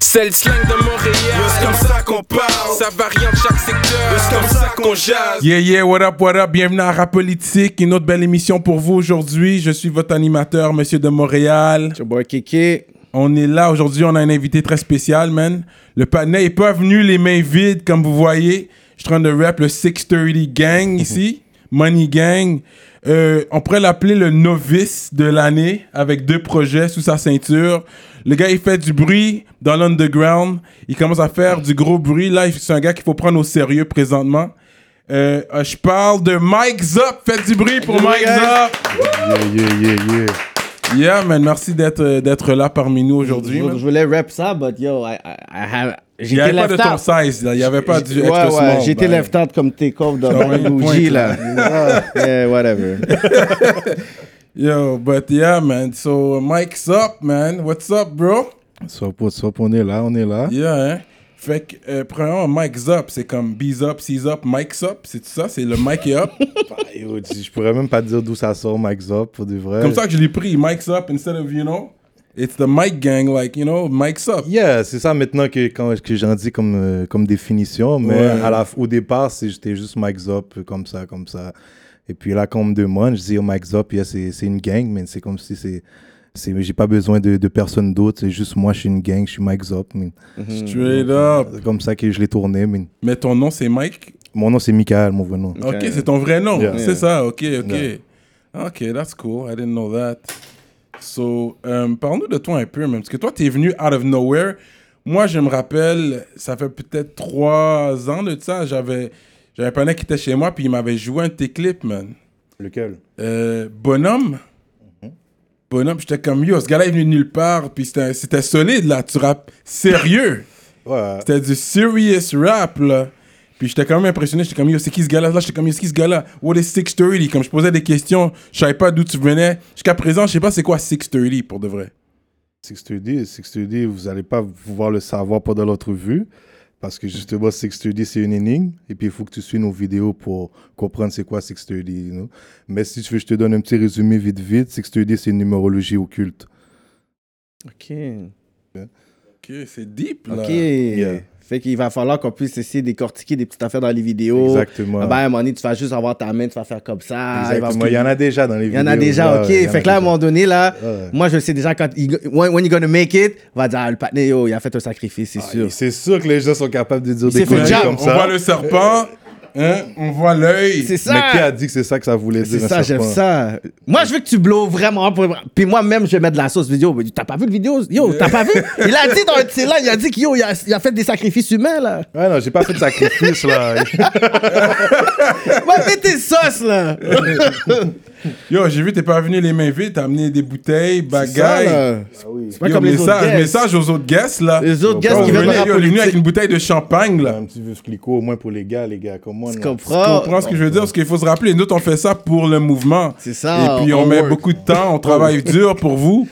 C'est le slang de Montréal. C'est comme ça qu'on parle? Ça varie en chaque secteur. C'est comme ça qu'on jase? Yeah, yeah, what up, what up? Bienvenue à Rap Politique, une autre belle émission pour vous aujourd'hui. Je suis votre animateur, Monsieur de Montréal. Your boy Kiki. On est là aujourd'hui, on a un invité très spécial, man. Le panel est pas venu les mains vides, comme vous voyez. Je suis en train de rap le 630 Gang ici, Money Gang. Euh, on pourrait l'appeler le novice de l'année, avec deux projets sous sa ceinture. Le gars, il fait du bruit dans l'underground. Il commence à faire du gros bruit. Là, c'est un gars qu'il faut prendre au sérieux présentement. Euh, je parle de Mike Zop. Faites du bruit pour Mike Zop. Yeah, yeah, yeah, yeah. Man. Merci d'être euh, d'être là parmi nous aujourd'hui. Je, voulais rap ça, but yo, I, I, I have. Il n'y avait pas de ton size, là. Il n'y avait pas du Ouais, extra ouais, small. j'étais Ben, left out comme take-off dans bougie, là. Ah, yeah, whatever. Yo, but yeah, man. So, Mike's up, man. What's up, bro? Swap, what's up, on est là, on est là. Yeah, hein? Fait que, euh, premièrement, Mike's up. C'est comme B's up, C's up, Mike's up. C'est tout ça? C'est le Mike up. Bah, je pourrais même pas dire d'où ça sort, Max Up, pour de vrai. comme ça que je l'ai pris. Mike's up instead of, you know, it's the Mike gang, like, you know, Mike's up. Yeah, c'est ça maintenant que, quand, que j'en dis comme, euh, comme définition, mais Ouais. à la, au départ, j'étais juste Mike's Up, comme ça, comme ça. Et puis là, quand on me demande, je dis oh, Mike's Up, yeah, c'est c'est une gang, mais c'est comme si c'est. C'est- J'ai pas besoin de, de personne d'autre, c'est juste moi, je suis une gang, je suis Mike's Up. man. Straight up. C'est comme ça que je l'ai tourné. man. Mais ton nom, c'est Mike? Mon nom, c'est Michael, mon vrai nom. Ok, c'est ton vrai nom. Yeah. C'est ça, ok, ok. Yeah. Ok, that's cool. I didn't know that. So, euh, parle-nous de toi un peu, même. Parce que toi, t'es venu out of nowhere. Moi, je me rappelle, ça fait peut-être trois ans de ça, j'avais j'avais un panel qui était chez moi, puis il m'avait joué un de tes clips, man. Lequel? Euh, Bonhomme. Bonhomme, j'étais comme, yo, ce gars-là est venu de nulle part, puis c'était solide, là. Tu rappes sérieux. Ouais. C'était du serious rap, là. Puis j'étais quand même impressionné. J'étais comme, yo, c'est qui ce gars-là? Là, j'étais comme, yo, c'est qui ce gars-là? What is 630? Comme je posais des questions, je savais pas d'où tu venais. Jusqu'à présent, je sais pas c'est quoi 630 pour de vrai. 630, 630, vous n'allez pas pouvoir le savoir pendant l'entrevue. Parce que justement, 630, c'est une énigme. Et puis, il faut que tu suives nos vidéos pour comprendre c'est quoi 630. you know. Mais si tu veux, je te donne un petit résumé vite, vite. 630, c'est une numérologie occulte. OK. Ok, c'est deep, là. OK. Yeah. Fait qu'il va falloir qu'on puisse essayer de décortiquer des petites affaires dans les vidéos. Exactement. Ah ben, à un moment donné, tu vas juste avoir ta main, tu vas faire comme ça. il va- Exactement. Il y en a déjà dans les Il y vidéos. en a déjà, là, ok. Fait que là, à un moment donné, là, Ouais. moi, je sais déjà quand. il- when, when you gonna make it, on va dire, ah, le patiné, yo, il a fait un sacrifice, c'est sûr. Et C'est sûr que les gens sont capables de dire Il des jam. comme on ça. voit le serpent, hein, on voit l'œil. C'est ça. Mais qui a dit que c'est ça que ça voulait dire C'est ça, j'aime ça. Moi, je veux que tu blows vraiment. pour- Puis moi-même, je vais mettre de la sauce vidéo. Mais T'as pas vu le vidéo? Yo, t'as pas vu? Il a dit dans c'est là, il a dit qu'il a, il a fait des sacrifices humains, là. Ouais, non, j'ai pas fait de sacrifice, là. Tes sauces, là. Yo, j'ai vu, t'es pas venu les mains vides, t'as amené des bouteilles, C'est ça, bagailles. là. C'est pas Yo, comme les autres message, guests. message aux autres guests, là. Les autres guests qui viennent yo, il est venu avec une bouteille de champagne, là. un petit vœu clico au moins pour les gars, les gars. Comment Tu Tu comprends? comprends ce que je veux dire? Parce qu'il faut se rappeler, nous, on fait ça pour le mouvement. C'est ça, Et puis, on on met work. beaucoup de temps, on travaille dur pour vous,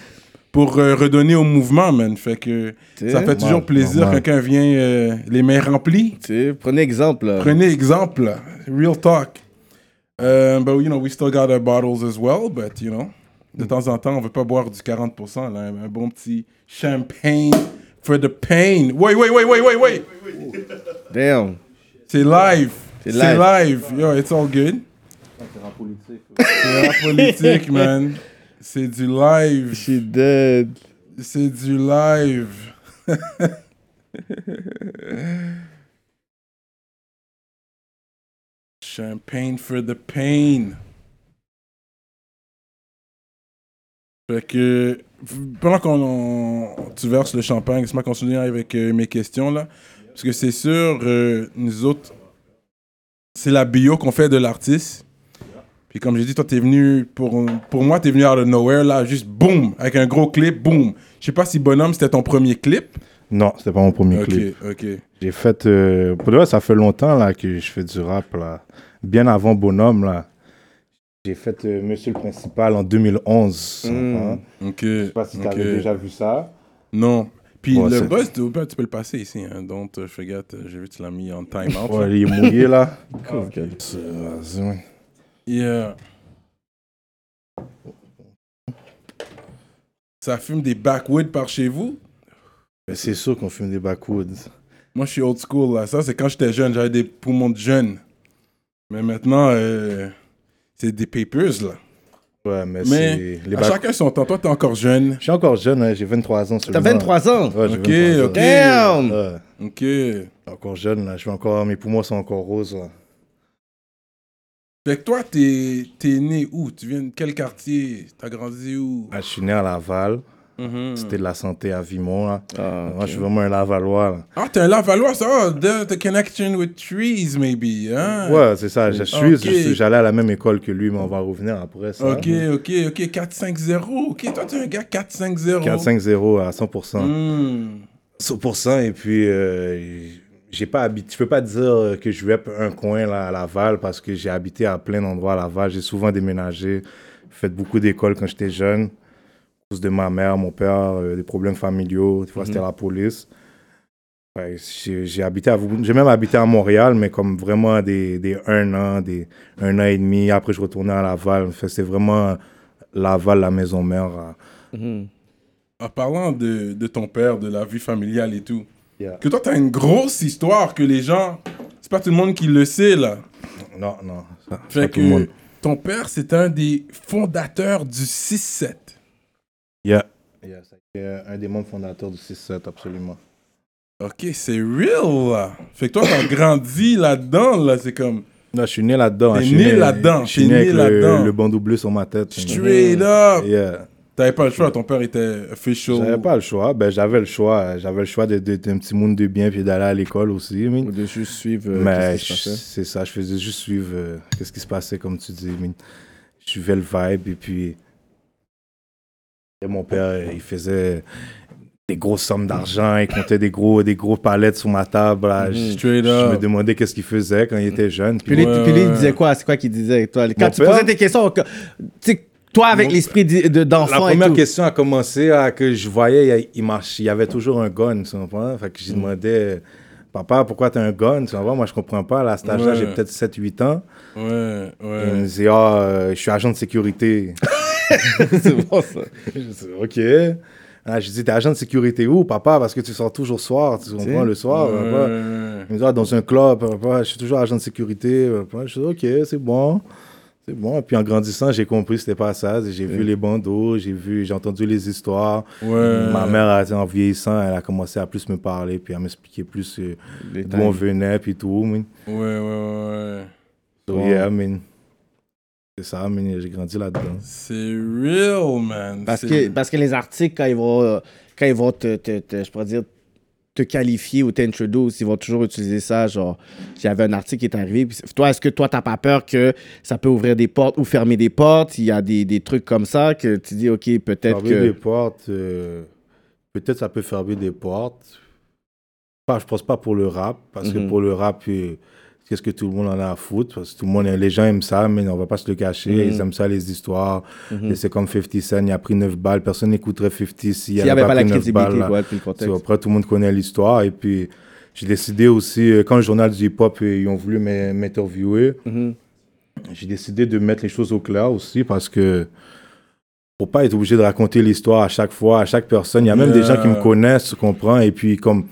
pour euh, redonner au mouvement, man. Fait que T'sais. ça fait toujours Normal, plaisir normal. quand quelqu'un vient euh, les mains remplies. Prenez exemple, là. Prenez exemple, là. real talk. Euh, but, you know, we still got our bottles as well, but, you know, de temps en temps, on veut pas boire du 40%, là. Un bon petit champagne for the pain. Wait, wait, wait, wait, wait, wait. Damn. C'est live. C'est live. live. Yo, it's all good. C'est la politique, man. C'est du live. She dead. C'est du live. Champagne for the pain. Fait que pendant qu'on on- tu verses le champagne, laisse-moi continuer avec euh, mes questions là. Parce que c'est sûr, euh, nous autres, c'est la bio qu'on fait de l'artiste. Puis comme j'ai dit, toi, t'es venu, pour, pour moi, t'es venu out of nowhere, là, juste boum, avec un gros clip, boum. Je sais pas si Bonhomme, c'était ton premier clip. Non, c'était pas mon premier clip. ok. J'ai fait. euh, pour de vrai, ça fait longtemps là, que je fais du rap. Là. Bien avant Bonhomme. là. J'ai fait euh, Monsieur le Principal en 2011. Mm. hein. Ok. Je sais pas si tu ok. déjà vu ça. Non. Puis Ouais, le buzz, tu peux, tu peux le passer ici. Hein. Donc, je forget, euh, j'ai vu que tu l'as mis en time out. Ouais, il est mouillé là. Ok. C'est- vas-y, ouais. Yeah. Ça fume des backwoods par chez vous? Mais c'est sûr qu'on fume des backwoods. Moi, je suis old school, là. Ça, c'est quand j'étais jeune, j'avais des poumons de jeune. Mais maintenant, euh, c'est des papers, là. Ouais, mais, Mais c'est. Les à back- chacun son temps. Toi, t'es encore jeune. Je suis encore jeune, hein, j'ai 23 ans T'as seulement. 23 ans? Ouais, j'ai Ok, 23 ans. ok. Damn! Ouais, Ok. encore jeune, là. Je suis encore. Mes poumons sont encore roses, là. Fait que toi, t'es es né où? Tu viens de quel quartier? T'as grandi où? Ah, je suis né à Laval. Mhm. C'était de la santé à Vimont, là. Ah, Moi, je suis vraiment un Lavalois, là. Ah, t'es un Lavalois, ça the, the connection with trees, maybe. Hein? Ouais, c'est ça. Je suis, Ok. je suis- j'allais à la même école que lui, mais on va revenir après ça. Ok, ok, ok. 4-5-0. Ok, toi, t'es un gars 4-5-0. 4-5-0 à 100%. Hmm. 100%. Et puis, euh, j'ai pas habité. Je peux pas dire que je rap un coin là, à Laval parce que j'ai habité à plein d'endroits à Laval. J'ai souvent déménagé, fait beaucoup d'écoles quand j'étais jeune. Cause de ma mère, mon père, euh, des problèmes familiaux. Des fois, c'était la police. Ouais, j'ai j'ai habité à j'ai même habité à Montréal mais comme vraiment des, des un an des un an et demi après je retournais à Laval que c'est vraiment Laval la maison mère euh. Mhm. En parlant de, de ton père, de la vie familiale et tout, Yeah. que toi, t'as une grosse histoire que les gens. C'est pas tout le monde qui le sait, là. non non ça, Fait pas tout le monde que ton père, c'est un des fondateurs du 6-7. Yeah. Yeah, c'est euh, un des membres fondateurs du 6-7, absolument. Ok, c'est real, là. Fait que toi, t'as grandi là-dedans, là. C'est comme Là, je suis né là-dedans. T'es Je suis né là-dedans, Je suis né avec le, le bandeau bleu sur ma tête. straight up. Yeah. T'avais pas le choix, ton père était official. J'avais pas le choix. Ben, j'avais le choix. J'avais le choix d'être un petit monde de bien puis d'aller à l'école aussi. Ou de juste suivre euh, Mais c'est ça, je faisais juste suivre euh, qu'est-ce qui se passait, comme tu dis. Je suivais le vibe et puis. Et mon père, il faisait des grosses sommes d'argent, il comptait des gros, des gros palettes sur ma table. là. Mhm. Je- Je me demandais qu'est-ce qu'il faisait quand il était jeune. Puis Puis lui, Ouais, puis lui, il ouais. disait quoi? C'est quoi qu'il disait? Toi, quand Mon tu père? posais tes questions, que- tu sais, toi, avec l'esprit d'y- de- La d'enfant et première tout. question a commencé à que je voyais, il, marchait, il y avait toujours un gun, tu comprends? Fait que Mm. j'ai demandé, papa, pourquoi t'as un gun? Tu comprends? Moi, je comprends pas. À cet âge-là, Ouais. j'ai peut-être 7-8 ans. Ouais, Il me ouais. disait, ah, euh, je suis agent de sécurité. c'est bon, ça. je dis, ok. Ah, je dis, t'es agent de sécurité où, papa? Parce que tu sors toujours soir, tu comprends? Le soir, papa. Il me dit, ah, dans un club, papa, je suis toujours agent de sécurité. Papa. Je dis, ok, c'est bon. C'est bon. Et puis en grandissant, j'ai compris que c'était pas ça. J'ai vu les bandeaux, j'ai vu, j'ai entendu les histoires. Ouais. Ma mère, en vieillissant, elle a commencé à plus me parler, puis à m'expliquer plus euh, d'où on venait, puis tout. Ouais, ouais, ouais. So, yeah, man. C'est ça, man. J'ai grandi là-dedans. C'est real, man. Parce que, parce que les articles, quand ils vont, quand ils vont te, te- te- je pourrais dire, te qualifier ou t'introduce, ils vont toujours utiliser ça. Genre, j'avais un article qui est arrivé. puis toi, est-ce que toi, t'as pas peur que ça peut ouvrir des portes ou fermer des portes? Il y a des, des trucs comme ça que tu dis, OK, peut-être Fermer que. des portes, euh, peut-être ça peut fermer des portes. Enfin, je pense pas pour le rap, parce que Mhm. pour le rap, euh, qu'est-ce que tout le monde en a à foutre? Parce que tout le monde, les gens aiment ça, mais on va pas se le cacher. Mhm. Ils aiment ça, les histoires. Et c'est comme 50 Cent, il a pris 9 balles. Personne n'écouterait 50 s'il S'il n'y avait pas la pris 9 crédibilité, balles, ouais, puis le contexte. après, tout le monde connaît l'histoire. Et puis, j'ai décidé aussi, euh, quand le journal du hip-hop, euh, ils ont voulu m'in- m'interviewer, Mhm. j'ai décidé de mettre les choses au clair aussi parce que pour pas être obligé de raconter l'histoire à chaque fois, à chaque personne. Il y a même des gens qui me connaissent, tu comprends, et puis comme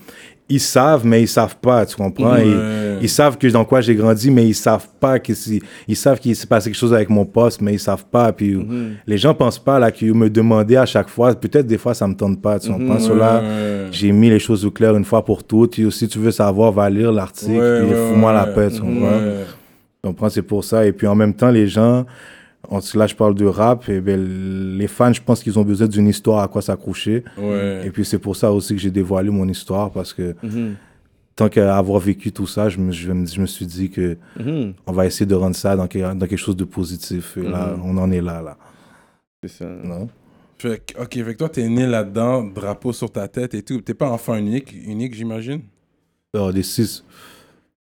ils savent, mais ils savent pas, tu comprends? Ouais. ils savent que dans quoi j'ai grandi, mais ils savent pas que si, ils savent qu'il s'est passé quelque chose avec mon poste, mais ils savent pas. Puis Mhm. les gens pensent pas là qu'ils me demandaient à chaque fois. Peut-être des fois ça me tente pas, tu comprends? So là, j'ai mis les choses au clair une fois pour toutes. Si tu veux savoir, va lire l'article, Ouais, puis ouais, fous-moi la paix, tu comprends? Tu comprends, c'est pour ça. Et puis en même temps, les gens, là je parle de rap, et ben, les fans, je pense qu'ils ont besoin d'une histoire à quoi s'accrocher. Ouais. Et puis c'est pour ça aussi que j'ai dévoilé mon histoire, parce que Mhm. tant qu'à avoir vécu tout ça, je me, je, je me suis dit que Mhm. on va essayer de rendre ça dans, que- dans quelque chose de positif. Et là, Mhm. on en est là, là. C'est ça. Non? Fait ok, que toi, t'es né là-dedans, drapeau sur ta tête et tout. T'es pas enfant unique, unique, j'imagine? Alors, des six,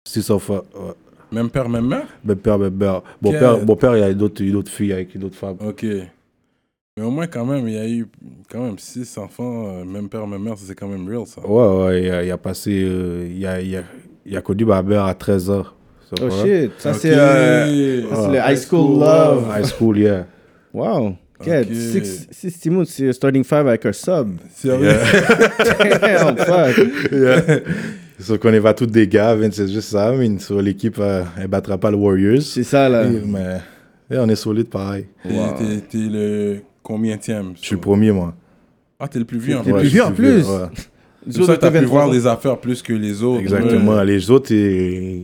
six enfants. ouais. Même père, même mère? Mon père, mon père, mon Quel- père, mon père, il y a d'autres il y a d'autres filles avec d'autres femmes. Ok. Mais au moins, quand même, il y a eu quand même six enfants, euh, même père, même mère, c'est quand même real, ça. Ouais, ouais, il a, il a passé. euh, il, a, il, a, il a connu ma mère à 13 ans. Oh shit, ça Ok. c'est euh, ça, c'est le High School Love. High school, yeah. Wow. Yeah, Ok. six, six Timoun, c'est starting five avec un sub. Sérieux? Damn, fuck. Sauf qu'on est va tous des gars, Vince, c'est juste ça. Mais sur l'équipe, euh, elle battra pas le Warriors. C'est ça, là. Mais ouais, on est solide pareil. T'es- T'es t'es le combienième? Je suis le premier, moi. Ah, t'es le plus vieux en T'es plus. le plus vieux en plus. ouais. C'est pour ça que t'as pu 23 voir les affaires plus que les autres. Exactement. Ouais. Les autres, et...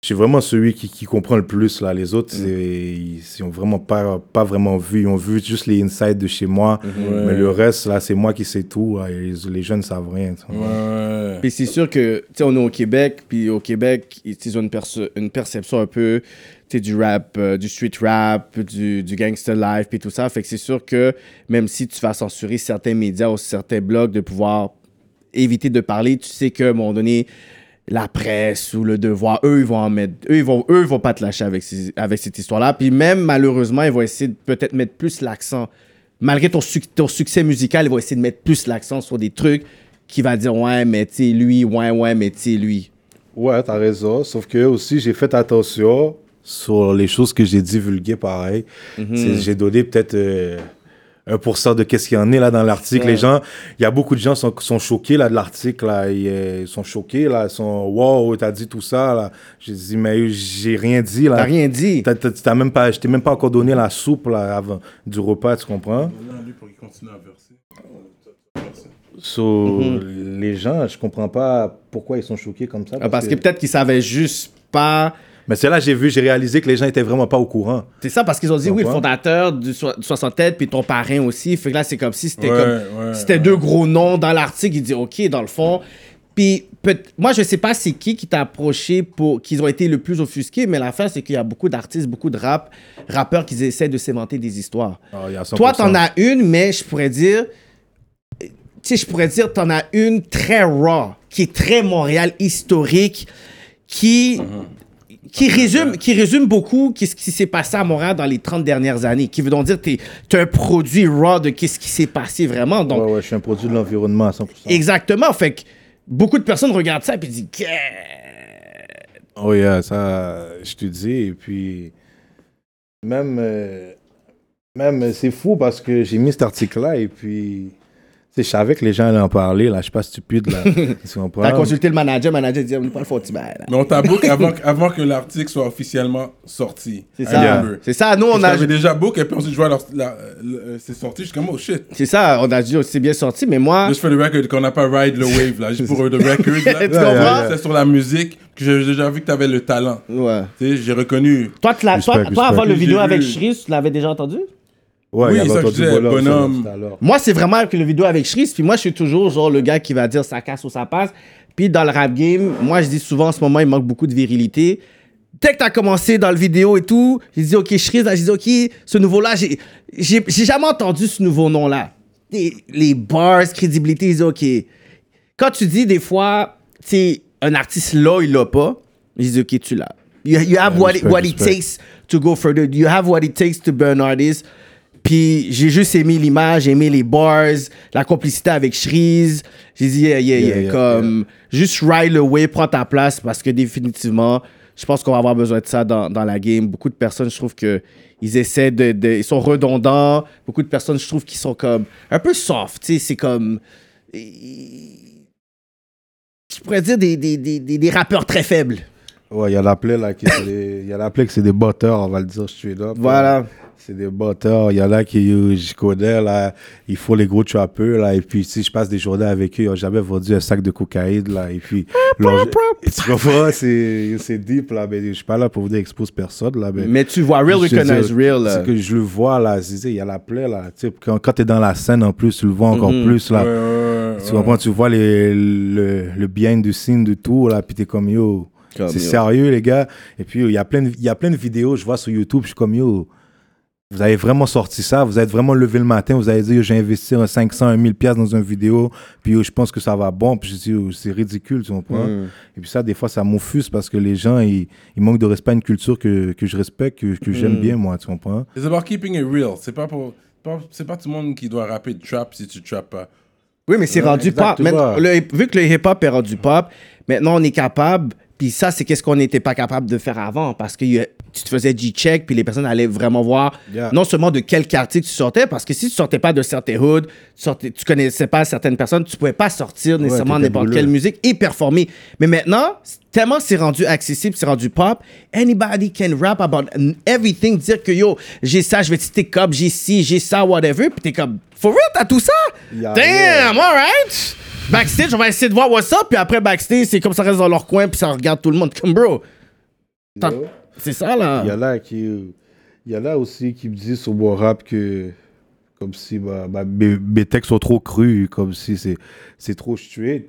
je suis vraiment celui qui, qui comprend le plus. Là. Les autres, Mm. ils ils ont vraiment pas, pas vraiment vu. Ils ont vu juste les insides de chez moi. Ouais. Mais le reste, là, c'est moi qui sais tout. les, les jeunes savent rien. Ouais. Puis c'est sûr que, tu sais, on est au Québec, puis au Québec, ils ils ont une, perce- une perception un peu, tu sais, du rap, euh, du street rap, du, du gangster life, puis tout ça. Fait que c'est sûr que même si tu vas censurer certains médias ou certains blogs de pouvoir éviter de parler, tu sais qu'à un moment donné, la presse ou le devoir, eux, ils vont en mettre, eux, ils vont, eux, ils vont pas te lâcher avec, ces- avec cette histoire-là. Puis même, malheureusement, ils vont essayer de peut-être mettre plus l'accent. Malgré ton, suc- ton succès musical, ils vont essayer de mettre plus l'accent sur des trucs qui va dire, ouais, mais tu lui, ouais, ouais, mais tu lui. Ouais, t'as raison. Sauf que aussi, j'ai fait attention sur les choses que j'ai divulguées, pareil. Mhm. J'ai donné peut-être euh, 1% de qu'est-ce qu'il y en a là dans l'article. Les gens, il y a beaucoup de gens qui sont, sont choqués là de l'article. Là. Ils, euh, ils sont choqués là. Ils sont wow, t'as dit tout ça là. J'ai dit mais j'ai rien dit là. T'as rien dit. T'as- t'as- t'as même pas, je t'ai même pas encore donné la soupe là avant du repas, tu comprends? Lui, pour qu'il continue à verser. So, les gens, je comprends pas pourquoi ils sont choqués comme ça. Mhm. Ah, Parce que peut-être qu'ils savaient juste pas. Mais c'est là j'ai vu, j'ai réalisé que les gens étaient vraiment pas au courant. C'est ça, parce qu'ils ont dit, oui, le fondateur du, so- du 67, puis ton parrain aussi. Fait que là, c'est comme si c'était Ouais, comme. ouais, c'était ouais. deux gros noms dans l'article. Ils disent, OK, dans le fond. Puis, moi, je sais pas c'est qui qui t'a approché pour. qu'ils ont été le plus offusqués, mais l'affaire, c'est qu'il y a beaucoup d'artistes, beaucoup de rap, rappeurs qui essaient de s'inventer des histoires. 100%. Toi, t'en as une, mais je pourrais dire. Tu sais, je pourrais dire, t'en as une très raw, qui est très Montréal historique, qui. Qui résume, qui résume beaucoup qu'est-ce qui s'est passé à Montréal dans les 30 dernières années. Qui veut donc dire que t'es t'es un produit raw de qu'est-ce qui s'est passé vraiment. Donc, Ouais, ouais, je suis un produit de l'environnement à 100%. exactement. Fait que beaucoup de personnes regardent ça et puis disent, Oh yeah, ça, je te dis. Et puis, même, euh, même euh, c'est fou parce que j'ai mis cet article-là et puis, tu je savais que les gens allaient en parler, là. Je suis pas stupide, là. tu comprends? T'as consulté le manager, le manager dit, on pas le faux là. Mais on t'a book avant, avant que l'article soit officiellement sorti. C'est ça. C'est ça. Nous, On a. avait déjà book et puis ensuite je vois le- c'est sorti. Je suis comme oh shit. C'est ça, on a dit, oh, c'est bien sorti, mais moi. Juste for the record qu'on n'a pas ride le wave là. Juste pour the record là. Tu comprends? C'est sur la musique que j'ai déjà vu que t'avais le talent. Ouais. Tu sais, j'ai reconnu. Toi, avant le vidéo avec Shreeze, tu l'avais déjà entendu? Ouais, Oui, il y avait entendu je disais, Bonhomme, ça. Moi, c'est vraiment avec le vidéo avec Shreeze, puis moi, je suis toujours genre le gars qui va dire ça casse ou ça passe. Puis dans le rap game, moi, je dis souvent en ce moment, il manque beaucoup de virilité. Dès que t'as commencé dans le vidéo et tout, j'ai dit, OK, là, j'ai dit, OK, ce nouveau-là, j'ai j'ai j'ai jamais entendu ce nouveau nom-là. Les, les bars, crédibilité, j'ai dit, OK. Quand tu dis des fois, tu un artiste là, il l'a pas, j'ai dit, OK, tu l'as. You, you have Ouais, what, it, what it takes to go further. You have what it takes to be an artist. Puis j'ai juste aimé l'image, j'ai aimé les bars, la complicité avec Shreeze. J'ai dit, yeah, yeah, yeah, comme, juste ride the way, prends ta place parce que définitivement, je pense qu'on va avoir besoin de ça dans, dans la game. Beaucoup de personnes, je trouve que ils essaient de, de- Ils sont redondants. Beaucoup de personnes, je trouve qu'ils sont comme un peu soft. Tu sais, c'est comme. Je pourrais dire des, des, des, des, rappeurs très faibles. Ouais, il y a l'appelé, là, qui il y a que c'est des botteurs, on va le dire straight up. Voilà. C'est des botteurs. Il y en a qui, je connais, là, il faut les gros trappeurs, là. Et puis, si je passe des journées avec eux, ils n'ont jamais vendu un sac de cocaïne, là. Et puis, leur- tu comprends? C'est c'est deep, là. Mais je suis pas là pour vous dire expose personne, là. Mais, Mais tu vois, real recognize real. là. C'est que je le vois, là. c'est- Il y a la plaie, là. Tu sais, quand, quand tu es dans la scène, en plus, tu le vois encore Mhm. plus, là. Ouais, ouais, Tu ouais. comprends? Tu vois les, le, le behind the scene de tout, là. Puis t'es comme, yo, c'est sérieux, les gars. Et puis, il y, a plein de- il y a plein de vidéos, je vois sur YouTube, je suis comme, yo, vous avez vraiment sorti ça, vous êtes vraiment levé le matin, vous avez dit, j'ai investi un 500, 1000 pièces dans une vidéo, puis je pense que ça va bon, puis je dis, yo, c'est ridicule, tu comprends? Mm. Et puis ça, des fois, ça m'offuse parce que les gens, ils, ils manquent de respect à une culture que, que je respecte, que, que j'aime Mm. bien, moi, tu comprends? It's about keeping it real. C'est pas pour. pas- C'est pas tout le monde qui doit rapper de trap si tu trappes pas. Oui, mais c'est Ouais, rendu pop. Maintenant, le- vu que le hip-hop est rendu pop, maintenant on est capable. Puis ça, c'est qu'est-ce qu'on n'était pas capable de faire avant parce que tu te faisais G-check, puis les personnes allaient vraiment voir Yeah. non seulement de quel quartier tu sortais, parce que si tu sortais pas de certains hoods, tu, sortais, tu connaissais pas certaines personnes, tu pouvais pas sortir nécessairement n'importe quelle musique et performer. Mais maintenant, tellement c'est rendu accessible, c'est rendu pop, anybody can rap about everything, dire que yo, j'ai ça, je vais te stick up, j'ai ci, j'ai ça, whatever, puis t'es comme, for real, t'as tout ça? Yeah, Damn, alright! Backstage, on va essayer de voir what's up, puis après backstage, c'est comme ça reste dans leur coin, puis ça regarde tout le monde. Comme bro, c'est ça là. Il y a là qui, il y a là aussi qui me disent sur mon rap que comme si bah, mes, mes textes sont trop crus, comme si c'est c'est trop straight.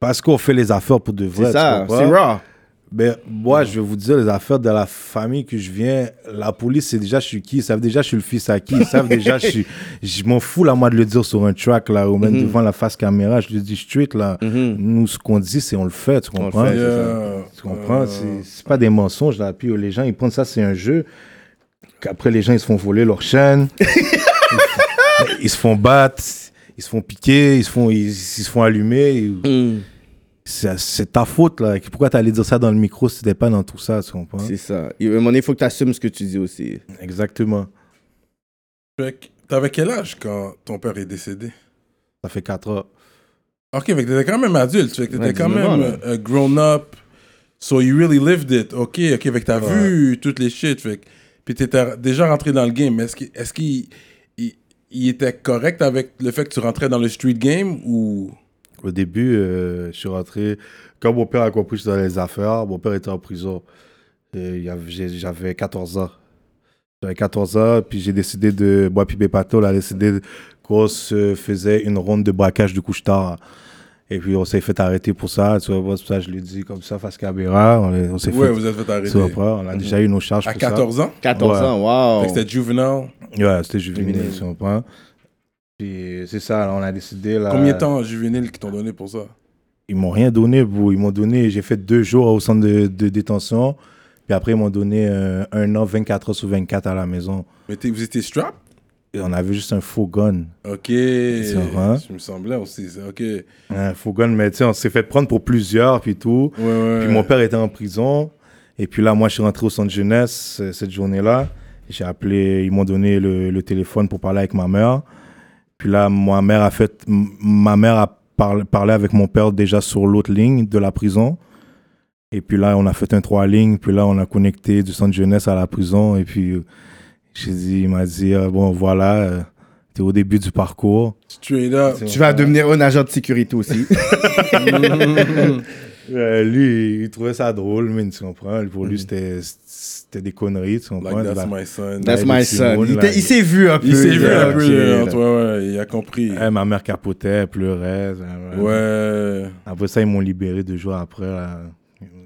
Parce qu'on fait les affaires pour de vrai. C'est ça, c'est raw. Ben, moi, je vais vous dire, les affaires de la famille que je viens, la police, c'est déjà je suis qui? Ils savent déjà je suis le fils à qui? Ils savent déjà je suis. Je m'en fous, là, moi, de le dire sur un track, là, ou même devant la face caméra. Je le dis straight, là. Nous, ce qu'on dit, c'est on le fait, tu comprends? fait. Tu comprends? C'est- C'est pas des mensonges, là. Puis euh, les gens, ils prennent ça, c'est un jeu. Qu'après, les gens, ils se font voler leur chaîne. ils se font battre. Ils se font piquer. Ils se font, ils, ils se font allumer. Mm. C'est ta faute, là. Pourquoi t'allais dire ça dans le micro si t'étais pas dans tout ça, tu comprends? C'est ça. Et à un moment donné, il faut que tu assumes ce que tu dis aussi. Exactement. Fait que t'avais quel âge quand ton père est décédé? Ça fait 4 ans. Ok, fait que t'étais quand même adulte. Fait que t'étais quand 19 ans, même euh, grown up. So you really lived it. Ok, ok, fait que t'as Ouais. vu toutes les shit. Fait que, puis t'étais déjà rentré dans le game. Est-ce qu'il est il, il était correct avec le fait que tu rentrais dans le street game ou? Au début, euh, je suis rentré. Quand mon père a compris que j'étais dans les affaires, mon père était en prison. J'avais 14 ans. J'avais 14 ans, puis j'ai décidé de. Moi, puis Bépato, on a décidé qu'on se faisait une ronde de braquage de couche-tard. Et puis, on s'est fait arrêter pour ça. Tu vois, c'est pour ça que je l'ai dit comme ça, face caméra. On, on s'est Ouais, fait. vous êtes fait arrêter. On a déjà eu nos charges À pour ça. 14 ans? 14 Ouais. ans, que c'était juvenile. Ouais, c'était juvénile, Juvénile. tu comprends? Puis c'est ça, on a décidé. Là, Combien de temps juvénile qui t'ont donné pour ça? Ils m'ont rien donné, bro. Ils m'ont donné, j'ai fait deux jours au centre de, de détention. Puis après, ils m'ont donné euh, un an, 24 heures sur 24 à la maison. Mais vous étiez strap? Et on avait juste un faux gun. Ok. vrai. Ça me semblait aussi. Ok. Ouais, Un faux gun, mais tu sais, on s'est fait prendre pour plusieurs, puis tout. ouais. Puis mon père était en prison. Et puis là, moi, je suis rentré au centre jeunesse euh, cette journée-là. J'ai appelé, ils m'ont donné le, le téléphone pour parler avec ma mère. Puis là, ma mère a fait, ma mère a parlé, parlé avec mon père déjà sur l'autre ligne de la prison. Et puis là, on a fait un trois lignes. Puis là, on a connecté du centre jeunesse à la prison. Et puis, euh, j'ai dit, il m'a dit, euh, bon, voilà, euh, t'es au début du parcours. Straight up. Tu vas devenir un agent de sécurité aussi. Euh, lui, il trouvait ça drôle, mais tu comprends. Pour lui, c'était c'était des conneries, tu comprends? Like, that's my son. That's Ouais, my son. Il, là. t'a- il s'est vu un peu. Il s'est vu un peu, ouais, ouais, il a compris. Eh, ma mère capotait, elle pleurait. ouais. Ouais. Après ça, ils m'ont libéré deux jours après. là.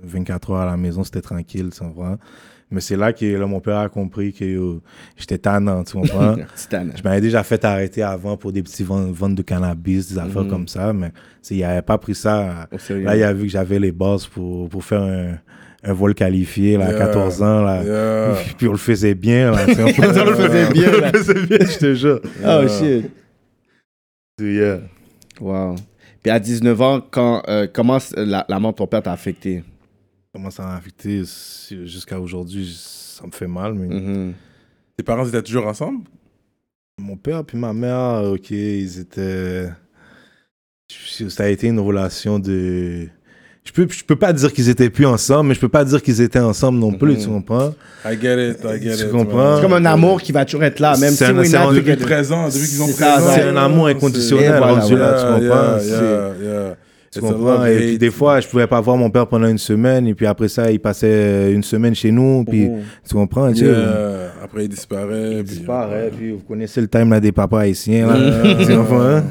24 heures à la maison, c'était tranquille, tu comprends? Mais c'est là que là, mon père a compris que j'étais tannant, tu comprends? Je m'avais déjà fait arrêter avant pour des petits ventes, de cannabis, des affaires Mhm. comme ça, mais il n'avait pas pris ça. Là, il a vu que j'avais les bases pour, pour faire un, un vol qualifié là, à Yeah. 14 ans. Là. Yeah. Puis on le faisait bien. Là, on, On le faisait bien, là. On le faisait bien, je te jure. Oh shit. Yeah. Wow. Puis à 19 ans, quand, euh, comment la, la mort de ton père t'a affecté? Comment ça m'a affecté? Jusqu'à aujourd'hui, ça me fait mal. Mais Mhm. Tes parents étaient toujours ensemble? Mon père puis ma mère, ok, ils étaient. Ça a été une relation de. Je peux, je peux pas dire qu'ils étaient plus ensemble, mais je peux pas dire qu'ils étaient ensemble non plus, Mhm. tu comprends? I get it, I get Tu it. comprends? C'est comme un amour qui va toujours être là, même si un- c'est un- Depuis together. 13 ans, depuis qu'ils ont C'est 13 ans. ça, C'est un amour inconditionnel voilà, rendu là, tu Yeah, comprends? yeah, yeah, yeah. Tu It's a comprends? love Et puis des fois, je pouvais pas voir mon père pendant une semaine, et puis après ça, il passait une semaine chez nous, puis Mhm. tu comprends? tu sais, Yeah. Après, il disparaît. Il puis- disparaît, puis vous connaissez le time là, des papas haïtiens. Là. Yeah. tu comprends?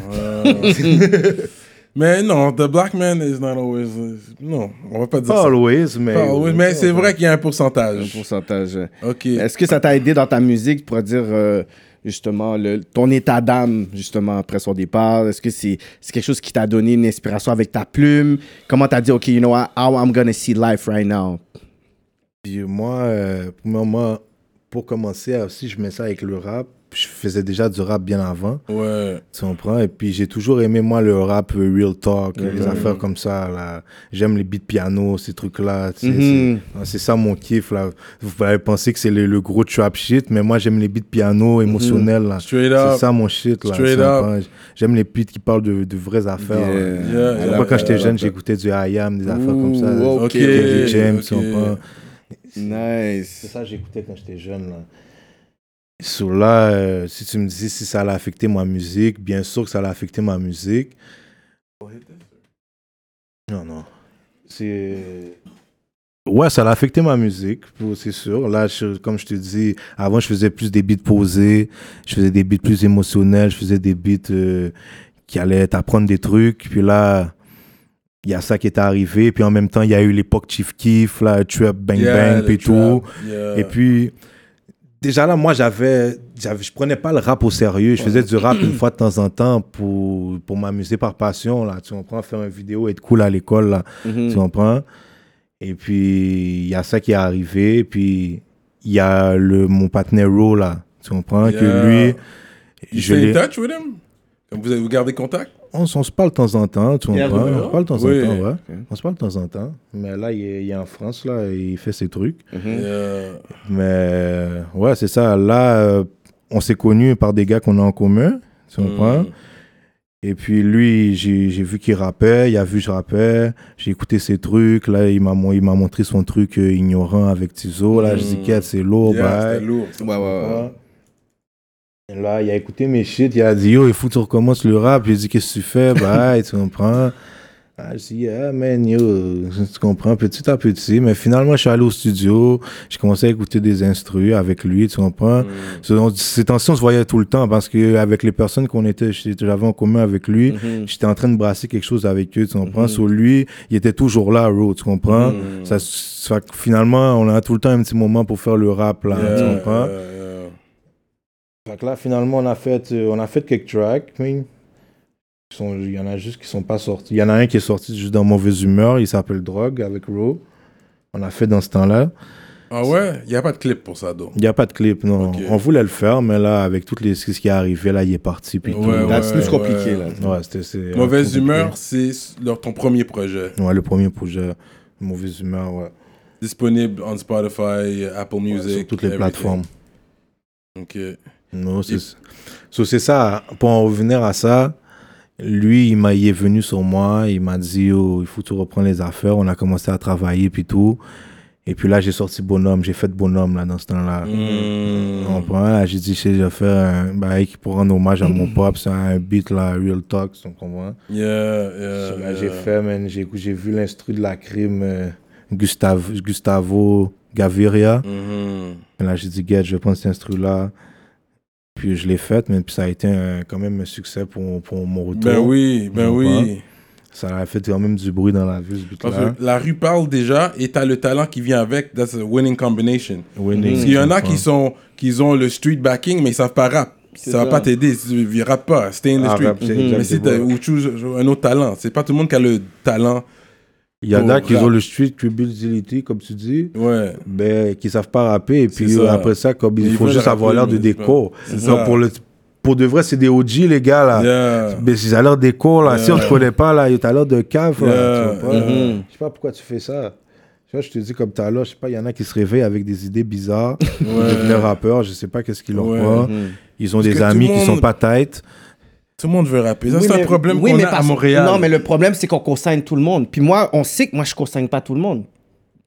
Mais non, the black man is not always. Non, on va pas dire Pas ça. always, mais. Pas always, mais c'est vrai qu'il y a un Un pourcentage. pourcentage. Ok. Est-ce que ça t'a aidé dans ta musique pour dire euh, justement le, ton état d'âme justement après son départ? Est-ce que c'est c'est quelque chose qui t'a donné une inspiration avec ta plume? Comment t'as dit, OK, you know what, how I'm gonna see life right now? Puis moi, euh, pour moi, pour commencer, aussi, je mets ça avec le rap. Je faisais déjà du rap bien avant. Ouais. Tu comprends? Et puis j'ai toujours aimé, moi, le rap euh, real talk, les affaires comme ça. là. J'aime les beats piano, ces trucs-là. tu sais, Mhm. C'est c'est ça mon kiff. Là. Vous allez penser que c'est le, le gros trap shit, mais moi, j'aime les beats piano émotionnels. là. Straight up. C'est ça mon shit. Là? J'aime les beats qui parlent de, de vraies affaires. Yeah. là. Yeah, yeah, vois, quand j'étais jeune, j'écoutais du IAM, des affaires comme ça. Ok. James, tu ok. comprends? C'est Nice. ça que j'écoutais quand j'étais jeune. Là. Sur là, euh, si tu me dis si ça allait affecter ma musique, bien sûr que ça allait affecter ma musique. Non, non. C'est. Ouais, ça a affecté ma musique, c'est sûr. Là, je- comme je te dis, avant, je faisais plus des beats posés, je faisais des beats plus émotionnels, je faisais des beats euh, qui allaient t'apprendre des trucs. Puis là, il y a ça qui est arrivé. Puis en même temps, il y a eu l'époque Chief Keef, là, Trap Bang Yeah, Bang, puis tout. yeah. Et puis, déjà là, moi, j'avais, je prenais pas le rap au sérieux. Je faisais du rap une fois de temps en temps pour, pour m'amuser par passion, là. Tu comprends? Faire une vidéo, être cool à l'école, là. Mhm. Tu comprends? Et puis, il y a ça qui est arrivé. Puis, il y a le, mon partenaire Ro, là. Tu comprends? Yeah. Que lui, You je stay l'ai- in touch with him? Vous, avez, vous gardez contact? on, on se parle de temps en temps, tu comprends? On se parle de temps Oui. en temps, ouais. On se parle de temps en temps. Mais là, il est, il est en France, là, il fait ses trucs. Mhm. Yeah. Mais euh, ouais, c'est ça. Là, euh, on s'est connus par des gars qu'on a en commun. Tu comprends? Mm. Et puis lui, j'ai j'ai vu qu'il rappait, il a vu que je rappais, j'ai écouté ses trucs. Là, il m'a montré son truc euh, ignorant avec Tizo. Là, je dis, Mm. C'est lourd, Yeah, c'était lourd. Ouais, ouais, ouais. Là, il a écouté mes shit, il a dit Yo, il faut que tu recommences le rap. J'ai dit Qu'est-ce que tu fais? Bah, tu comprends? Ah, Je dis Ah, man, yo, tu comprends, petit à petit. Mais finalement, je suis allé au studio, j'ai commencé à écouter des instrus avec lui, tu comprends? Mm. Ces temps-ci, on se voyait tout le temps parce qu'avec les personnes qu'on était, j'avais en commun avec lui, Mhm. j'étais en train de brasser quelque chose avec eux, tu comprends? Mhm. Sur lui, il était toujours là, Ro, tu comprends? Mm. ça, ça fait que finalement, on a tout le temps un petit moment pour faire le rap, là, Yeah, tu comprends? yeah, yeah. Fait que là, finalement, on a fait, euh, on a fait quelques tracks. mais Il y en a juste qui sont pas sortis. Il y en a un qui est sorti juste dans Mauvaise Humeur. Il s'appelle Drogue avec Ro. On a fait dans ce temps-là. Ah ouais? Il n'y a pas de clip pour ça, donc. Il n'y a pas de clip, non. On voulait le faire, mais là, avec tout les, ce qui est arrivé, là, il est parti. Puis Ouais, tout. ouais, Là, c'est plus compliqué, ouais. là. Ouais, Mauvaise humeur, c'est leur, ton premier projet. Ouais, le premier projet. Mauvaise Humeur, ouais. Disponible on Spotify, Apple Music. Sur toutes les everything. plateformes. Ok. Non, c'est so, ça. Pour en revenir à ça, lui, il, m'a, il est venu sur moi. Il m'a dit, oh, il faut que tu reprends les affaires. On a commencé à travailler, puis tout. Et puis là, j'ai sorti Bonhomme. J'ai fait Bonhomme, là, dans ce temps-là. Mm. Là, j'ai dit, je vais faire un bail pour rendre hommage à mon pop. C'est un beat, là, Real Talk, tu comprends? Yeah, yeah, So, là, yeah. j'ai fait, man, j'ai, j'ai vu l'instru de la crime, euh, Gustavo, Gustavo Gaviria. Et là, j'ai dit, Get, je vais prendre cet instru-là. Puis je l'ai fait, mais puis ça a été un- quand même un succès pour, pour mon retour. Ben oui, ben oui. Ça a fait quand même du bruit dans la vue, ce Parce beat-là. que la rue parle déjà et t'as le talent qui vient avec. That's a winning combination. Winning, Parce qu'il y en a tu qui sont qui ont le street backing mais ils savent pas rap. Ça, va ça. pas t'aider. Si tu ils rappent pas. Stay in the Ah, street. Mais si t'as exactement. ou choose un autre talent, c'est pas tout le monde qui a le talent. Il y en a qui rap. ont le street credibility, comme tu dis, Ouais. ben, qui savent pas rapper. Et puis ça. après ça, comme Mais il ils faut veulent juste avoir l'air de mais déco. Donc, pour, le, pour de vrai, c'est des OG, les gars, là. Yeah. Mais ils ont l'air déco, là. Si on Yeah. te connaît pas, là, t'as l'air de cave, là. Yeah. Tu vois pas? Mhm. Je sais pas pourquoi tu fais ça. Tu vois, je te dis comme tout à l'heure, je sais pas, il y en a qui se réveillent avec des idées bizarres, de devenir rappeurs, je sais pas qu'est-ce qu'ils leur Ouais. Mhm. Ils ont Parce des amis le qui monde- sont pas tight. Tout le monde veut rapper. Ça, Oui, c'est un problème oui, qu'on a à Montréal. Non, mais le problème, c'est qu'on consigne tout le monde. Puis moi, on sait que moi, je consigne pas tout le monde.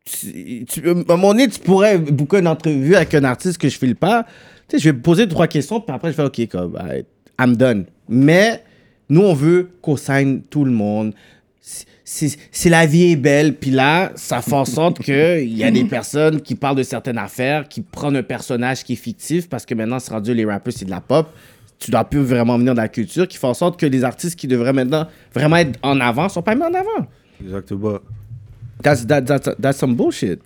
Tu, tu- à un moment donné, tu pourrais booker une entrevue avec un artiste que je file pas. Tu sais, je vais poser trois questions, puis après, je fais OK, comme, alright, I'm done. Mais nous, on veut qu'on signe tout le monde. C'est la vie est belle, puis là, ça fait en sorte qu'il y a des personnes qui parlent de certaines affaires, qui prennent un personnage qui est fictif, parce que maintenant, c'est rendu les rappeurs, c'est de la pop. Tu dois plus vraiment venir de la culture, qui fait en sorte que les artistes qui devraient maintenant vraiment être en avant sont pas mis en avant. Exactement. That's, that, that's some bullshit.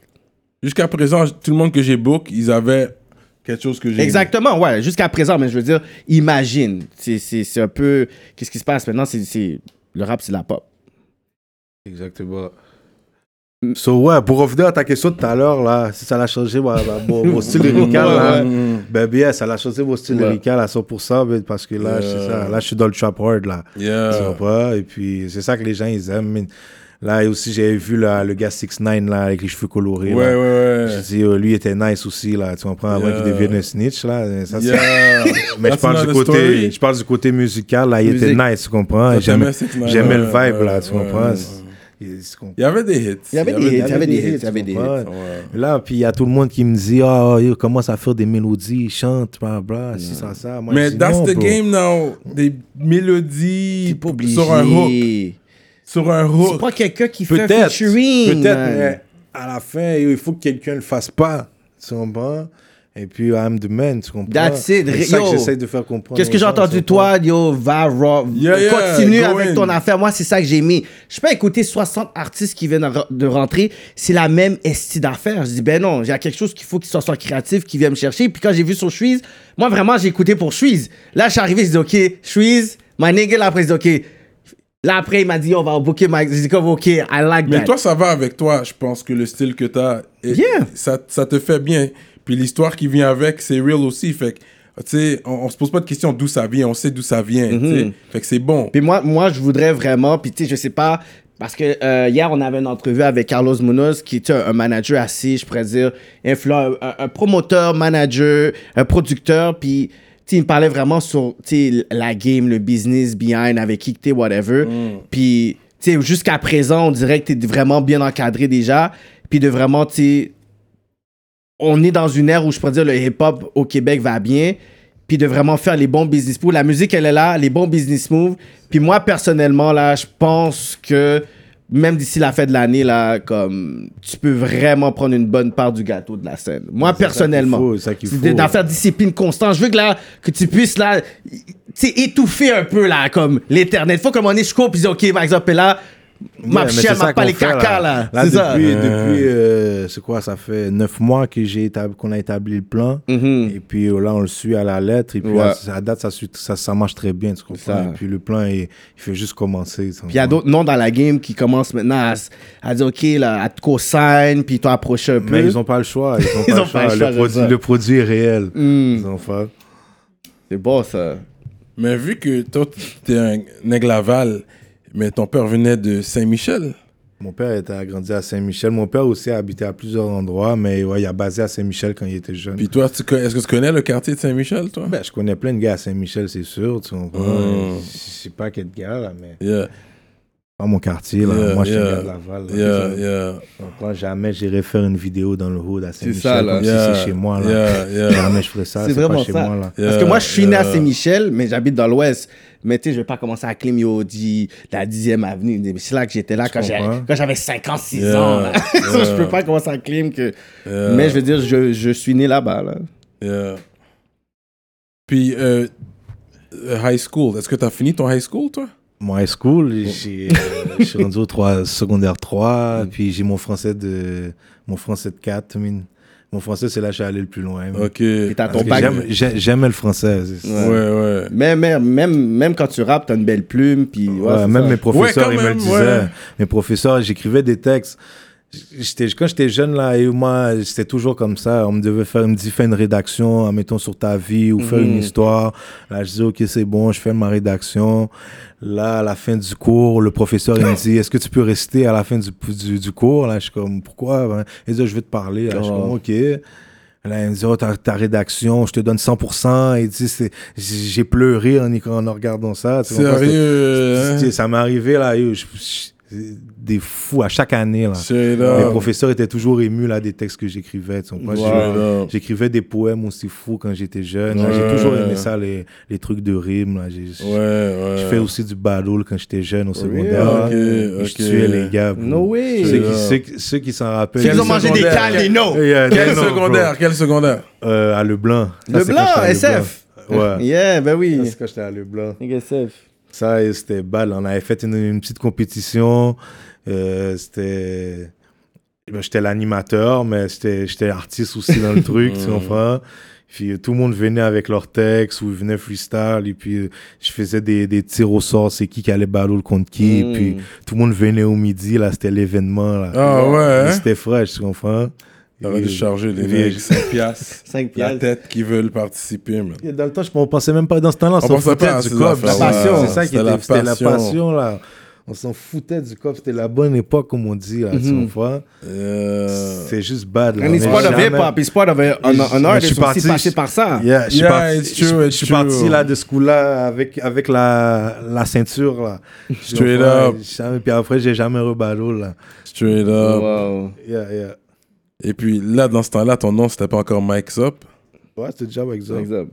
Jusqu'à présent, tout le monde que j'ai book, ils avaient quelque chose que j'ai. Exactement, ouais, jusqu'à présent, mais je veux dire, imagine. C'est- un peu. Qu'est-ce qui se passe maintenant? C'est Le rap, c'est la pop. Exactement. So, ouais, pour revenir à ta question de tout à l'heure, là, si ça l'a changé ma- ma- mon, mon style lyrical, là, ben bien, ça l'a changé mon style Ouais. lyrical à 100%, ben, parce que là, c'est ça, là, je suis dans le trap hard, là. Yeah. Tu comprends? Et puis, c'est ça que les gens, ils aiment. mais Là, et aussi, j'avais vu là, le gars 6 9 là, avec les cheveux colorés. Ouais, là. ouais, ouais. dit, euh, lui était nice aussi, là, tu comprends, avant Yeah. qu'il devienne un snitch, là. Ça, Yeah. Mais je parle, du côté, story. je parle du côté musical, là, il Musique. était nice, tu comprends? J'aimais t'aimais 6ix9ine, j'aimais le ouais, vibe, là, ouais, tu ouais, comprends? Il-? Il y avait des hits. Il y avait des hits, il y avait des hits, il y avait des hits. Ouais. Ouais. Là, puis il y a tout le monde qui me dit, ah, yo, commence à faire des mélodies, chante, bla, bla, si ça, ça. Moi, Mais that's non, the bro. game now. Des mélodies sur un hook. Sur un C'est hook. pas quelqu'un qui fait un Peut-être, featuring. peut-être, mais à la fin, il faut que quelqu'un le fasse pas, tu comprends? Et puis, I'm the man, tu comprends? That's it. C'est ça Yo, que j'essaie de faire comprendre. Qu'est-ce que j'ai entendu toi, yo, va, raw, Yeah, yeah, continue avec in. ton affaire. Moi, c'est ça que j'ai mis. Je peux écouter 60 artistes qui viennent de rentrer, c'est la même esti d'affaires. Je dis, ben non, il y a quelque chose qu'il faut qu'ils soient, soient créatifs, qu'ils viennent me chercher. Puis quand j'ai vu sur Shreeze, moi, vraiment, j'ai écouté pour Shreeze. Là, je suis arrivé, je dis, OK, Shreeze, my nigga, là, après, je dis, OK. Là, après, il m'a dit, on va booker Mike. J'ai dit, comme, OK, I like Mais that. toi, ça va avec toi. Je pense que le style que t'as, Yeah. ça, ça te fait bien. Puis l'histoire qui vient avec, c'est real aussi. Fait que, tu sais, on, on se pose pas de question d'où ça vient. On sait d'où ça vient. tu sais. Mhm. Fait que c'est bon. Puis moi, moi, je voudrais vraiment, puis tu sais, je sais pas, parce que euh, hier, on avait une entrevue avec Carlos Munoz, qui est un, un manager assez, je pourrais dire, influent, un, un promoteur, manager, un producteur, puis tu sais, il me parlait vraiment sur, tu sais, la game, le business behind, avec qui que t'es, whatever. Puis, tu sais, jusqu'à présent, on dirait que t'es vraiment bien encadré déjà, puis de vraiment, tu on est dans une ère où je pourrais dire le hip-hop au Québec va bien, puis de vraiment faire les bons business moves. La musique, elle est là, les bons business moves. Puis moi, personnellement, là, je pense que même d'ici la fin de l'année, là, comme tu peux vraiment prendre une bonne part du gâteau de la scène. Moi, personnellement. c'est d'en faire discipline constante. Je veux que là, que tu puisses là, étouffer un peu là, comme l'éternel. Faut comme on est, je puis ok, par exemple, là, ma ça m'a pas les fait, caca là. Là, C'est ça. depuis, depuis euh, c'est quoi, ça fait neuf mois que j'ai qu'on a établi le plan. Mhm. Et puis euh, là, on le suit à la lettre. Et puis Ouais. à, à date, ça, suit- ça, ça marche très bien, tu comprends? ça. Et puis le plan, il, il fait juste commencer. Puis il y a d'autres noms dans la game qui commencent maintenant à, à dire, OK, là, à te co-sign, puis toi approcher un peu. Mais ils n'ont pas le choix. Ils n'ont Ils pas, ont le pas choix. le choix, Le, c'est produit, le produit est réel. Ils ont pas. C'est bon, ça. Mais vu que toi, t'es un nègre Laval, mais ton père venait de Saint-Michel? Mon père était grandi à Saint-Michel. Mon père aussi a habité à plusieurs endroits, mais ouais, il a basé à Saint-Michel quand il était jeune. Puis toi, est-ce que tu connais le quartier de Saint-Michel, toi? Ben, je connais plein de gars à Saint-Michel, c'est sûr. Tu comprends? Mm. Je sais pas quel gars, là, mais Yeah, pas mon quartier. Là. Yeah, Moi, je suis yeah. un gars de Laval. là. yeah, yeah, Donc, là, jamais j'irai faire une vidéo dans le hood à Saint-Michel ça, là. comme yeah. si c'est chez moi. Là. Yeah, yeah. Jamais je ferais ça. C'est pas chez ça. moi. Là. Yeah, Parce que moi, je suis né à. Saint-Michel, mais j'habite dans l'Ouest. Mais tu sais, je vais pas commencer à claim yo, di- la 10e avenue. C'est là que j'étais là quand j'ai- comprends? quand j'avais 5 ans, 6 Yeah, ans. là. Ça, yeah. je peux pas commencer à claim que. Yeah. Mais je veux dire, je, je suis né là-bas. Là. Yeah. Puis, euh, euh, high school, est-ce que tu as fini ton high school, toi? Mon high school, j'ai, euh, je suis rendu au 3, secondaire 3, puis j'ai mon français de mon français de 4. I mean. Mon français, c'est là que je suis allé le plus loin. Ok. Et Ouais, t'as ton bac. j'aimais le français. Ouais. ouais. Mais, mais même, même quand tu rappes, t'as une belle plume. Puis, ouais, Ouais, même ça. mes professeurs, Ouais, ils me le disaient. ouais. Mes professeurs, j'écrivais des textes. J'étais, quand j'étais jeune, là, et moi, c'était toujours comme ça. On me devait faire, me dit, fais une rédaction, mettons, sur ta vie ou faire Mhm. une histoire. Là, je dis, OK, c'est bon, je fais ma rédaction. Là, à la fin du cours, le professeur, il me dit, est-ce que tu peux rester à la fin du, du, du cours? Là, je suis comme, pourquoi? Ben, il dit, je vais te parler. Là, je suis Oh. comme, OK. Là, il me dit, oh, ta, ta rédaction, je te donne 100%. Il dit, c'est- j'ai pleuré en, y- en regardant ça. Sérieux? hein? Ça m'est arrivé là, yo, je- je- des fous à chaque année là. Les professeurs étaient toujours émus là des textes que j'écrivais. up. J'écrivais des poèmes aussi fous quand j'étais jeune. Ouais. J'ai toujours aimé ça, les, les trucs de rime. Là. J'ai- Ouais, ouais. Je fais aussi du battle quand j'étais jeune au secondaire. real? là. Ok, Et ok. Je tuais les gars. bro. No way. Ceux qui, Yeah. ceux qui- ceux qui s'en rappellent. Ils ont mangé des cannes, les no. Yeah, Quel secondaire? Quel secondaire? Euh, à Leblanc. Ça, Le c'est quand blanc, j'étais à SF. Leblanc. Ouais. Yeah, ben oui. c'est quand j'étais à Leblanc. SF. Ça, et c'était bad. On avait fait une, une petite compétition. Euh, c'était. ben, j'étais l'animateur, mais j'étais j'étais artiste aussi dans le truc, tu comprends? Puis euh, tout le monde venait avec leur texte ou ils venaient freestyle. Et puis je faisais des, des tirs au sort, c'est qui qui allait battle contre qui. Mm. Puis tout le monde venait au midi, là, c'était l'événement. là. Ah ouais, hein? C'était fraîche, tu comprends? T'aurais dû Et- charger les mecs 5 piastres. 5 La piastres. tête qui veulent participer, man. Dans le temps, je on pensait même pas dans ce temps-là. On, On s'en pensait foutait pas à du affaires-là. La passion. C'est ça qui C'était était la c'était la passion. là. On s'en foutait du cop. C'était la bonne époque, comme on dit, là. Tu comprends? Euh, C'est juste bad, là. And it's Mais part of hip-hop, it's part of artist parti- passé par ça. Yeah, je suis Yeah, parti, it's true, je- suis parti là de ce coup-là avec, avec la, la ceinture là. Straight up. jamais- Puis après, j'ai jamais reballot là. Straight up. Wow. Yeah, yeah. Et puis là, dans ce temps-là, ton nom, c'était pas encore Mike's Up. Ouais, c'était déjà avec ça. Exemple.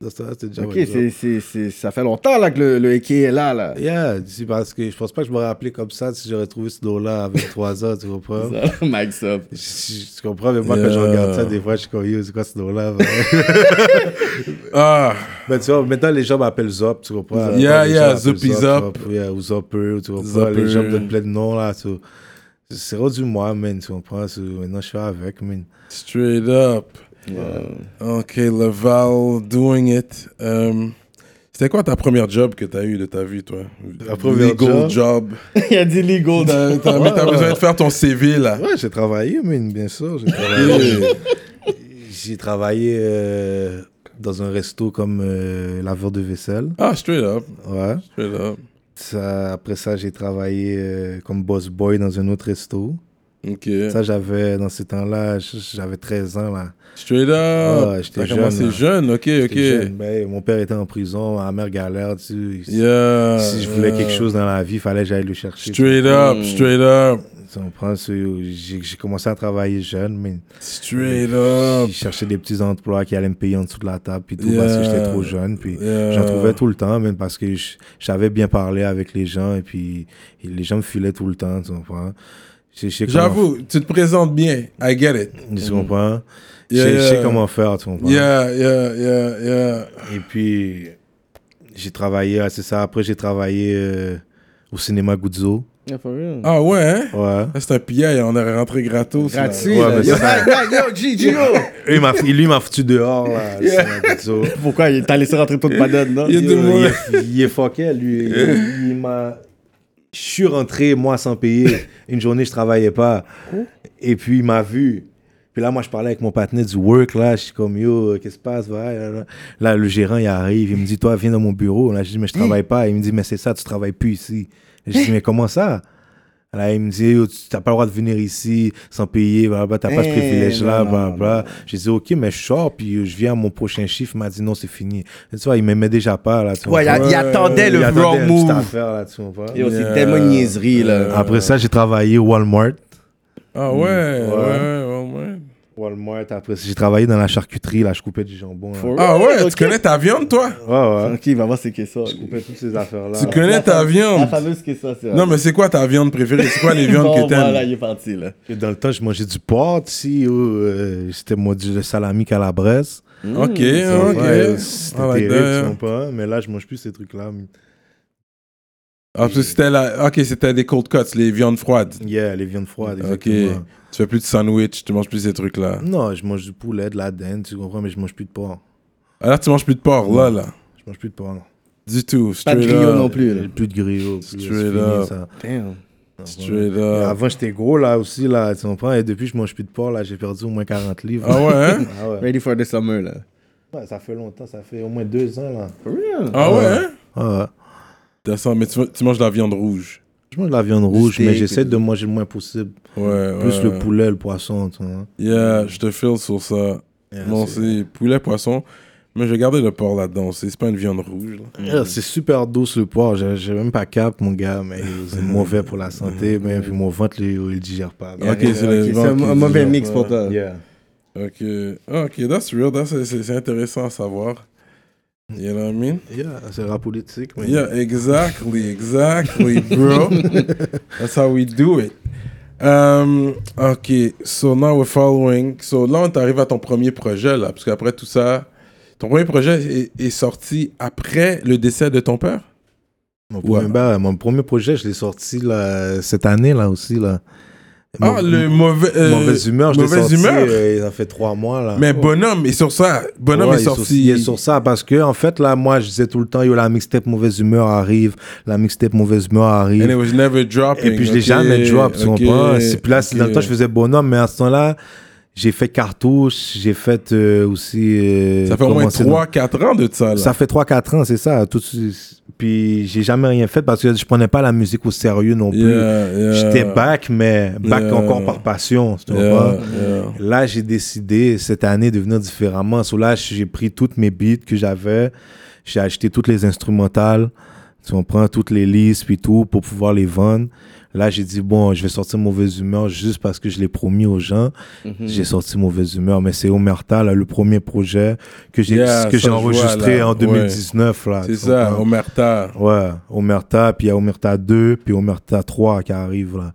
Dans ce temps-là, C'était déjà Ok, ça. c'est, c'est, c'est, ça fait longtemps là, que le, le AK est là. là. Yeah, c'est parce que je pense pas que je m'aurais appelé comme ça si j'aurais trouvé ce dos-là avec 3 ans, tu comprends? Mike's up. Je- je- Tu comprends, mais moi, quand je Yeah. regarde ça, des fois, je suis comme, yo, c'est quoi ce dos-là? man? Ah, Mais tu vois, maintenant, les gens m'appellent Zop, tu comprends? Yeah, Les yeah, gens m'appellent Zoppy Zop, Zop. tu vois, yeah, ou Zopper, tu comprends? Zopper. Les gens me donnent plein de noms, là, tu vois. C'est rendu moi, man, tu comprends? Maintenant, je fais avec, man. straight up. Ok, Laval, doing it. Um, c'était quoi ta première job que t'as eu de ta vie, toi? La première Legal job? job. Il a dit legal. T'as t'as- mais t'as besoin de faire ton CV, là. Ouais, j'ai travaillé, man, bien sûr. J'ai travaillé, j'ai travaillé euh, dans un resto comme euh, laveur de vaisselle. Ah, straight up. Ouais. Straight up. Ça, après ça, j'ai travaillé euh, comme boss boy dans un autre resto. Ok. Ça, j'avais, dans ces temps-là, j'avais 13 ans, là. Straight up. Ouais, j'étais jeune, commencé jeune, ok, ok. Jeune, ben, mon père était en prison, ma mère galère, tu sais. Yeah. Si je voulais yeah. quelque chose dans la vie, il fallait que j'aille le chercher. Straight up, Mm. straight up. Tu comprends? J'ai j'ai commencé à travailler jeune, mais Straight up. je cherchais des petits emplois qui allaient me payer en dessous de la table, puis tout, Yeah. parce que j'étais trop jeune. Puis Yeah. j'en trouvais tout le temps, même parce que je savais bien parler avec les gens, et puis et les gens me filaient tout le temps, tu comprends? J'avoue, tu te présentes bien. I get it. Tu comprends? Je Yeah, sais- je sais yeah. comment faire, tu comprends? Yeah, yeah, yeah, yeah. Et puis, j'ai travaillé, ah, c'est ça. Après, j'ai travaillé euh, au cinéma Guzzo. Yeah, for real. Ah ouais, hein? Ouais. Ah, C'est un pillage, on est rentré gratos. là. Gratuit. Ouais, mais Yo, yo, G, lui, il m'a foutu dehors, là, le cinéma Guzzo. Pourquoi? Il t'a laissé rentrer toute madone, non? Il est, il est fucké, lui. Il m'a... Je suis rentré, moi, sans payer. Une journée, je travaillais pas. Et puis, il m'a vu. Puis là, moi, je parlais avec mon partenaire du work, là. Je suis comme, yo, qu'est-ce qui se passe? Ouais, là, là. Là, le gérant, il arrive. Il me dit, toi, viens dans mon bureau. Là, je dis, mais je travaille pas. Il me dit, mais c'est ça, tu travailles plus ici. Je dis, mais comment ça? Là, il me dit, Yo, tu n'as pas le droit de venir ici sans payer, blablabla, t'as pas ce Eh, privilège-là, non, blablabla. J'ai dit, ok, mais je sors, puis je viens à mon prochain chiffre. Il m'a dit, non, c'est fini. Et tu vois, il m'aimait déjà pas, là. tu Ouais, il, a- comprends? il attendait le wrong move. affaire, là, tu? Yo, c'est tellement niaiserie, là. Après ça, j'ai travaillé au Walmart. Ah ouais, ouais, ouais, ouais. ouais. Walmart, après ça, j'ai travaillé dans la charcuterie, là, je coupais du jambon. là. Ah ouais, tu connais ta viande, toi? Ouais, ouais. Ok, il va voir c'est que ça. Je coupais toutes ces affaires-là. Tu connais ta La viande? fameuse que ça, c'est Non, mais c'est quoi ta viande préférée? C'est quoi les viandes Bon, que t'aimes? Voilà, il est parti, là. Et Dans le temps, je mangeais du porc, ici, euh, c'était moi du salami calabrese. Ok, Tu ok. C'était like terrible, tu comprends? Mais là, je mange plus ces trucs-là. Ah, parce que c'était la... Ok, c'était des cold cuts, les viandes froides. Yeah, les viandes froides, Ok. exactement. Tu fais plus de sandwich, tu manges plus ces trucs-là. Non, je mange du poulet, de la dinde, tu comprends, mais je mange plus de porc. Alors, tu manges plus de porc, là, là. Je mange plus de porc, non. Du tout. Pas de straight griot non plus, là. Plus de griot, Straight up. ça. Damn. Straight Mais up. Avant, j'étais gros, là, aussi, là, tu comprends, et depuis, je mange plus de porc, là, j'ai perdu au moins 40 livres. Ah ouais, hein? Ah ouais. Ready for the summer, là. Ouais, ça fait longtemps, ça fait au moins deux ans, là. For real? Ah ouais, hein? Ah ouais. D'accord, mais tu, tu manges de la viande rouge. Je mange de la viande rouge, steak mais j'essaie de manger le moins possible. Ouais, Plus ouais. le poulet, le poisson, tu vois. Yeah, je te file sur ça. Yeah, Bon, c'est- poulet, poisson. Mais je vais garder le porc là-dedans. C'est pas une viande rouge. Yeah, c'est super douce le porc. J'ai j'ai même pas cap, mon gars, mais c'est mauvais pour la santé. Mais puis mon ventre, il, il digère pas. Ok, c'est un, mauvais mix pour toi. Yeah. Ok. Ah, ok, that's real. That's, c'est, c'est intéressant à savoir. You know what I mean? Yeah, c'est rap politique. Yeah, exactly, exactly, bro. That's how we do it. Um, ok, so now we're following. So là, on t'arrive à ton premier projet, là, parce qu'après tout ça, ton premier projet est, est sorti après le décès de ton père? Mon, Ouais. premier, bah, mon premier projet, je l'ai sorti là, cette année là aussi. Là. Ah, le mauvais. euh, Mauvaise humeur, je Mauvaise sorti, humeur. euh, ça fait trois mois, là. Mais Bonhomme est sur ça. Bonhomme Ouais, est sorti. Il est sur ça parce que, en fait, là, moi, je disais tout le temps, yo, la mixtape mauvaise humeur arrive, la mixtape mauvaise humeur arrive. And it was never dropping. Et puis je l'ai jamais drop, tu ok, comprends? Puis là, c'est- dans le temps, je faisais bonhomme, mais à ce temps-là, j'ai fait cartouche, j'ai fait euh, aussi. euh, Ça fait au moins commencer dans- 3-4 ans de ça. Là. Ça fait 3-4 ans, c'est ça. Tout, puis j'ai jamais rien fait parce que je prenais pas la musique au sérieux non plus. Yeah, yeah. J'étais back, mais back Yeah. encore par passion, tu yeah. Là, j'ai décidé cette année de venir différemment. So là, j'ai pris toutes mes beats que j'avais, j'ai acheté toutes les instrumentales, tu comprends, toutes les listes puis tout pour pouvoir les vendre. Là, j'ai dit, bon, je vais sortir Mauvaise Humeur juste parce que je l'ai promis aux gens. Mhm. J'ai sorti Mauvaise Humeur, mais c'est Omerta, là, le premier projet que j'ai Yeah, j'ai vois, enregistré là. en Ouais. 2019. là. C'est ça, comprends? Omerta. Ouais, Omerta, puis il y a Omerta 2, puis Omerta 3 qui arrive, là.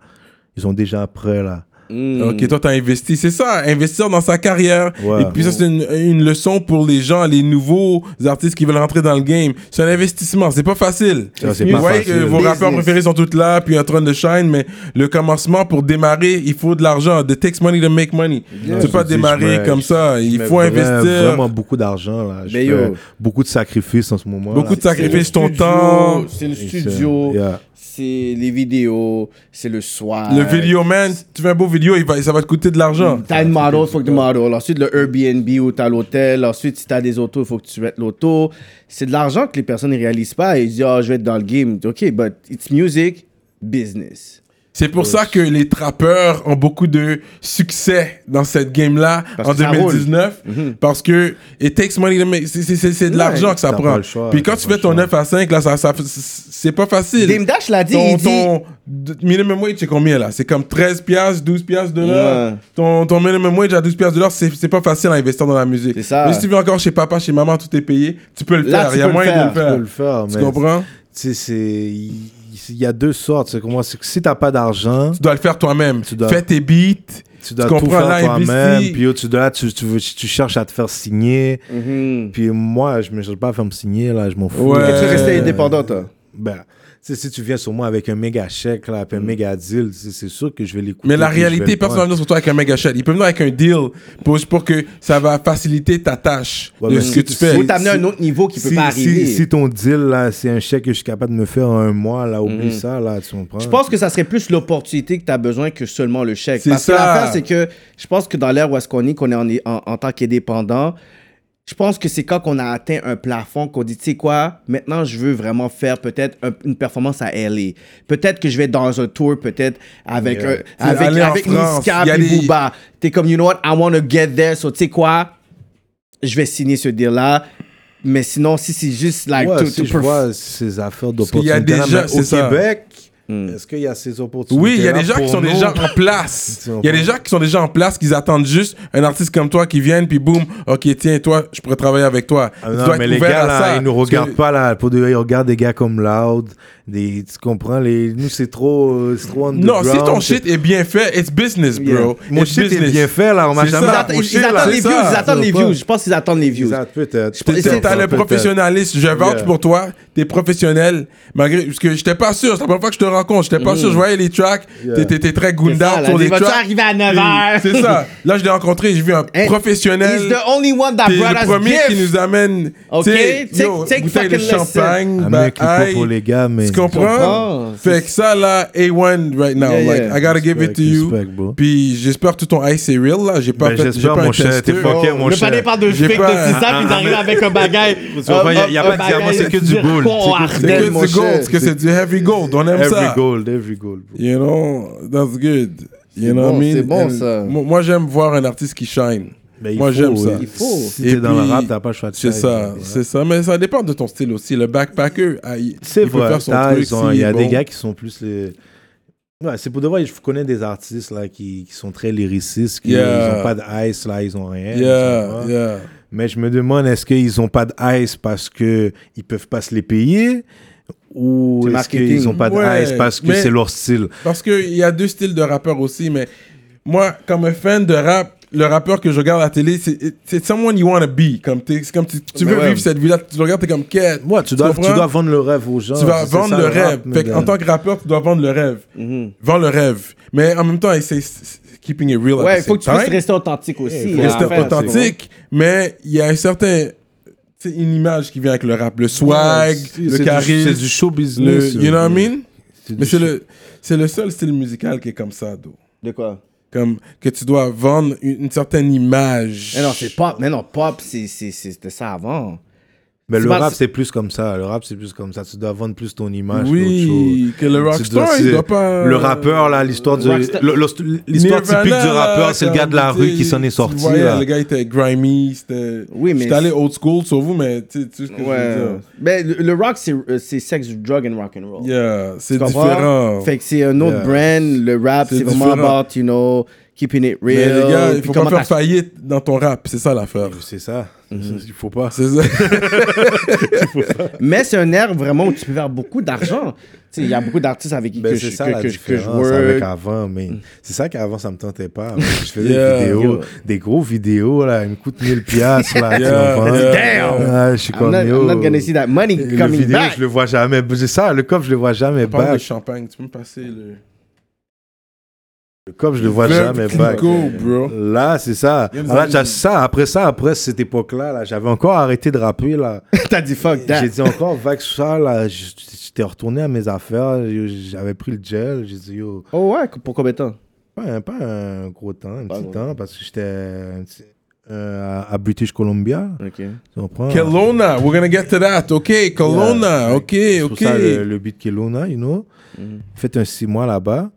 Ils sont déjà prêts, là. Mm. Ok, toi, t'as investi. C'est ça, investir dans sa carrière. Ouais. Et puis ça, c'est une, une leçon pour les gens, les nouveaux artistes qui veulent rentrer dans le game. C'est un investissement, c'est pas facile. Ça, c'est Vous pas voyez facile. que vos Business. rappeurs préférés sont tous là, puis en train de shine, mais le commencement, pour démarrer, il faut de l'argent. It takes money to make money. Yeah, tu peux pas démarrer comme ça. Il faut investir. Vraiment beaucoup d'argent, là. Je Mais fais yo. beaucoup de sacrifices en ce moment. Beaucoup là. de sacrifices, ton temps. studio, C'est le studio, yeah. C'est les vidéos, c'est le soir. Le vidéo man, tu fais un beau vidéo, il va, ça va te coûter de l'argent. T'as une model, faut que tu model. Ensuite, le Airbnb où t'as l'hôtel. Ensuite, si t'as des autos, il faut que tu mettes l'auto. C'est de l'argent que les personnes ne réalisent pas. Ils disent, ah, je vais être dans le game. OK, but it's music, business. C'est pour ça que les trappeurs ont beaucoup de succès dans cette game-là en que ça 2019. Parce que it takes money to make- c'est- c'est c'est- c'est de Ouais, l'argent que ça prend. Puis quand tu fais ton choix. 9 à 5, là, ça, ça, c'est pas facile. Dame Dash l'a dit, ton, minimum wage, c'est combien là? C'est comme 13 piastres, 12 piastres de l'heure. Ouais. Ton, ton minimum wage à 12 piastres de l'heure, c'est c'est pas facile à investir dans la musique. C'est ça. Mais si tu vis encore chez papa, chez maman, tout est payé, tu peux le Là, faire. Il y a moyen de le faire. Tu comprends? tu sais, c'est il y a deux sortes. C'est comment c'est que si t'as pas d'argent, Tu dois le faire toi-même. Tu dois- Fais tes beats. tu dois Tu tout comprends, faire là, toi-même. Puis tu, là, tu, tu, veux- tu cherches à te faire signer. Mhm. Puis moi, je me cherche pas à faire me signer là, je m'en fous. Ouais. Et tu Euh, restais indépendant, toi? Ben, tu sais, si tu viens sur moi avec un méga chèque, là, un méga deal, c'est sûr que je vais l'écouter. Mais la réalité, personne va venir sur toi avec un méga shot. Il peut venir avec un deal pour, pour que ça va faciliter ta tâche Ouais, de ce si que tu- fais. Faut t'amener à un autre niveau qui peut pas si- arriver. Si, ton deal, là, c'est un chèque que je suis capable de me faire en un mois, là, oublie ça, là, tu comprends? Je pense que ça serait plus l'opportunité que tu as besoin que seulement le chèque. C'est Parce ça. que l'affaire, c'est que je pense que dans l'ère où est-ce qu'on est, qu'on est en, en, en tant qu'indépendant, je pense que c'est quand on a atteint un plafond qu'on dit, tu sais quoi, maintenant je veux vraiment faire peut-être un- une performance à LA. Peut-être que je vais dans un tour, peut-être avec, Yeah. un, avec, avec Niska et des- Booba. T'es comme, you know what, I want to get there. So, tu sais quoi, je vais signer ce deal-là. Mais sinon, si c'est juste like Ouais, to, si to je perf- vois ces affaires c'est Au ça. Québec, Hmm. est-ce qu'il y a ces opportunités? Oui, il y a des gens qui sont déjà en place. Il y a des gens qui sont déjà en place, qui attendent juste un artiste comme toi qui vienne, puis boum, ok, tiens, toi, je pourrais travailler avec toi. Ah Tu non, dois mais être les gars, là, ça. ils nous que- regardent pas, là. Pour de vrai, ils regardent des gars comme Loud. Des, tu comprends? Les, nous, c'est trop, euh, c'est trop Non, si ton shit est bien fait, it's business, bro. Mon It's shit est business. bien fait, là. On m'a jamais. Ils ils là. attendent les views, ils attendent les views. Je pense qu'ils attendent les views. Peut-être. T'es- le peut-être. professionnalisme, je Yeah. pour toi, t'es professionnel, malgré, parce que j'étais pas sûr, c'est la première fois que je te rencontre, j'étais pas sûr, je voyais les tracks, Yeah. t'étais très là, sur les tracks. arriver à 9 Puis, heures? C'est ça. Là, je l'ai rencontré, j'ai vu un professionnel. He's the only one that T'es brought le us premier qui nous amène, Ok, take- fucking champagne, Un mec qui pas aïe. pour les gars, mais. Tu comprends? Fait que ça, là, A1 right now. Yeah, like, yeah. I gotta give it to Respect, you. respect. Puis j'espère que tout ton ice est real, là. J'ai pas Ben, fait, j'ai j'espère, pas mon cher, t'es fucké, mon cher. panais parle de fake pas- de 600 puis ils arrivent avec un bagage. Tu vois pas, y a- pas de diamant, c'est que du gold. C'est que du gold, parce que c'est du heavy gold. On aime Every ça. gold, every gold. bro. You know, that's good. You know what I mean? c'est bon, ça. Moi, j'aime voir un artiste qui shine. Ben, il Moi, j'aime ça. Il faut. Si Et t'es dans le puis, rap, t'as pas le choix de C'est ça, ouais. c'est ça. Mais ça dépend de ton style aussi. Le backpacker, ah, il, C'est il peut vrai, faire son truc. s'il Il y a des gars qui sont plus les. Ouais, c'est pour de vrai, je connais des artistes là, qui, qui sont très lyricistes, qui Yeah. n'ont pas de ice, là, ils ont rien. Yeah, yeah. Mais je me demande, est-ce qu'ils n'ont pas de ice parce qu'ils ne peuvent pas se les payer? Ou C'est est-ce marketing. qu'ils n'ont pas de Ouais, ice parce que c'est leur style? Parce qu'il y a deux styles de rappeurs aussi, mais moi, comme un fan de rap, le rappeur que je regarde à la télé, c'est someone you want to be. Comme t'es- c'est comme tu, tu veux ouais. vivre cette vie-là, tu le regardes, t'es comme quête. Moi, tu dois, tu dois vendre le rêve aux gens. Tu vas ça, vendre le rêve. Fait en tant que rappeur, tu dois vendre le rêve. Vends le rêve. Mais en même temps, c'est keeping it real. at Ouais, the il faut que tu puisses time. rester authentique aussi. À rester authentique, mais il y a un certain. C'est une image qui vient avec le rap. Le swag, le charisme. C'est du show le, business. you know what I mean? C'est du Mais c'est le, c'est le seul style musical qui est comme ça, Do. c'est- De quoi? Comme que tu dois vendre une, une certaine image. Mais non, c'est pop. Mais non, pop, c'était ça avant. Mais le rap, c'est plus comme ça. Le rap, c'est plus comme ça. Tu dois vendre plus ton image. Oui, que le dois- rockstar, il c'est- doit pas. Le rappeur, là, l'histoire du- l'histoire typique du rappeur, c'est le gars de la rue qui s'en est sorti. voyais, là. Le gars était grimy, c'était. Oui, mais J'étais allé old school sur vous, mais tu sais ce que je veux Ouais. dire. Mais le, le rock, c'est euh, c'est sex, drug and rock and roll. Yeah, c'est différent. Fait que c'est un autre Yeah. brand. Le rap, C'est vraiment about, you know, keeping it real. Mais les gars, il faut pas faire faillite dans ton rap, c'est ça l'affaire. C'est ça. Mhm. Il faut pas. C'est ça. Mais c'est un air vraiment où tu peux faire beaucoup d'argent. Tu sais, il y a beaucoup d'artistes avec qui Ben, que, c'est je, ça que, je- que je différence avec work. avant, mais Mm. c'est ça qu'avant ça me tentait pas. Je faisais Yeah. des vidéos, des gros vidéos là, ils me coûtent 1000 piastres là, Yeah. Damn! Ah, je suis I'm comme not, yo. I'm not gonna see that money le coming vidéo, back. je le vois jamais. C'est ça, le coffre, je le vois jamais On parle de champagne, tu peux me passer le. Le coffre, je le vois jamais back. Go, bro. Là, c'est ça. Ah, là, ça. Après ça, après cette époque-là, là, j'avais encore arrêté de rapper là. T'as dit fuck that. J'ai dit encore vague ça là. J'étais retourné à mes affaires. J'avais pris le gel. J'ai dit yo. Oh ouais, pour combien de temps? Pas un, pas un gros temps, un Pas petit gros. temps, parce que j'étais euh, à, British Columbia. Ok. Tu comprends? Kelowna, we're gonna get to that. Ok, Kelowna, Yeah. ok, ok. ça le, le beat Kelowna, you know. Mhm. Fait un six mois là-bas.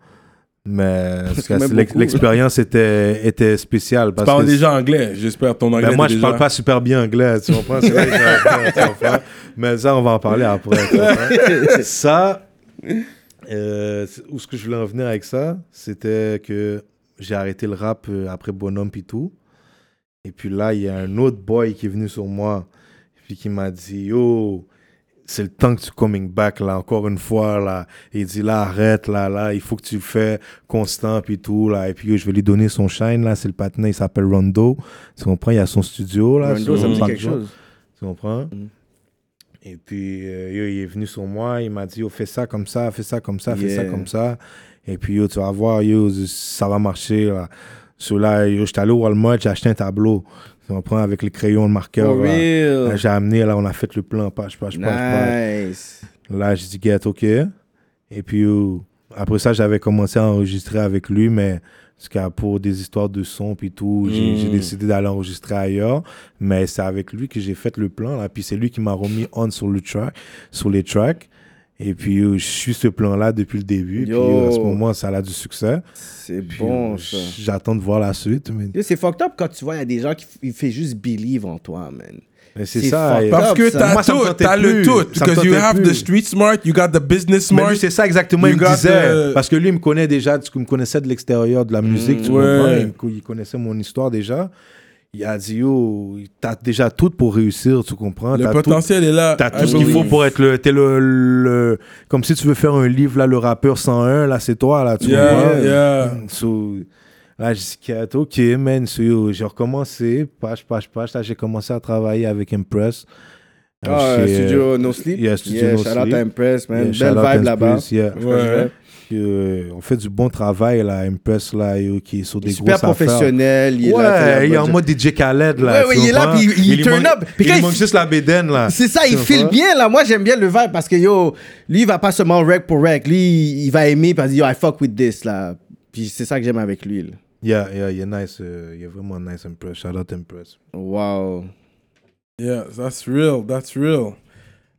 Mais l'expérience était, était spéciale. Tu Parce parles que déjà anglais, j'espère ton anglais. Ben, moi, je parle déjà- pas super bien anglais, tu comprends? C'est là que j'ai- tu comprends? Mais ça, on va en parler après. tu ça, euh, où ce que je voulais en venir avec ça, c'était que j'ai arrêté le rap euh, après Bonhomme et tout. Et puis là, il y a un autre boy qui est venu sur moi, puis qui m'a dit, yo, c'est le temps que tu coming back, là, encore une fois, là. Il dit, là, arrête, là, là, il faut que tu le fais constant, puis tout, là. Et puis, je vais lui donner son shine, là. C'est le patin, il s'appelle Rondo. Tu comprends? Il a son studio, là. Rondo, ça me dit quelque chose. Tu comprends? Mhm. Et puis, euh, yo, il est venu sur moi, il m'a dit, yo, fais ça comme ça, fais ça comme ça, fais ça comme ça. Et puis, yo, tu vas voir, yo, ça va marcher, là. Sur là, yo, j'étais allé au Walmart, j'ai acheté un tableau. Tu comprends? Avec les crayons, le marqueur. Là. Là, J'ai amené, là, on a fait le plan, page, page, page, page. Nice. Là, j'ai dit, get, OK. Et puis, après ça, j'avais commencé à enregistrer avec lui, mais parce que pour des histoires de son puis tout, j'ai j'ai décidé d'aller enregistrer ailleurs. Mais c'est avec lui que j'ai fait le plan, là. Puis c'est lui qui m'a remis on sur, le track, sur les tracks. Et puis, yo, je suis ce plan-là depuis le début. Puis, Yo. yo, à ce moment, ça a du succès. C'est Puis, bon, yo, ça. J'attends de voir la suite. Mais, C'est fucked up quand tu vois, il y a des gens qui font juste believe en toi, man. mais c'est ça. Parce que t'as tout, t'as le tout. Because you have plus. the street smart, you got the business Mais smart. lui, c'est ça exactement, You il me disait. the- Parce que lui, il me connaît déjà, il me connaissait de l'extérieur de la musique, tu ouais. comprends? Il, me co- il connaissait mon histoire déjà. Il a dit, yo, t'as déjà tout pour réussir, tu comprends? Le T'as potentiel est là. Tout, t'as I tout ce qu'il faut pour être le, t'es le, le- Comme si tu veux faire un livre, là, le rappeur 101, là, c'est toi, là, tu Yeah, comprends? yeah. So, là, j'ai dit, ok, man, so, yo, j'ai recommencé, page, page, page. Là, j'ai commencé à travailler avec Impress. Ah, chez, Studio No Sleep? yeah, Studio No shout out Sleep. à Impress, man. Yeah, Belle vibe là-bas. Yeah. Ouais. Euh, on fait du bon travail là, Impress là, yo, qui est sur des Super grosses affaires. professionnel. Il est ouais, là, il est en mode DJ Khaled là. Ouais, ouais, il est là, puis il- il turn up. Puis il il- manque juste la bédaine là. C'est ça, il file bien là. Moi, j'aime bien le vibe parce que yo, lui, il va pas seulement rec pour rec. Lui, il va aimer parce que yo, I fuck with this là. Puis c'est ça que j'aime avec lui. là. Yeah, yeah, il est nice, euh, il est vraiment nice Impress. Shout out Impress. Wow. Yeah, that's real, that's real.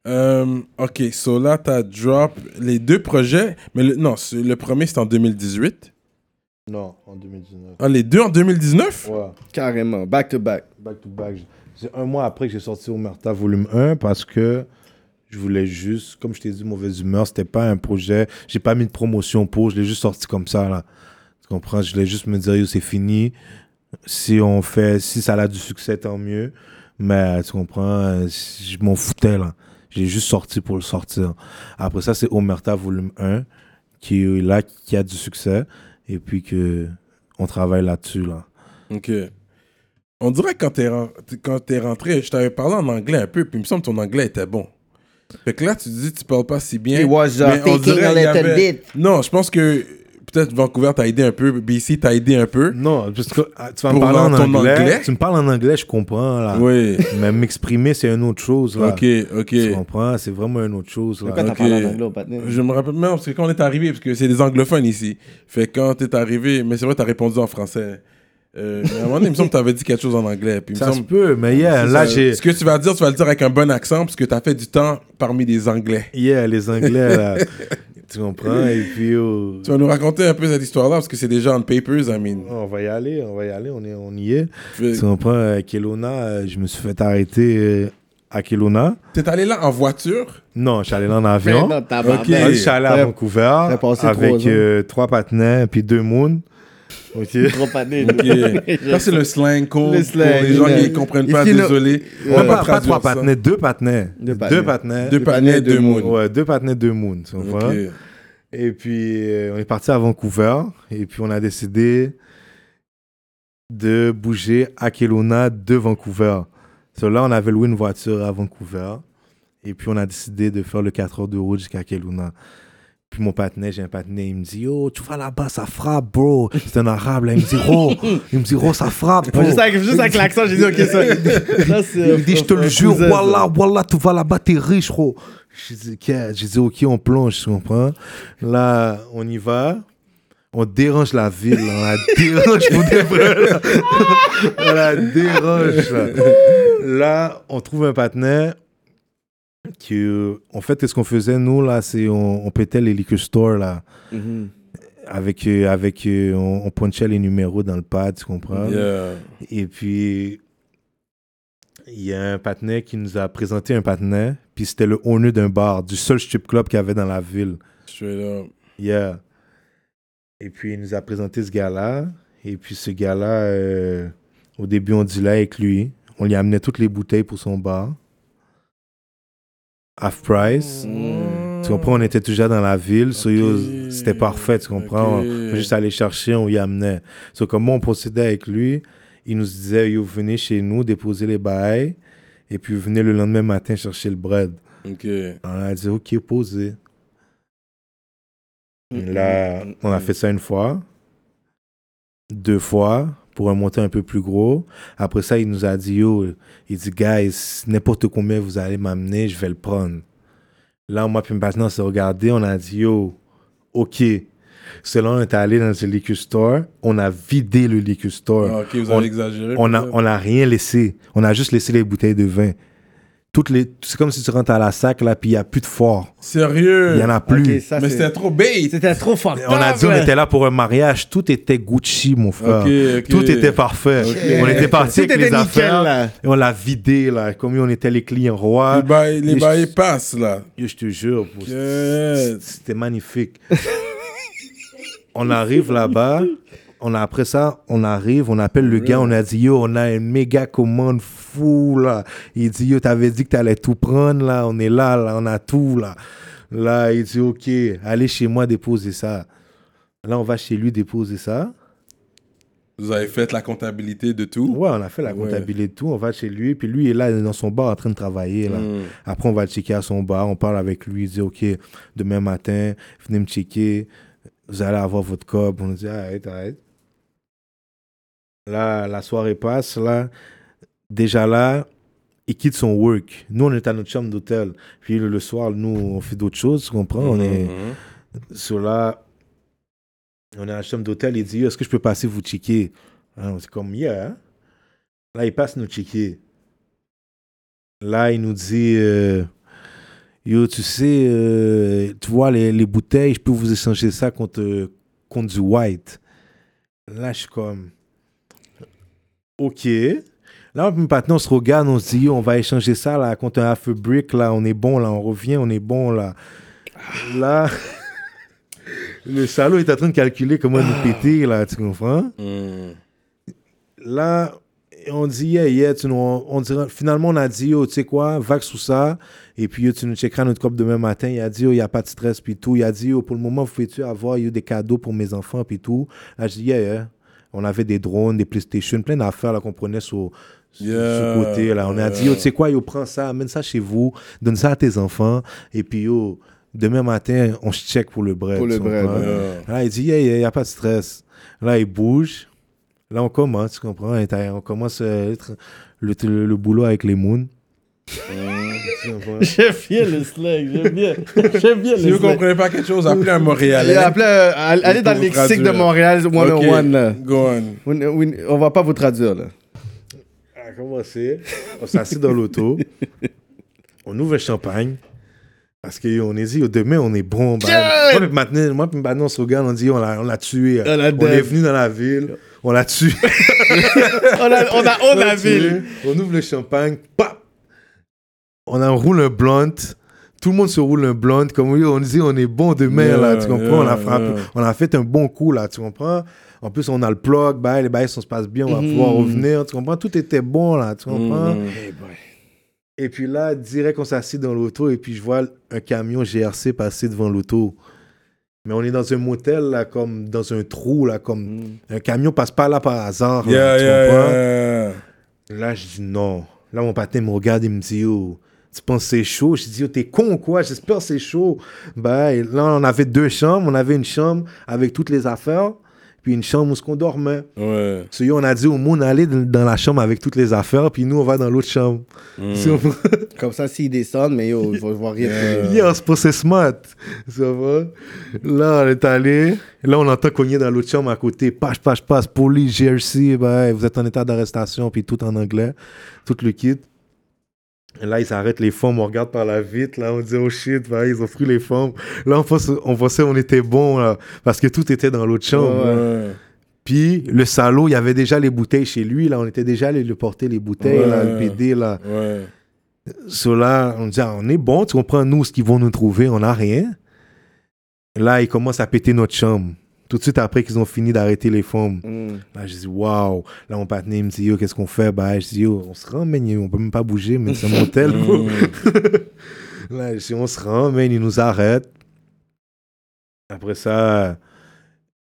Um, ok, so là, t'as drop les deux projets, mais le, non, le premier c'est en 2018. Non, en 2019. Ah, les deux en 2019 Ouais. Carrément. Back to back. Back to back. C'est un mois après que j'ai sorti Omerta volume 1 parce que je voulais juste, comme je t'ai dit, mauvaise humeur, c'était pas un projet, j'ai pas mis de promotion pour, je l'ai juste sorti comme ça là. Tu comprends? Je voulais juste me dire, yo, c'est fini. Si on fait, si ça a du succès, tant mieux. Mais tu comprends, euh, je m'en foutais là. J'ai juste sorti pour le sortir. Après ça, c'est Omerta volume 1 qui est là, qui a du succès. Et puis que on travaille là-dessus là. Ok. On dirait que quand t'es quand t'es rentré, je t'avais parlé en anglais un peu, puis il me semble que ton anglais était bon. Fait que là, tu dis que tu parles pas si bien. He was, uh, mais on thinking dirait a qu'il y little avait- bit. Non, je pense que peut-être Vancouver t'a aidé un peu, BC t'a aidé un peu. Non, parce que ah, tu vas me parler en anglais. anglais? Tu me parles en anglais, je comprends. Là. Oui. Mais m'exprimer, c'est une autre chose. Là. Ok, ok. Tu comprends? C'est vraiment une autre chose. Là. Pourquoi t'as Ok. parlé en anglais au patin? Je me rappelle même, parce que quand on est arrivé, parce que c'est des anglophones ici. Fait quand t'es arrivé, mais c'est vrai, t'as répondu en français. Euh, mais à un moment donné, il me semble que t'avais dit quelque chose en anglais. Puis il me Ça se peut, mais yeah, là, j'ai. Ce que tu vas dire, tu vas le dire avec un bon accent, parce que t'as fait du temps parmi des Anglais. Yeah, les Anglais, là. tu comprends? Et puis, oh, Tu vas nous raconter un peu cette histoire-là, parce que c'est déjà on papers, I mean. on va y aller, on va y aller, on, est, on y est. Tu comprends? À Kelowna, euh, je me suis fait arrêter euh, à Kelowna. T'es allé là en voiture? Non, je suis allé là en avion. Non, tabarnak. Ok. Là, je suis allé à Vancouver trois avec ans. euh, trois patinets puis deux moons. Ok. Trop pané. Ok. Ça, c'est le slang code. Le slang, pour les gens qui ne comprennent pas, Ici, désolé. Ouais, pas, trois patinets, deux patinets. Deux patinets. Deux patinets, deux moons. Ouais, deux patinets, deux moons. Et puis, euh, on est parti à Vancouver. Et puis, on a décidé de bouger à Kelowna de Vancouver. So, là, on avait loué une voiture à Vancouver. Et puis, on a décidé de faire le 4 heures de route jusqu'à Kelowna. Puis, mon patinet, j'ai un patinet, il me dit Yo, tu vas là-bas, ça frappe, bro. C'est un arabe, là. Il me dit Oh, il me dit Oh, ça frappe, bro. Juste avec, juste avec l'accent, j'ai dit, ok, ça. Il me dit, je te le jure, voilà, voilà, tu vas là-bas, t'es riche, gros. J'ai dit, ok, j'ai dit, ok, on plonge, tu comprends? Là, on y va. On dérange la ville, là. on la dérange pour des vrais. là. on la dérange. Là. Là, on trouve un partenaire qui, euh, en fait, ce qu'on faisait, nous, là, c'est on, on pétait les liquor stores, là. Mhm. Avec, euh, avec euh, on, on punchait les numéros dans le pad, tu comprends? Yeah. Et puis, il y a un partenaire qui nous a présenté un partenaire, puis c'était le owner d'un bar, du seul strip club qu'il y avait dans la ville. Straight up. Yeah. Et puis, il nous a présenté ce gars-là. Et puis, ce gars-là, euh, au début, on dit là avec lui. On lui amenait toutes les bouteilles pour son bar. Half price. Tu comprends, on était déjà dans la ville. so. C'était parfait, tu comprends. On juste aller chercher, on y amenait. So, comment on procédait avec lui Il nous disait, yo, venez chez nous, déposer les bails. Et puis, venez le lendemain matin chercher le bread. Ok. On a dit, OK, posez. Là, on a fait ça une fois, deux fois, pour un montant un peu plus gros. Après ça, il nous a dit, yo, il dit, guys, n'importe combien vous allez m'amener, je vais le prendre. Là, moi, puis maintenant, on s'est regardé, on a dit, yo, OK. Là, on est allé dans le liquor store, on a vidé le liquor store. Ah, ok, vous On- avez exagéré. On a, peut-être. on a rien laissé. On a juste laissé les bouteilles de vin. Toutes les, c'est comme si tu rentres à la sac, là, puis il n'y a plus de fort. Sérieux? Il n'y en a plus. Ça, Mais c'était trop bait. C'était trop fucked On a dit on était là pour un mariage. Tout était Gucci, mon frère. Tout était parfait. On était parti avec les nickel, affaires. là. Et on l'a vidé, là. Comme on était les clients rois. Les bails, les Et bails je- passent, là. Je te jure, c'était magnifique. on arrive là-bas. On a, après ça, on arrive, on appelle le gars, on a dit, yo, on a une méga commande fou, là. Il dit, yo, t'avais dit que t'allais tout prendre, là. On est là, là, on a tout, là. Là, il dit, ok, allez chez moi déposer ça. Là, on va chez lui déposer ça. Vous avez fait la comptabilité de tout? Ouais, on a fait la Ouais. comptabilité et tout. On va chez lui, puis lui est là dans son bar en train de travailler, là. Mm. Après, on va le checker à son bar, on parle avec lui, il dit, OK, demain matin, venez me checker, vous allez avoir votre cob. On dit, arrête, arrête. Là, la soirée passe, là. Déjà là, il quitte son work. Nous, on est à notre chambre d'hôtel. Puis le, soir, nous, on fait d'autres choses, tu comprends? On est sur là. On est à la chambre d'hôtel, il dit, Est-ce que je peux passer vous checker? Ah, on dit comme, yeah. Là, il passe nous checker. Là, il nous dit, euh, yo, tu sais, euh, tu vois, les, les bouteilles, je peux vous échanger ça contre, euh, contre du white. Là, je suis comme, ok. Là, maintenant, on se regarde, on se dit, on va échanger ça là, contre un half a brick, là, on est bon, là, on revient, on est bon, là. Là, le salaud est en train de calculer comment nous péter, là, tu comprends? Mm. là, on dit, yeah, yeah, tu nous, on dirait, finalement, on a dit, yo, tu sais quoi, vague sous ça, et puis yo, tu nous checkeras notre cop demain matin. Il a dit, yo, il n'y a pas de stress, puis tout. Il a dit, yo, pour le moment, vous pouvez-tu avoir yo, des cadeaux pour mes enfants, puis tout. Là, je dis, yeah, yeah. On avait des drones, des PlayStation, plein d'affaires là, qu'on prenait sur, sur Yeah. ce côté. Là. On a dit, yo, tu sais quoi, yo, prends ça, amène ça chez vous, donne ça à tes enfants. Et puis, yo, demain matin, on se check pour le bread. Pour le bread. Là, il dit, yeah, yeah, y a pas de stress. Là, il bouge. Là, on commence, tu comprends? On commence euh, être- le, le, le boulot avec les moons. J'aime bien le slang, j'aime bien. J'aime bien Si vous slang. comprenez pas quelque chose, appelez un Montréalais. Allez, appelez, euh, allez dans le lexique de. Montréal 101. là. Ok, go on. On, on- on va pas vous traduire, là. On a commencé, on s'assit dans l'auto, on ouvre le champagne. Parce qu'on est dit, yo, demain, on est bon. Ben, moi, maintenant, moi, puis maintenant, on se regarde, on dit, on l'a on l'a tué. On l'a on est venu dans la ville, on l'a tué. On a, on a, on a tué. vu. On ouvre le champagne! On enroule un blunt. Tout le monde se roule un blunt. Comme on dit, on est bon demain, Yeah, là. Tu comprends? on, a yeah, frappé, yeah. on a fait un bon coup, là. Tu comprends? En plus, on a le plug, bah, les bails, ça se passe bien, on va Mhm. pouvoir revenir. Tu comprends? Tout était bon, là. Tu comprends? Mhm. Et puis là, direct, on s'assit dans l'auto et puis je vois un camion GRC passer devant l'auto. Mais on est dans un motel, là, comme dans un trou, là, comme... Un camion passe pas là par hasard, là, Yeah, tu yeah, comprends? yeah. Là, je dis non. Là, mon patin me regarde et me dit, yo, tu penses que c'est chaud? Je dis, yo, t'es con ou quoi? J'espère que c'est chaud. Ben, là, on avait deux chambres. On avait une chambre avec toutes les affaires, puis une chambre où ce qu'on dormait. Ouais. So, yo, on a dit au monde, allez dans dans la chambre avec toutes les affaires, puis nous, on va dans l'autre chambre. Comprends? Comme ça, s'ils descendent, mais yo, ils vont voir rien. Yeah, on se passait smart. Ça va? Là, on est allé. Là, on entend cogner dans l'autre chambre à côté. Passe, passe, passe. Police, GRC. Ben, vous êtes en état d'arrestation. Puis tout en anglais. Tout le kit. Là, ils arrêtent les femmes. On regarde par la vitre. Là, on dit, oh shit, ils ont pris les femmes. Là, on pensait, on pensait on était bon. Là, parce que tout était dans l'autre chambre. Ouais. Puis, le salaud, il y avait déjà les bouteilles chez lui. Là, on était déjà allé lui porter les bouteilles. Là, le. PD. Là. Ouais. So là, on dit, ah, on est bon, tu comprends, nous, ce qu'ils vont nous trouver, on n'a rien. Là, ils commencent à péter notre chambre. Tout de suite après qu'ils ont fini d'arrêter les femmes. Mm. Là, je dis, waouh. Là, mon partenaire me dit, yo, qu'est-ce qu'on fait? Bah, je dis, yo, on se rend, man, on peut même pas bouger, mais c'est un motel, bro. Là, je dis, on se rend, man, ils nous arrêtent. Après ça,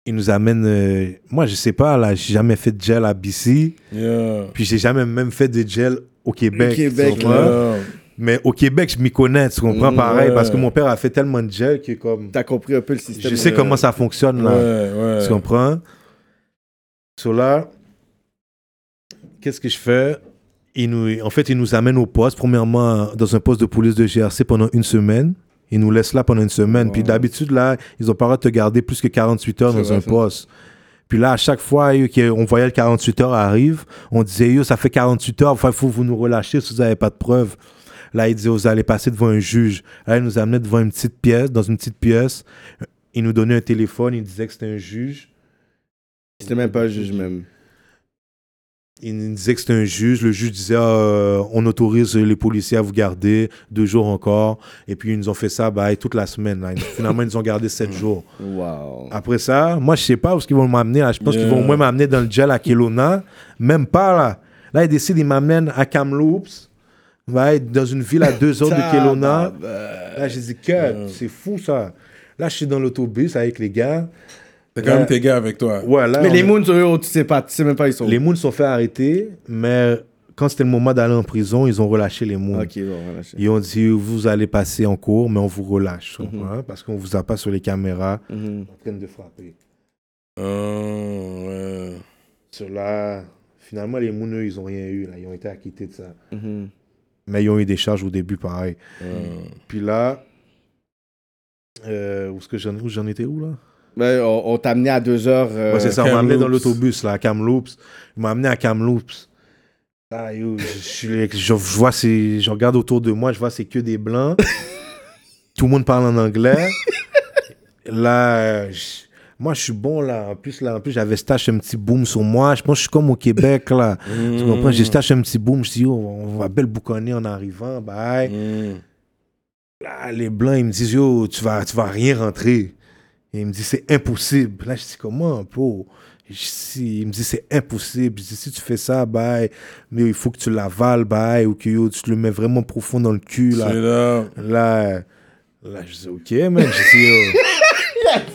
ils nous amènent. euh, moi, je sais pas, là, j'ai jamais fait de gel à BC. Yeah. Puis j'ai jamais même fait de gel au Québec. Au Québec? Yeah. Mais au Québec, je m'y connais, tu comprends Mm, pareil, ouais. parce que mon père a fait tellement de gel que comme T'as compris un peu le système. je sais comment ça fonctionne là. Ouais, ouais. Tu comprends? So là, qu'est-ce que je fais? Il nous, en fait, ils nous amènent au poste, premièrement dans un poste de police de GRC pendant une semaine. Ils nous laissent là pendant une semaine. Puis d'habitude, là, ils ont pas le droit de te garder plus que 48 heures dans un poste. Puis là, à chaque fois yo, qu'on voyait le 48 heures arrive, on disait, yo, ça fait 48 heures, il faut vous nous relâcher si vous n'avez pas de preuves. Là, il disait, vous allez passer devant un juge. Là, il nous amenait devant une petite pièce, dans une petite pièce. Il nous donnait un téléphone, il disait que c'était un juge. C'était même pas un juge, même. Il nous disait que c'était un juge. Le juge disait euh, on autorise les policiers à vous garder deux jours encore. Et puis ils nous ont fait ça bah, toute la semaine. là. Finalement, ils nous ont gardé sept jours. Wow. Après ça, moi, je sais pas où ils vont m'amener. Je pense Yeah. qu'ils vont au moins m'amener dans le gel à Kelowna. Même pas là. Là, ils décident, ils m'amènent à Kamloops. Ouais, dans une ville à deux heures de Kelowna. Là, j'ai dit, que c'est fou ça. Là, je suis dans l'autobus avec les gars. T'as quand même tes gars avec toi. Ouais, là, Mais les Moons, eux, tu sais pas, tu sais même pas, ils sont. les Moons sont fait arrêter, mais quand c'était le moment d'aller en prison, ils ont relâché les Moons. Ok, bon, voilà. je- Ils ont dit, vous allez passer en cours, mais on vous relâche. Mhm. Parce qu'on vous a pas sur les caméras Mhm. en train de frapper. Oh, ouais. Sur là, finalement, les Moons, eux, ils ont rien eu. Là. Ils ont été acquittés de ça. Mhm. Mais ils ont eu des charges au début, pareil. Ouais. Puis là, euh, où est-ce que j'en, où j'en étais où, là? Ben, on, on t'a amené à deux heures. euh, Ouais, c'est ça, on m'a amené dans l'autobus, là, à Kamloops. Il m'a amené à Kamloops. Yo, je, suis- je, je vois, je regarde autour de moi, je vois, c'est que des blancs. Tout le monde parle en anglais. là, euh, je- moi, je suis bon, là. En plus, là, en plus j'avais stash un petit boom sur moi. Je pense que je suis comme au Québec, là. Tu comprends? J'ai stash un petit boom. Je dis, yo, on va belle bouconner en arrivant. Bye. Mm. Là, les blancs, ils me disent, yo, tu vas, tu vas rien rentrer. Et il me dit, c'est impossible. Là, je dis, comment, bro? Dis, il me dit, c'est impossible. Je dis, si tu fais ça, bye, mais il faut que tu l'avales, bye, ou que yo, tu te le mets vraiment profond dans le cul, là. Là. Là, là, je dis, ok, man. Je dis.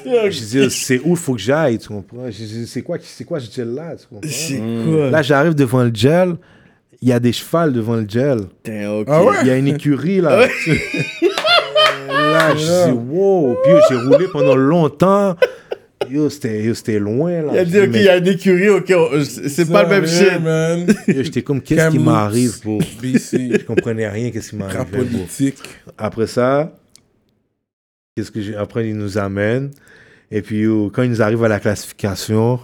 Je dis, c'est où il faut que j'aille, tu comprends? Je dis, c'est quoi, c'est quoi ce gel là, tu comprends? C'est quoi? Là, j'arrive devant le gel, il y a des chevals devant le gel. Ah ouais? Il y a une écurie là. là, je dis, wow. Puis j'ai roulé pendant longtemps. Yo, c'était yo, c'était loin là. Il a Je dit, ok, mais- il y a une écurie, ok, c'est pas le même shit. man. yo, J'étais comme, qu'est-ce qui m'arrive, bro? BC. Je comprenais rien, qu'est-ce qui politique. Après ça, qu'est-ce que. Après, ils nous amènent. Et puis, yo, quand ils nous arrivent à la classification,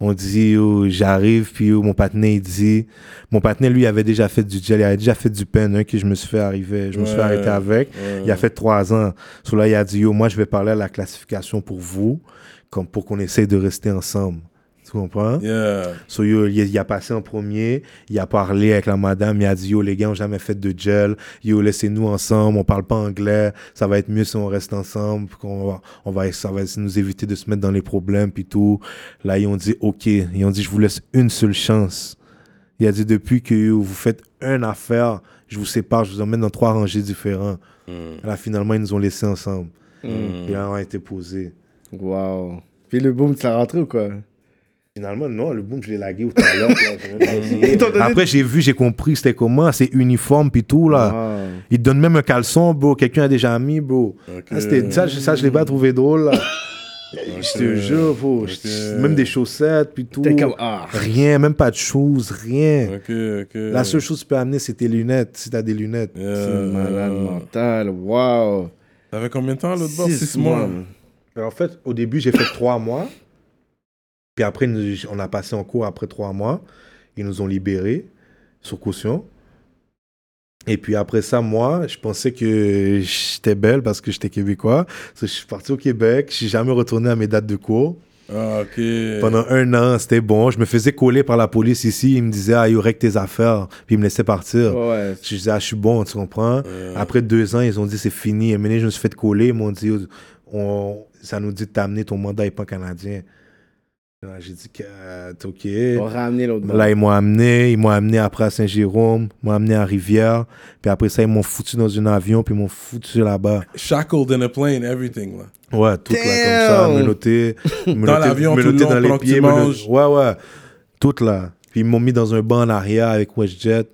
on dit, j'arrive, puis yo, mon partenaire, il dit... Mon partenaire, lui, avait déjà fait du gel, il avait déjà fait du pen, hein, que je me suis fait arriver, je me suis fait arrêter avec. Il a fait trois ans. So là, il a dit, yo, moi, je vais parler à la classification pour vous, comme pour qu'on essaye de rester ensemble. Tu comprends? Yeah. So, yo, il, il a passé en premier, il a parlé avec la madame, il a dit Yo, les gars ont jamais fait de gel, yo, laissez-nous ensemble, on parle pas anglais, ça va être mieux si on reste ensemble, puis qu'on va, on va, ça va nous éviter de se mettre dans les problèmes, puis tout. Là, ils ont dit Ok, ils ont dit Je vous laisse une seule chance. Il a dit Depuis que yo, vous faites une affaire, je vous sépare, je vous emmène dans trois rangées différents. Là, finalement, ils nous ont laissés ensemble. Et là, on a été posés. Wow. Puis le boom, l'as rentré ou quoi? Finalement, non, le boom, je l'ai lagué tout à l'heure. Après, j'ai vu, j'ai compris c'était comment. C'est uniforme puis tout, là. Wow. Ils te donnent même un caleçon, bro. Quelqu'un a déjà mis, bro. Ah, c'était- ça, je- ça, je l'ai pas trouvé drôle, là. Je te jure, bro. Je- Même des chaussettes puis tout. Comme, ah. Rien, même pas de choses, rien. La seule chose que tu peux amener, c'est tes lunettes, si t'as des lunettes. Yeah. C'est malade mental. Wow. T'avais combien de temps l'autre bord? Six 6 mois. mois. Alors, en fait, au début, j'ai fait trois mois. Puis après, nous- on a passé en cours après trois mois. Ils nous ont libérés sur caution. Et puis après ça, moi, je pensais que j'étais belle parce que j'étais québécois. Je suis parti au Québec. Je suis jamais retourné à mes dates de cours. Ah. Pendant un an, c'était bon. Je me faisais coller par la police ici. Ils me disaient, ah, il y aurait que tes affaires. Puis ils me laissaient partir. Ouais. Je disais, ah, je suis bon, tu comprends? Après deux ans, ils ont dit, c'est fini. Et maintenant, je me suis fait coller. Ils m'ont dit, on, ça nous dit de t'amener, ton mandat n'est pas canadien. J'ai dit, que, euh, On OK. va ramener l'autre. Là, ils m'ont amené. Ils m'ont amené après à Saint-Jérôme. Ils m'ont amené à Rivière. Puis après ça, ils m'ont foutu dans un avion. Puis ils m'ont foutu là-bas. Shackled in a plane, everything, là. Ouais, tout là, comme ça. Menotté. menotté- l'avion, tout le menotté long, dans les pieds. Ouais, ouais. Tout là. Puis ils m'ont mis dans un banc en arrière avec WestJet.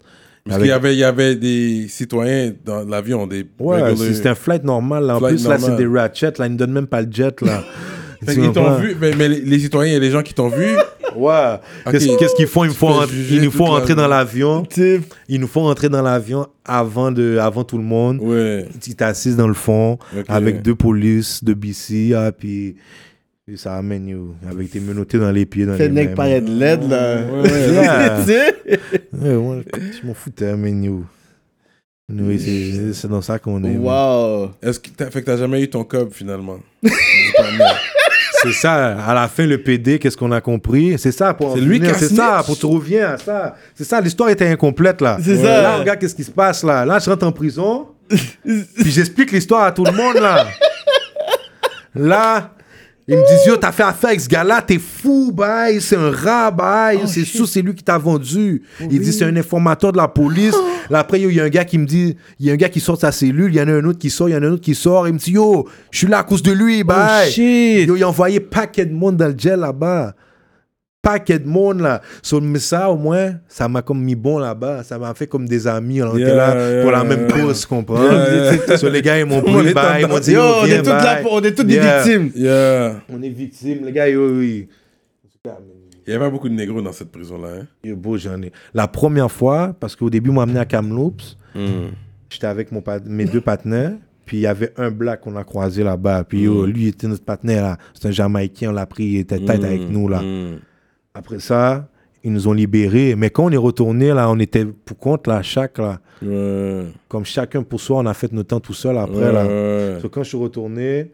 Parce Avec- qu'il y avait, il y avait des citoyens dans l'avion, des Ouais, regular- c'est- c'était un flight normal. Là. En Flight plus, là, c'est des ratchets. Là, ils ne donnent même pas le jet. Là. Fait qu'ils t'ont vu, mais, mais les, les citoyens, il y a des gens qui t'ont vu. Ouais. Qu'est-ce qu'est-ce qu'ils font? Ils, font ils nous font la rentrer dans l'avion. Ils nous font rentrer dans l'avion avant, de, avant tout le monde. Ouais. Ils t'assisent dans le fond avec deux polices de BC. Ah, puis, puis ça amène you, avec tes menottés dans les pieds. Dans Fait les mains, paraît de l'aide, là. Ouais, je m'en foutais, man, you. Anyway, c'est dans ça qu'on est. Wow. Est-ce que t'as, fait que t'as jamais eu ton cob finalement? C'est ça, à la fin, le PD, qu'est-ce qu'on a compris? C'est ça, pour C'est lui qui a C'est ça, pour tu reviens à ça. C'est ça, l'histoire était incomplète, là. C'est ça. Là, regarde qu'est-ce qui se passe, là. Là, je rentre en prison, puis j'explique l'histoire à tout le monde, là. Là, ils me disent, yo, t'as fait affaire avec ce gars-là, t'es fou, bye, c'est un rat, bye, Oh, c'est sûr, c'est lui qui t'a vendu. Il dit, c'est un informateur de la police. Là, après, il y a un gars qui me dit, il y a un gars qui sort de sa cellule, il y en a un autre qui sort, il y en a un autre qui sort, il me dit, yo, je suis là à cause de lui, bye. Oh, shit. Yo, il a envoyé paquet de monde dans le gel là-bas. Paquet de monde là. So, mais ça, au moins, ça m'a comme mis bon là-bas. Ça m'a fait comme des amis. On Yeah, était là pour la yeah, même cause, comprends? Yeah, So, les gars, ils m'ont On pris bye. Ils m'ont dit, Yo, yo, on est toutes là, on est toutes Yeah. des victimes. Yeah. On est victimes, les gars, yo, oui. Il y avait pas beaucoup de négros dans cette prison-là. Hein? Yo, beau, j'en ai. La première fois, parce qu'au début, ils m'ont amené à Kamloops. J'étais avec mon mes deux partenaires. Puis il y avait un black qu'on a croisé là-bas. Puis yo, lui, il était notre partenaire là. C'est un Jamaïcain, on l'a pris, il était tête avec nous là. Après ça, ils nous ont libérés. Mais quand on est retourné, là, on était pour compte, là, chaque, là. Ouais. Comme chacun pour soi, on a fait notre temps tout seul après, Ouais, là. ouais. So, quand je suis retourné,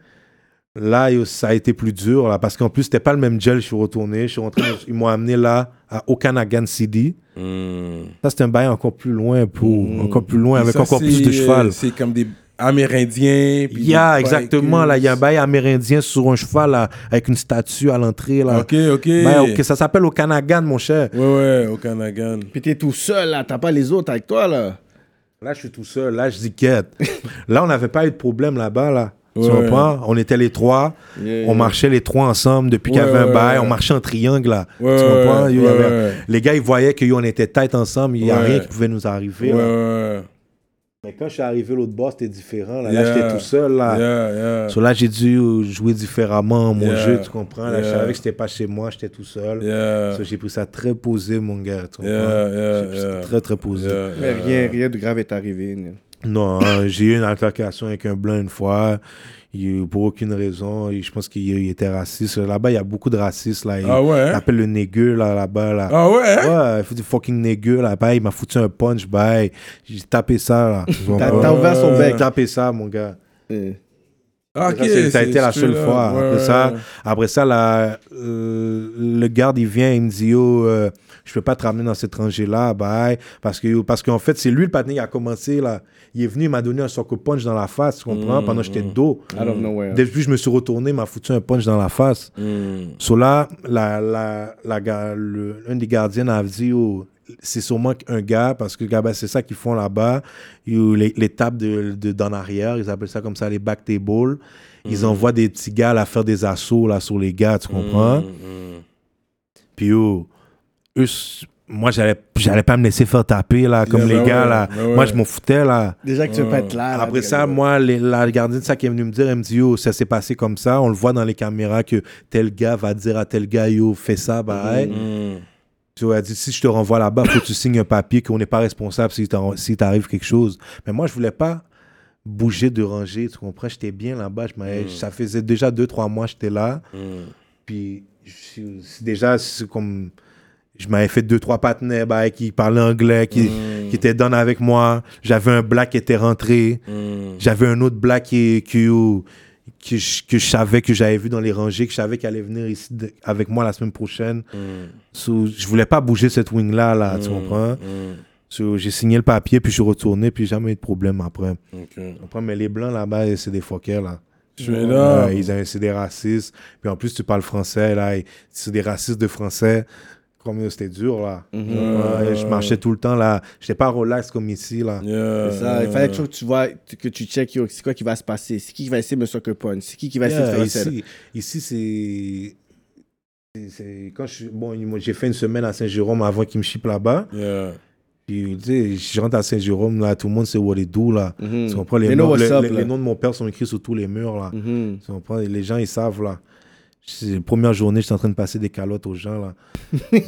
là, ça a été plus dur, là. Parce qu'en plus, c'était pas le même gel, je suis retourné. Je suis rentré, ils m'ont amené là, à Okanagan City. Mm. Ça, c'était un bail encore plus loin, pour, Mm. encore plus loin, Et avec ça, encore plus c'est, de cheval. C'est comme des Amérindiens. puis Il y a exactement, là, il y a un bail amérindien sur un cheval, là, avec une statue à l'entrée, là. Ok, ok. Bail, ok, ça s'appelle Okanagan, mon cher. Ouais, ouais, au Kanagan. Puis t'es tout seul, là. T'as pas les autres avec toi, là. Là, je suis tout seul. Là, je dis quête. là, on n'avait pas eu de problème là-bas, là. Tu Ouais. comprends? On était les trois. Yeah, On yeah. marchait les trois ensemble depuis qu'il y Ouais, avait un ouais, bail. ouais. On marchait en triangle, là. Ouais, tu comprends? ouais, Yo, avait- ouais. Les gars, ils voyaient que yo, on était tête ensemble. Il n'y a Ouais. rien qui pouvait nous arriver. Ouais, là. Mais quand je suis arrivé l'autre bord, c'était différent. Là, Yeah. là j'étais tout seul. Là. Yeah, yeah. So, là, j'ai dû jouer différemment mon Yeah. jeu, tu comprends? Là, je savais que c'était pas chez moi, j'étais tout seul. Yeah. So, j'ai pris ça très posé, mon gars. Tu comprends? Yeah, yeah, J'ai pris ça très, très posé. Yeah, Mais rien, rien de grave est arrivé. Non, hein, j'ai eu une altercation avec un blanc une fois. Il, pour aucune raison. Et Je pense qu'il il était raciste. Là-bas, il y a beaucoup de racistes. Là. Il, Ah ouais? il appelle le négueux là, là-bas. Là. Ah ouais? hein? Ouais, il fait du fucking négueux là-bas. Il m'a foutu un punch. Bye. J'ai tapé ça. Là. T'as ouvert son J'ai bec. tapé ça, mon gars. Euh, Ah, ok, Ça, c'est- ça a été la seule fois. Ouais, Après ça, ouais. après ça la- euh, le garde, il vient, il me dit, euh, je peux pas te ramener dans cette rangée-là, bye. Parce que, parce qu'en fait, c'est lui le patin qui a commencé, là. Il est venu, il m'a donné un soccer punch dans la face, tu comprends, pendant que j'étais de dos. out of nowhere. Depuis, je me suis retourné, il m'a foutu un punch dans la face. Mm. So là, la, la, la, le- un des gardiens a dit, yo, c'est sûrement un gars, parce que ben, c'est ça qu'ils font là-bas. Les, les tables de, de, d'en arrière, ils appellent ça comme ça les back tables. Ils envoient des petits gars là, faire des assauts là, sur les gars, tu comprends? Mm, Puis yo, eux, moi, j'allais, j'allais pas me laisser faire taper là, comme Yeah, les ben gars ouais, là. ben ouais. Moi, je m'en foutais là. Déjà que tu veux pas être là. Après ça, moi, les- la gardienne, ça qui est venue me dire, elle me dit, yo, ça s'est passé comme ça. On le voit dans les caméras que tel gars va dire à tel gars, yo, fais ça, bah, hey. mm. Tu vois, elle dit, si je te renvoie là-bas, faut que tu signes un papier qu'on n'est pas responsable si si t'arrive quelque chose. Mais moi, je voulais pas bouger de rangée, tu comprends? J'étais bien là-bas. je m'avais- Ça faisait déjà deux, trois mois que j'étais là. Mm. Puis c'est déjà, c'est comme... Je m'avais fait deux, trois partenaires bah, qui parlaient anglais, qui, Mm. qui étaient down avec moi. J'avais un black qui était rentré. Mm. J'avais un autre black qui, qui, que, je, que je savais, que j'avais vu dans les rangées, que je savais qu'il allait venir ici de- avec moi la semaine prochaine. Mm. So, je voulais pas bouger cette wing-là, là, tu comprends? Mm. So, j'ai signé le papier, puis je suis retourné, puis jamais eu de problème après. Comprends? Mais les blancs là-bas, c'est des fuckers, là. Ils c'est des racistes. Puis en plus, tu parles français, là. C'est des racistes de français. Comme c'était dur, là. Mhm. Ouais, je marchais tout le temps, là. J'étais pas relax comme ici, là. Yeah. C'est ça, il fallait toujours que tu vois, que tu checkes, c'est quoi qui va se passer, c'est qui qui va essayer de me sucker punch, c'est qui qui va essayer de faire ça. ici, ici c'est. Quand je suis. Bon, j'ai fait une semaine à Saint-Jérôme avant qu'ils me chipent là-bas. Yeah. Puis, tu sais, je rentre à Saint-Jérôme, là, tout le monde sait what it do, là. Tu comprends? Les, noms- what's les- up, les- là? les noms de mon père sont écrits sur tous les murs, là. Mhm. Tu comprends? Et Les gens, ils savent, là. Première journée, j'étais en train de passer des calottes aux gens, là.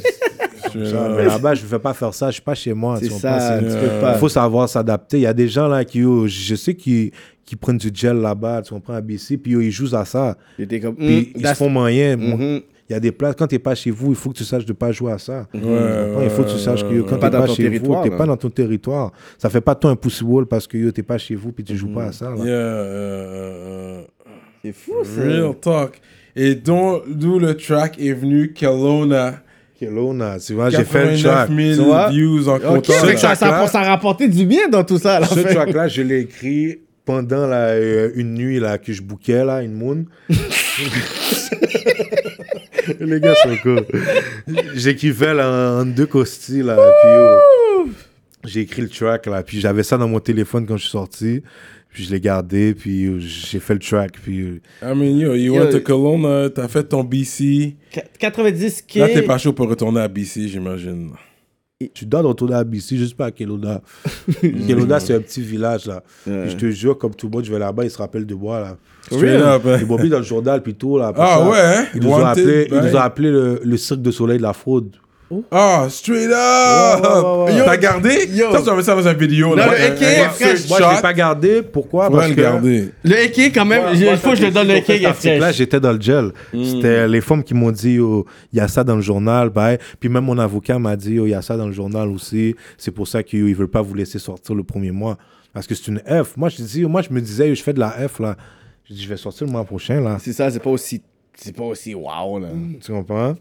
Là-bas, je ne fais pas faire ça. Je suis pas chez moi. Euh. Il faut savoir s'adapter. Il y a des gens là qui, yo, je sais, qui, qui prennent du gel là-bas, tu comprends, à BC, puis yo, ils jouent à ça. J'étais comme, Puis mm, ils se font moyen. Mhm. Il y a des places, quand tu n'es pas chez vous, il faut que tu saches de ne pas jouer à ça. Ouais, il faut que tu saches que yo, quand tu Pas n'es pas chez vous, tu là. pas dans ton territoire. Ça fait pas toi un pussy wall parce que tu n'es pas chez vous puis tu joues pas à ça. Yeah, euh, euh, C'est fou, ça. Real talk. Et dont- d'où le track est venu, Kelowna. Kelowna, tu vois, j'ai fait le 89 track. 000 Tu vois? views en Ok, comptant. que ça, ça, ça a rapporté du bien dans tout ça. Ce track-là, je l'ai écrit pendant la, euh, une nuit là, que je bouquais, là, une moon. Les gars sont cool. J'écrivais là, en deux costis, là, puis j'ai écrit le track, là, puis j'avais ça dans mon téléphone quand je suis sorti, puis je l'ai gardé, puis yo, j'ai fait le track, puis euh, I mean, yo, you Yo. went to Kelowna, t'as fait ton BC. 90 k Là, t'es pas chaud pour retourner à BC, j'imagine. tu dois retourner à BC, juste pas à Kelowna. Kelowna, c'est un petit village, là. Ouais. Je te jure, comme tout le monde, je vais là-bas, ils se rappellent de moi, là. Straight up, hein. Les Bobby dans le journal, puis tout, là. Ah ça. ouais, hein? Ils nous ont appelé, ils nous ont appelé le, le cirque de soleil de la fraude. Ah, straight up! T'as gardé? Yo. Ça, tu vas ça dans une vidéo. là. le AK. Moi, je l'ai pas gardé. Pourquoi? Parce le que garder. Le AK, quand même, il faut que je le donne le AK, est Là, j'étais dans le gel. C'était les femmes qui m'ont dit, oh, il y a ça dans le journal. Bye. Puis même mon avocat m'a dit, oh, il y a ça dans le journal aussi. C'est pour ça qu'ils ne veulent pas vous laisser sortir le premier mois. Parce que c'est une F. Moi, je, dis, moi, je me disais, je fais de la F, là. Je dis, je vais sortir le mois prochain, là. C'est ça, c'est pas aussi. C'est pas aussi wow, là. Tu comprends?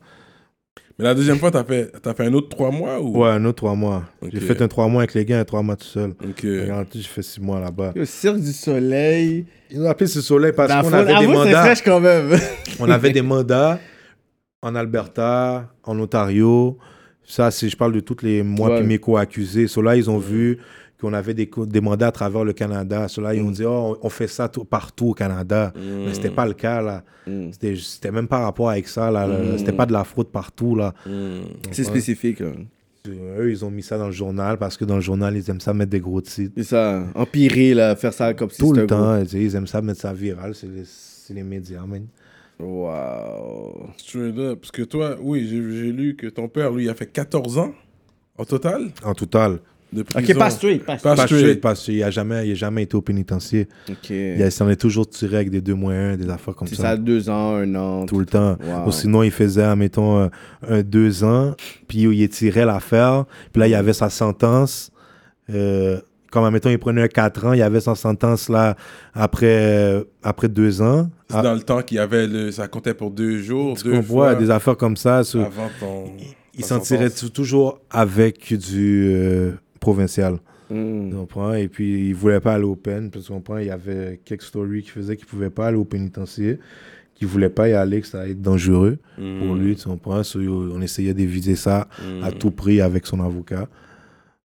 Mais la deuxième fois, t'as fait, t'as fait un autre trois mois ou? Ouais, un autre trois mois. J'ai fait un trois mois avec les gars, un trois mois tout seul. Ok. Et en tout, j'ai fait six mois là-bas. Le Cirque du Soleil. Ils nous ont appelé ce soleil parce La qu'on avait Ah, des mandats. fraîche quand même. On avait des mandats en Alberta, en Ontario. Ça, c'est, je parle de tous les mois Ouais. puis mes co-accusés. So là, ils ont vu Puis on avait des, mandats à travers le Canada. Ceux-là, ils ont dit, oh, on fait ça tout- partout au Canada. Mais c'était pas le cas, là. Mm. C'était même pas rapport avec ça, là. là. C'était pas de la fraude partout, là. C'est spécifique. hein. Eux, ils ont mis ça dans le journal parce que dans le journal, ils aiment ça mettre des gros titres. C'est ça. Empirer, là, faire ça comme si Tout le gros- temps, ils aiment ça mettre ça viral. C'est les, médias, man. Wow. Straight up. Parce que toi, oui, j'ai j'ai lu que ton père, lui, a fait 14 ans en total? En total. De Ok, pas straight. Pas Pas straight. Pas straight. straight, parce qu'il a jamais, il a jamais été au pénitencier. Ok. Il a- s'en est toujours tiré avec des 2 moins 1, des affaires comme C'est ça. ça, deux ans, un an. Tout le temps. Wow. Ou sinon, il faisait, admettons, un, un deux ans, puis il étirait l'affaire, puis là, il y avait sa sentence. Euh, comme, admettons, il prenait un 4 ans, il y avait sa sentence, là, après, euh, après deux ans. C'est Ah, dans le temps qu'il y avait, le, ça comptait pour deux jours, tu deux comprends, fois des affaires comme ça. sur- avant ton... il ta s'en tirait sentence. tou- toujours avec du euh, provincial. Mm. Et puis, il voulait pas aller au pen. Parce qu'on comprend, il y avait quelques stories qui faisaient qu'il pouvait pas aller au pénitencier, qu'il voulait pas y aller, que ça allait être dangereux pour lui. Tu comprends? So, on essayait d'éviter ça à tout prix avec son avocat.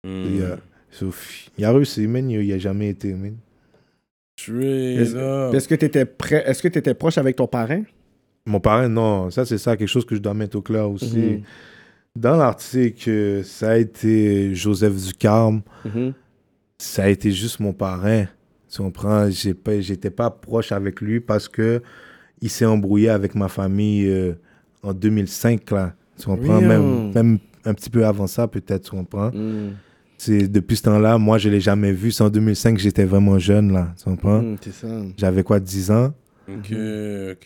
Et, euh, so, il a réussi, man. Il il a jamais été, man. Est-ce que tu étais prêt Est-ce que tu étais proche avec ton parrain? Mon parrain, non. Ça, c'est ça, quelque chose que je dois mettre au clair aussi. Dans l'article, ça a été Joseph Ducarme. Mhm. ça a été juste mon parrain. Tu comprends? Pas, j'étais pas proche avec lui parce que il s'est embrouillé avec ma famille euh, en 2005, là. Tu comprends? Même, même un petit peu avant ça, peut-être, tu comprends? Mm. Depuis ce temps-là, moi, je l'ai jamais vu. C'est en 2005 que j'étais vraiment jeune, là. Tu comprends? Mm. J'avais quoi, 10 ans? Ok, ok.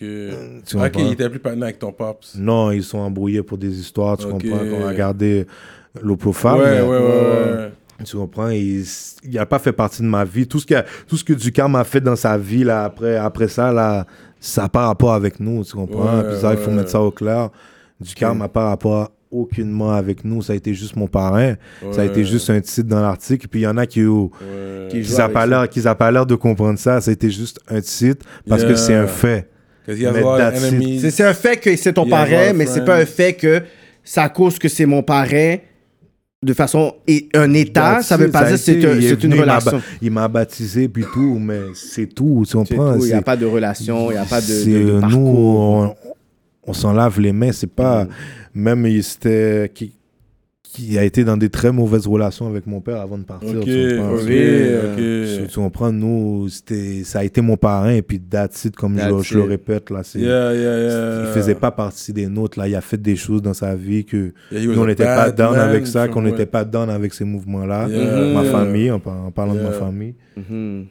Tu ok, il était plus partenaire avec ton pops. Non, ils sont embrouillés pour des histoires, tu comprends? Quand on a regardé l'Oplofam. ouais, mais- ouais, ouais, ouais. Tu comprends? Il n'a pas fait partie de ma vie. Tout ce que, tout ce que Ducam a fait dans sa vie, là, après, après ça, là, ça n'a pas rapport avec nous. Tu comprends? Ouais, Puis ça, il faut mettre ça au clair. Ducam n'a pas rapport aucunement avec nous. Ça a été juste mon parrain. Ça a été juste un titre dans l'article. Puis il y en a qui Ouais. Qui qui joue n'ont pas ça. l'air qui pas l'air de comprendre ça. Ça a été juste un titre parce que c'est un fait. C'est un fait que c'est ton parrain, mais c'est pas un fait que à cause que c'est mon parrain de façon et un état, ça veut it. pas Ça a dire que c'est un- une relation. Il m'a baptisé puis tout, mais c'est tout. Tu comprends? Il n'y a pas de relation, il n'y a pas de, C'est, de- de parcours. Nous, on, on s'en lave les mains. C'est pas. Mm. Même il- c'était. Qui, qui a été dans des très mauvaises relations avec mon père avant de partir. Ok, tu comprends? ok, Tu- ok. Tu comprends, nous, c'était, ça a été mon parrain, et puis that's it, comme je, le répète, là, c'est, Yeah, yeah, yeah. il faisait pas partie des nôtres, là, il a fait des choses dans sa vie que nous, on n'était pas down man, avec ça, qu'on n'était pas down avec ces mouvements-là. Ma famille, en, par- en parlant de ma famille. Mhm.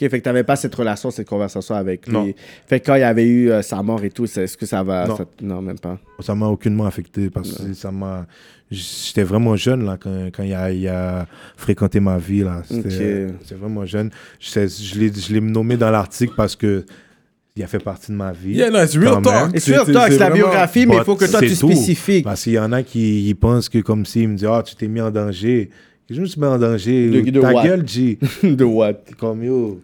Ok, fait que t'avais pas cette relation, cette conversation avec lui. Non. Fait que quand il y avait eu euh, sa mort et tout, c'est- est-ce que ça va. Non. ça- non même pas. Ça m'a aucunement affecté parce que ça m'a. J'étais vraiment jeune là, quand, quand il, a, il a fréquenté ma vie. là. C'était Ok. c'était vraiment jeune. Je, je l'ai je l'ai nommé dans l'article parce que il a fait partie de ma vie. Yeah, no, it's real talk. Et sûr, toi, c'est la biographie, mais il faut que toi, But tu tout. spécifies. Parce qu'il y en a qui ils pensent que comme s'ils me disent Ah, tu t'es mis en danger. Je me suis mis en danger. De- de Ta what? gueule, G. de what? Comme yo.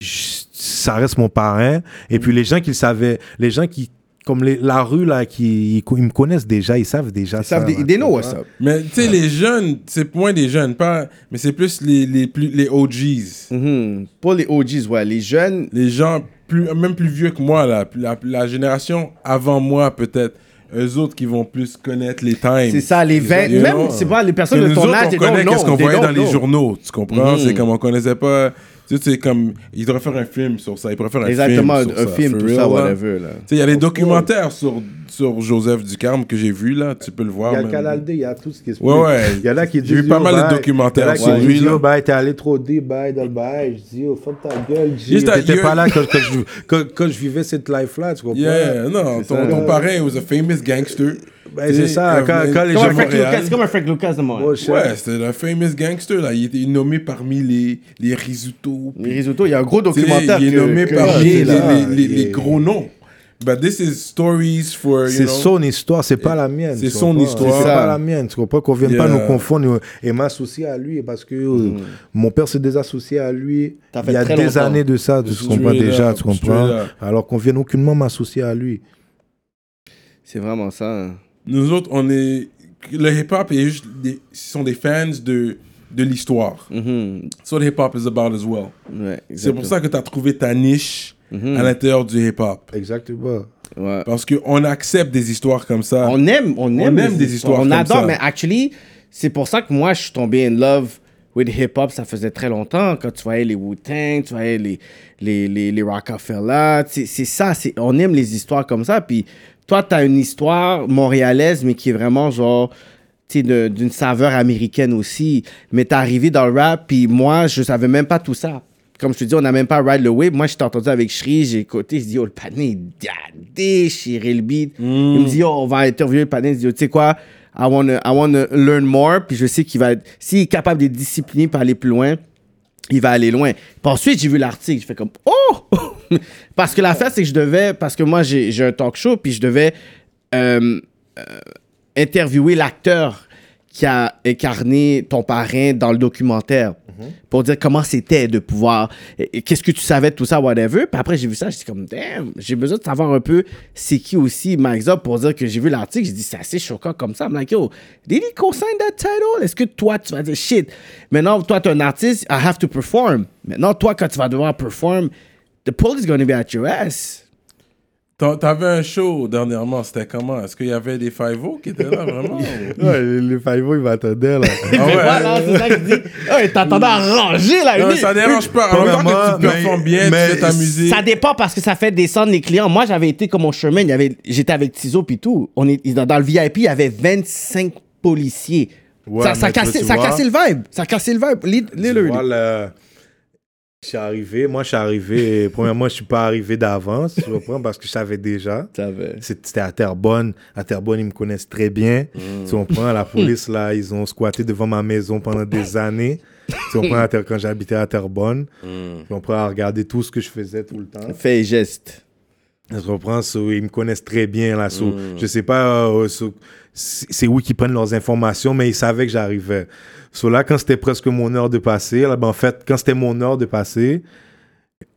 Je- Ça reste mon parrain. Et puis les gens qui le savaient, les gens qui. Comme les- la rue, là, qui ils, ils me connaissent déjà, ils savent déjà Ils ça. savent, des- tu know what's up. Mais tu sais, les jeunes, c'est moins des jeunes, pas, mais c'est plus les, les, plus, les OGs. Mhm. Pour les OGs, ouais, les jeunes, Les gens plus, même plus vieux que moi, là, la, la génération avant moi, peut-être. Eux autres qui vont plus connaître les times. c'est ça, les 20. you Même, c'est pas les personnes de nous ton autres, âge, on connaît qu'est-ce qu'on voyait dans les journaux, tu comprends? C'est comme on connaissait pas... Tu sais, c'est comme... Ils devraient faire un film sur ça. Ils pourraient faire un Exactement, film sur un ça. film, tout real, ça, whatever. Là. Tu sais, il y a des documentaires sur, sur Joseph Ducarme que j'ai vu, là. Tu peux le voir. Il y a le. Canal D, il y a tout ce qui se Ouais, ouais. Il y en a qui disent. J'ai vu pas mal de documentaires sur lui, là. Bye, t'es allé trop deep, bye, dans le bail. Je dis, yo, ferme ta gueule, T'étais pas là quand, quand je, vivais cette life-là, tu comprends? Yeah, non, ton, ton parrain was a famous gangster. Ben, c'est ça, euh, quand, les gens un Frank Montréal. Lucas, c'est comme un Frank Lucas de moi. Oh, shit. Ouais, c'était un famous gangster, là. Il était nommé parmi les, les risottos. Les risottos, il y a un gros documentaire il est que- nommé que parmi les, là. les, gros noms. But this is stories for, you C'est son histoire, c'est pas la mienne. C'est son histoire. C'est pas la mienne, tu comprends? Qu'on vienne pas nous confondre et m'associer à lui parce que euh, mon père s'est désassocié à lui il y a des longtemps. années de ça, tu comprends déjà, tu comprends? Alors qu'on vienne aucunement m'associer à lui. C'est vraiment ça. hein. Nous autres, on est... le hip-hop est juste des, sont des fans de, de l'histoire. Mhm. That's what hip-hop is about as well. Ouais, C'est pour ça que tu as trouvé ta niche Mhm. à l'intérieur du hip-hop. Exactement. Ouais. Parce qu'on accepte des histoires comme ça. On aime, on aime, aime des histoires On comme adore, ça. mais actually, c'est pour ça que moi, je suis tombé in love with hip-hop. Ça faisait très longtemps. Quand tu voyais les Wu-Tang, tu voyais les, les, les, les Rockefeller. C'est c'est ça, c'est- on aime les histoires comme ça. Puis toi, tu as une histoire montréalaise, mais qui est vraiment genre tu sais, de- d'une saveur américaine aussi. Mais t'es arrivé dans le rap, puis moi, je savais même pas tout ça. Comme je te dis, on n'a même pas Ride the Wave. Moi, j'étais entendu avec Shri, j'ai écouté, je dis, oh, le panier, il a déchiré le beat. Il me dit, oh, on va interviewer le panier. Il dit, oh, tu sais quoi, I want to I wanna learn more. Puis je sais qu'il va être, s'il est capable d'être discipliné pour aller plus loin, il va aller loin. Puis ensuite, j'ai vu l'article, je fais comme oh! Parce que l'affaire c'est que je devais parce que moi j'ai j'ai un talk show puis je devais euh, euh, interviewer l'acteur qui a incarné ton parrain dans le documentaire pour dire comment c'était de pouvoir qu'est-ce que tu savais de tout ça whatever. Puis après j'ai vu ça j'étais comme damn j'ai besoin de savoir un peu c'est qui aussi Mike Zop pour dire que j'ai vu l'article j'ai dit c'est assez choquant comme ça. I'm like yo did he co-sign that title? Est-ce que toi tu vas dire shit maintenant toi t'es un artiste I have to perform. Maintenant toi quand tu vas devoir perform the police is gonna be at your ass T'avais un show dernièrement, c'était comment? Est-ce qu'il y avait des 5 qui étaient là vraiment ou- Ouais, les, Five-O, ils m'attendaient, là. Ah ouais, voilà c'est ça que je dis hey, t'attendais à ranger là Non, ça dérange pas. En même temps que tu performes bien, mais tu fais ta musique. Ça dépend parce que ça fait descendre les clients. Moi, j'avais été comme mon chemin, j'étais avec Tizo puis tout. On est, dans, dans le VIP, il y avait 25 policiers. Ouais, ça, ça, cassait, ça cassait le vibe. Ça cassait le vibe. Literally. Je suis arrivé, moi je suis arrivé, premièrement je suis pas arrivé d'avance, comprends, parce que je savais déjà. C'était à Terrebonne. À Terrebonne, ils me connaissent très bien. Tu comprends, la police là, ils ont squatté devant ma maison pendant des années. Tu comprends, quand j'habitais à Terrebonne. Tu comprends, à regarder tout ce que je faisais tout le temps. Fait et geste. Tu comprends? So, ils me connaissent très bien là. So, Je sais pas euh, so, c'est où qu'ils prennent leurs informations, mais ils savaient que j'arrivais. So, là, quand c'était presque mon heure de passer, là, ben, en fait, quand c'était mon heure de passer,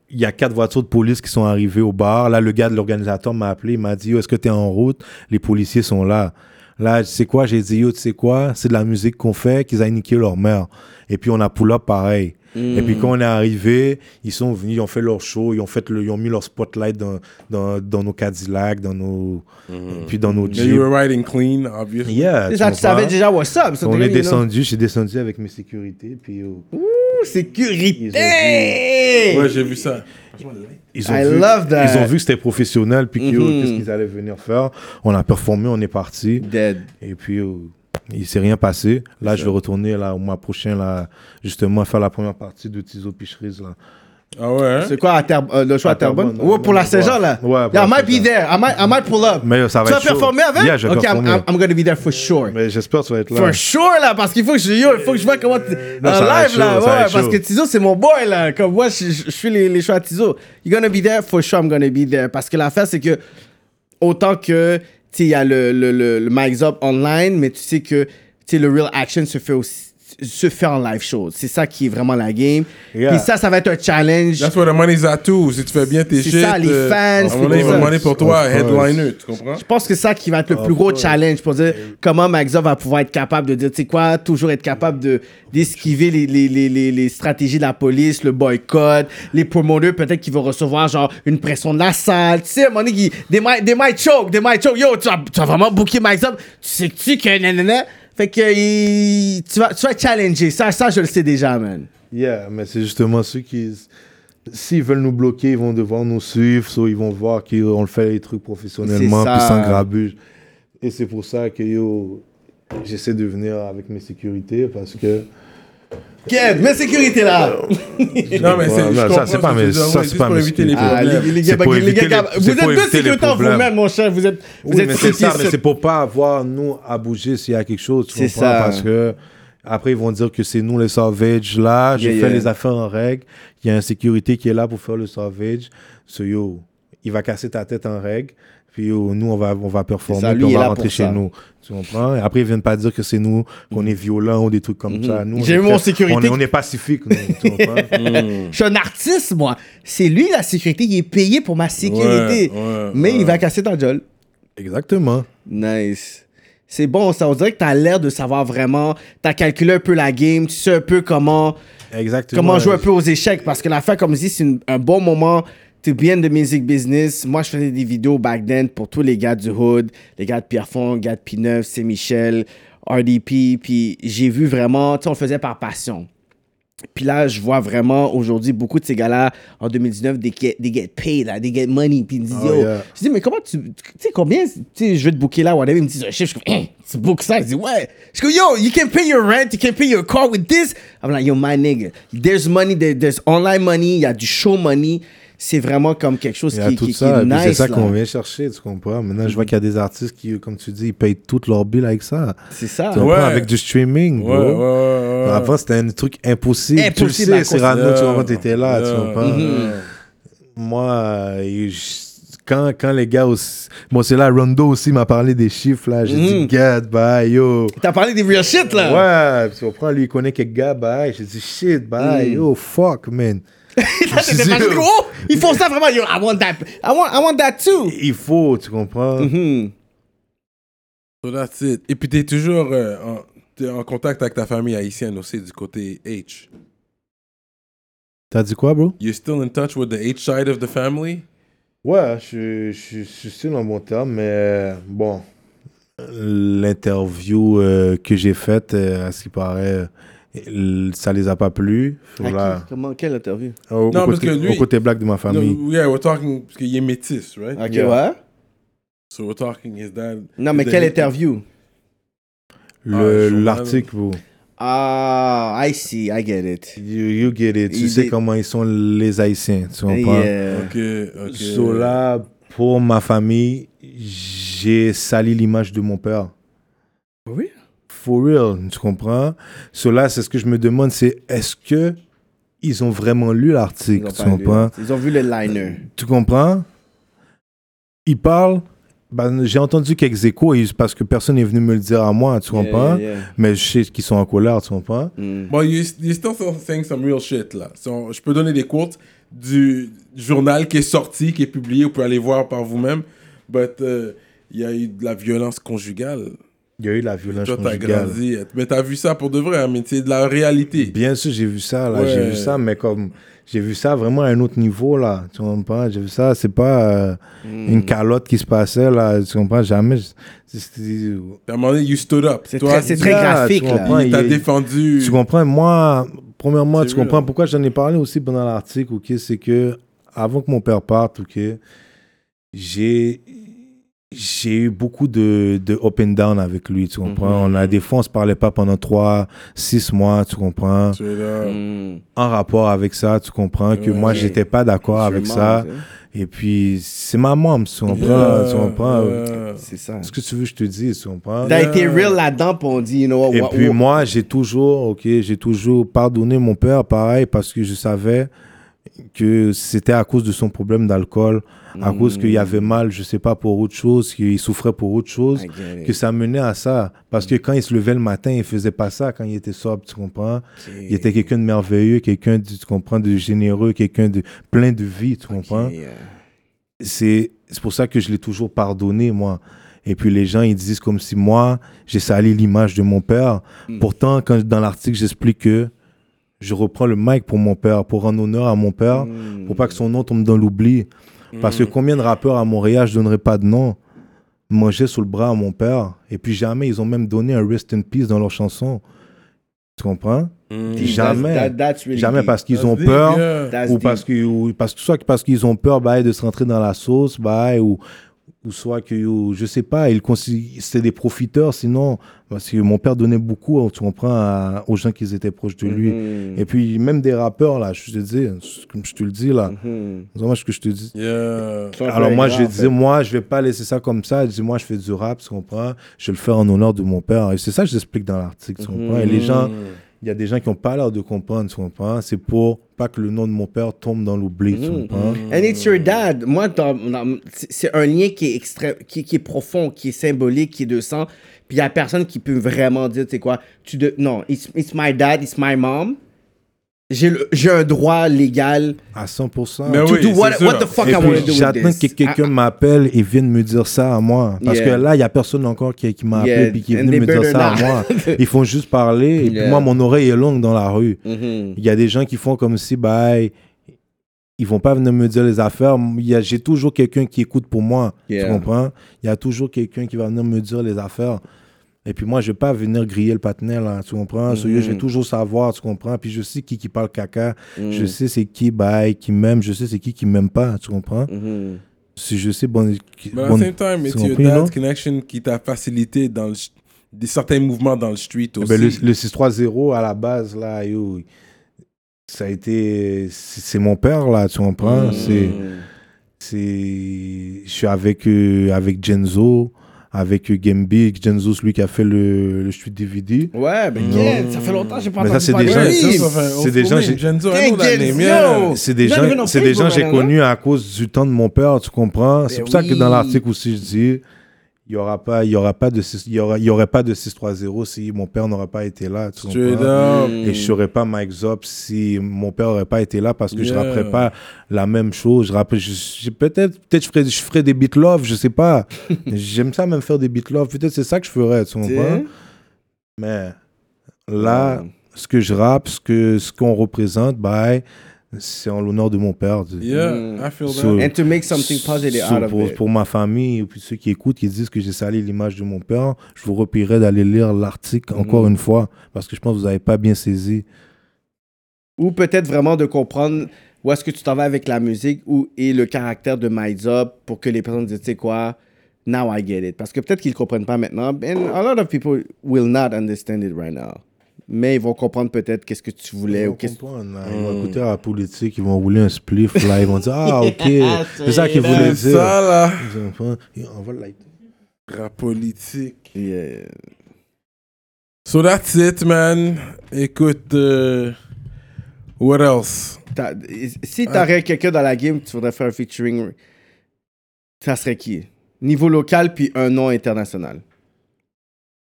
il y a quatre voitures de police qui sont arrivées au bar. Là, le gars de l'organisateur m'a appelé, il m'a dit Est-ce que tu es en route? Les policiers sont là. Là, tu sais quoi? J'ai dit Yo, tu sais quoi? C'est de la musique qu'on fait, qu'ils aient niqué leur mère. Et puis, on a pull-up pareil. Et puis quand on est arrivé, ils sont venus, ils ont fait leur show, ils ont, fait le, ils ont mis leur spotlight dans, dans, dans nos Cadillacs, dans nos, puis dans nos Jeeps. you were riding clean, obviously. Yeah, Déjà, tu savais déjà what's up. On est descendu, je suis descendu avec mes sécurités, puis oh, Sécurité. Ouais, j'ai vu ça. ils ont I vu, love that. ils ont vu que c'était professionnel, puis Mhm. qu'est-ce qu'ils allaient venir faire. On a performé, on est parti, Dead. et puis oh, il s'est rien passé. Là, je vais retourner là, au mois prochain, là, justement, faire la première partie de Tizo Picherise. Là. Ah ouais, hein? C'est quoi à euh, le choix à À Terrebonne, ouais, pour la. Saint-Jean, là. Ouais, pour Yeah, I might be there. I might, I might pull up. Mais ça va tu vas chaud. performer avec? Yeah, je vais ok, I'm, performer. I'm, I'm gonna be there for sure. Mais j'espère que tu vas être là. For sure, là, parce qu'il faut que je, yo, il faut que je vois comment. tu- Non, être live, là. chaud, va Ouais, parce chaud. que Tizo, c'est mon boy, là. Comme moi, je, je- je suis les, les choix à Tizo. You gonna be there? For sure, I'm gonna be there. Parce que l'affaire, c'est que, autant que, il y a le, le, le, le Mike's Up online, mais tu sais que, le real action se fait aussi se fait en live show. C'est ça qui est vraiment la game. Yeah. Puis ça, ça va être un challenge. That's where the money's at too. Si tu fais bien tes C'est shit. ça, les euh, fans, à un c'est moment donné, ils pour toi, headliner, tu comprends? Je pense que c'est ça qui va être le plus gros challenge pour dire comment Magza va pouvoir être capable de dire, tu sais quoi, toujours être capable de d'esquiver les, les, les, les, les stratégies de la police, le boycott, les promoteurs peut-être qui vont recevoir genre une pression de la salle, tu sais, à un moment donné, qui- des might, choke, des might choke, yo, tu vas, tu vas vraiment booker Magza, tu sais-tu que nanana, fait que il- tu, vas, tu vas challenger, ça, ça je le sais déjà, man. Yeah, mais c'est justement ceux qui. S'ils veulent nous bloquer, ils vont devoir nous suivre, so ils vont voir qu'on le fait les trucs professionnellement, puis sans grabuge. Et c'est pour ça que yo, j'essaie de venir avec mes sécurités parce que. Kev, mets sécurité là! Non, mais c'est. Ouais, ça, c'est pas dire. ça, c'est pas pour mes éviter les sécurités. Ah, problèmes. les, les C'est gars, pour les éviter gars, les- vous êtes deux problèmes. vous-même, mon cher. Vous êtes, vous Oui, êtes mais c'est ça, mais c'est pour pas avoir nous à bouger s'il y a quelque chose, C'est ça. Parce que après, ils vont dire que c'est nous les sauvages là, je Yeah, fais les affaires en règle, il y a un sécurité qui est là pour faire le sauvage. So yo, il va casser ta tête en règle. Puis yo, nous, on va, on va performer, ça, puis on va rentrer chez ça. nous. Tu comprends? Et après, ils viennent pas dire que c'est nous, qu'on est violents ou des trucs comme ça. Nous, on Mhm. J'ai est vu mon sécurité On est, qui- on est pacifique, nous, tu comprends? Je suis un artiste, moi. C'est lui, la sécurité. Il est payé pour ma sécurité. Ouais, ouais, mais ouais. il va casser ta gueule. Exactement. Nice. C'est bon, ça. On dirait que t'as l'air de savoir vraiment. T'as calculé un peu la game. Tu sais un peu comment, Exactement. comment jouer un peu aux échecs. Parce que l'affaire, comme je dis, c'est un bon moment. Tu bien de music business. Moi, je faisais des vidéos back then pour tous les gars du Hood, les gars de Pierrefonds, les gars de P9, Saint-Michel, RDP. Puis j'ai vu vraiment, tu sais, on le faisait par passion. Puis là, je vois vraiment aujourd'hui beaucoup de ces gars-là en 2019, they get, they get paid, là, they get money. Puis ils me disent, Oh, yo, yeah. je dis, mais comment tu. Tu sais, combien. Tu sais, je vais te booker là, whatever. Ils me disent un chiffre. Je suis Hein, tu bookes ça? Je dis, ouais. Je dis, yo, you can pay your rent, you can pay your car with this. I'm like, yo, my nigga, there's money, there- there's online money, il y a du show money. C'est vraiment comme quelque chose qui, tout qui, ça, qui est nice. c'est ça qu'on vient chercher, tu comprends? Maintenant, je vois qu'il y a des artistes qui, comme tu dis, ils payent toutes leurs billes avec ça. C'est ça. Tu comprends, Ouais. avec du streaming, Ouais, bro. ouais, ouais, ouais. Avant, c'était un truc impossible. Impossible tu sais, Cyrano, Yeah. tu comprends, t'étais là, tu comprends? Mhm. Moi, euh, je- quand, quand les gars aussi... Bon, c'est là, Rondo aussi m'a parlé des chiffres, là. J'ai Mhm. dit, God, bye, yo. T'as parlé des real shit, là. Ouais, tu comprends, lui, il connaît quelques gars, bye. J'ai dit, shit, bye, Mhm. yo, fuck, man. Dit, pas yo. oh, ils font ça vraiment. Yo, I want that. I want, I want that too. Il faut, tu comprends? Mhm. So that's it. Et puis t'es toujours euh, en, t'es en contact avec ta famille haïtienne aussi du côté H. T'as dit quoi, bro? You're still in touch with the H side of the family? Ouais, je, je, je suis still en bon terme, mais bon, l'interview euh, que j'ai faite, euh, à ce qui paraît, euh, ça les a pas plu. À Voilà. qui? Comment, quelle interview? Au, Non, au parce côté, que lui- au côté black de ma famille. No, yeah, we're talking parce qu'il est métis, right? Ok, Yeah. ouais. So we're talking his dad. Non, mais quelle interview? Le- Ah. L'article, bro. Ah, I see, I get it. You, you get it. Tu Il sais comment ils sont les Haïtiens. Tu comprends? Yeah. Ok, ok. So là, pour ma famille, j'ai sali l'image de mon père. Oui. For real, tu comprends? So là, c'est ce que je me demande, c'est est-ce que ils ont vraiment lu l'article, tu pas lu. comprends? Ils ont vu le liner. Tu comprends? Ils parlent, ben, j'ai entendu quelques échos parce que personne n'est venu me le dire à moi, tu comprends? Yeah, yeah, Mais je sais qu'ils sont en colère, tu comprends? yeah. Mm. Bon, you, you're still saying some real shit, là. So, je peux donner des quotes du journal qui est sorti, qui est publié, vous pouvez aller voir par vous-même. But euh, il y a eu de la violence conjugale. Il y a eu la violence Toi, t'as conjugale. grandi. Mais t'as vu ça pour de vrai, hein, mais c'est de la réalité. Bien sûr, j'ai vu ça, là. Ouais. J'ai vu ça, mais comme. J'ai vu ça vraiment à un autre niveau, là. Tu comprends? J'ai vu ça, c'est pas euh, Mm. une calotte qui se passait, là. Tu comprends? Jamais. c'est- c'est- À un moment donné, you stood up. C'est Toi, très, c'est très Yeah, graphique, tu là. comprends? il t'a défendu. Tu comprends? Moi, premièrement, C'est tu comprends pourquoi j'en ai parlé aussi pendant l'article, ok? C'est que avant que mon père parte, ok, j'ai. J'ai eu beaucoup de, de up and down avec lui, tu comprends? Mhm. On a des fois, on se parlait pas pendant trois, six mois, tu comprends? Mm. en rapport avec ça, tu comprends que Ouais. moi, j'étais pas d'accord avec ça. Et puis, c'est ma maman, tu comprends? Yeah, Tu comprends? yeah. C'est ça. Ce que tu veux, que je te dis, tu comprends? T'as été real là-dedans, puis on dit, you know what, Et what- puis what- moi, j'ai toujours, ok, j'ai toujours pardonné mon père, pareil, parce que je savais que c'était à cause de son problème d'alcool, à cause qu'il y avait mal, je sais pas, pour autre chose, qu'il souffrait pour autre chose, que ça menait à ça. Parce que quand il se levait le matin, il faisait pas ça quand il était sobre, tu comprends? Il était quelqu'un de merveilleux, quelqu'un, de- tu comprends, de généreux, quelqu'un de plein de vie, tu comprends? C'est pour ça que je l'ai toujours pardonné, moi. Et puis les gens, ils disent comme si moi, j'ai sali l'image de mon père. Mm. Pourtant, quand dans l'article, j'explique que je reprends le mic pour mon père, pour rendre honneur à mon père, Mm. pour pas que son nom tombe dans l'oubli. Parce Mm. que combien de rappeurs à Montréal, je donnerais pas de nom, mangeaient sous le bras à mon père. Et puis jamais, ils ont même donné un rest in peace dans leur chanson. Tu comprends? Mm. That's- Jamais. that- that's really Jamais deep. parce qu'ils ont deep, peur yeah. Ou parce que ou parce que soit parce qu'ils ont peur bah, de se rentrer dans la sauce bah, ou ou soit que ou, je sais pas ils c'était des profiteurs sinon parce que mon père donnait beaucoup tu comprends à- aux gens qui étaient proches de lui Mhm. et puis même des rappeurs là je te dis comme je te le dis là Mhm. c'est moi ce que je te dis Yeah. C'est alors moi je disais moi je vais pas laisser ça comme ça je dis moi je fais du rap tu comprends je vais le faire en honneur de mon père et c'est ça que j'explique dans l'article tu comprends et les gens Mm. Il y a des gens qui n'ont pas l'air de comprendre, tu comprends? C'est pour pas que le nom de mon père tombe dans l'oubli, tu Mhm. comprends? And it's your dad. Moi, c'est c'est un lien qui est, extrême, qui, qui est profond, qui est symbolique, qui est de sang. Puis il y a personne qui peut vraiment dire, tu sais quoi, tu de... non, it's, it's my dad, it's my mom. J'ai le- j'ai un droit légal À 100%. Mais to oui, do what, the fuck Et I want puis, to do with j'attends que quelqu'un Ah, m'appelle et vienne me dire ça à moi. Parce Yeah. que là, il n'y a personne encore qui, qui m'a appelé Yeah, et qui est venu they me dire ça à moi. Ils font juste parler. Et puis moi, mon oreille est longue dans la rue. mhm. Il y a des gens qui font comme si, bah, ils vont pas venir me dire les affaires. J'ai toujours quelqu'un qui écoute pour moi. Yeah. Tu comprends? Il y a toujours quelqu'un qui va venir me dire les affaires. Et puis moi, je vais pas venir griller le patinet, là, tu comprends? So, yo, je vais toujours savoir, tu comprends? Puis je sais qui qui parle caca. Je sais c'est qui, bah, qui m'aime. Je sais c'est qui qui m'aime pas, tu comprends? Mhm. Si je sais, bon... at bon- the same time, it's tu your dad's connection qui t'a facilité dans le, des certains mouvements dans le street aussi. Ben, le, le 6-3-0 à la base, là, yo, ça a été. C'est mon père, là, tu comprends? C'est. c'est- Je suis avec, euh, avec Genzo, avec Gamebig. Genzo, celui qui a fait le, le street DVD. Ouais, ben yeah, ça fait longtemps que j'ai pas Mais ça, entendu c'est parler des de gens- lui. Ça, c'est des gens-. C'est des gens, c'est des que j'ai connus à cause du temps de mon père, tu comprends? C'est Ben pour ça que dans l'article aussi, je dis, il y aura pas, il y aura pas de, il y aura, il y aurait pas de 6-3-0 si mon père n'aurait pas été là, tu comprends? Et je serais pas Mike Zop si mon père aurait pas été là parce que je Yeah. rapperais pas la même chose. Je rappelle, je, je- peut-être, peut-être je ferais, je ferais des beat love, je sais pas. J'aime ça même faire des beat love. Peut-être c'est ça que je ferais, tu comprends? Mais là, ce que je rappe, ce que, ce qu'on représente, bah, c'est en l'honneur de mon père. Yeah, Mm. I feel So- that. And to make something positive So, out of pour, it. pour ma famille et puis ceux qui écoutent, qui disent que j'ai sali l'image de mon père, je vous repierai d'aller lire l'article Mhm. encore une fois parce que je pense que vous n'avez pas bien saisi. Ou peut-être vraiment de comprendre où est-ce que tu t'en vas avec la musique ou, et le caractère de Up pour que les personnes disent, tu sais quoi, now I get it. Parce que peut-être qu'ils ne comprennent pas maintenant. And a lot of people will not understand it right now. Mais ils vont comprendre peut-être qu'est-ce que tu voulais Ils ou vont qu'est-ce comprendre, là. Ils vont écouter la politique, ils vont rouler un spliff là, ils vont dire Ah, ok, c'est ça qu'ils voulaient C'est dire. ça, là. On va le lighter. Rap politique. Yeah. So that's it, man. Écoute, euh, what else? T'as- Si tu aurais quelqu'un dans la game, tu voudrais faire un featuring, ça serait qui? Niveau local puis un nom international.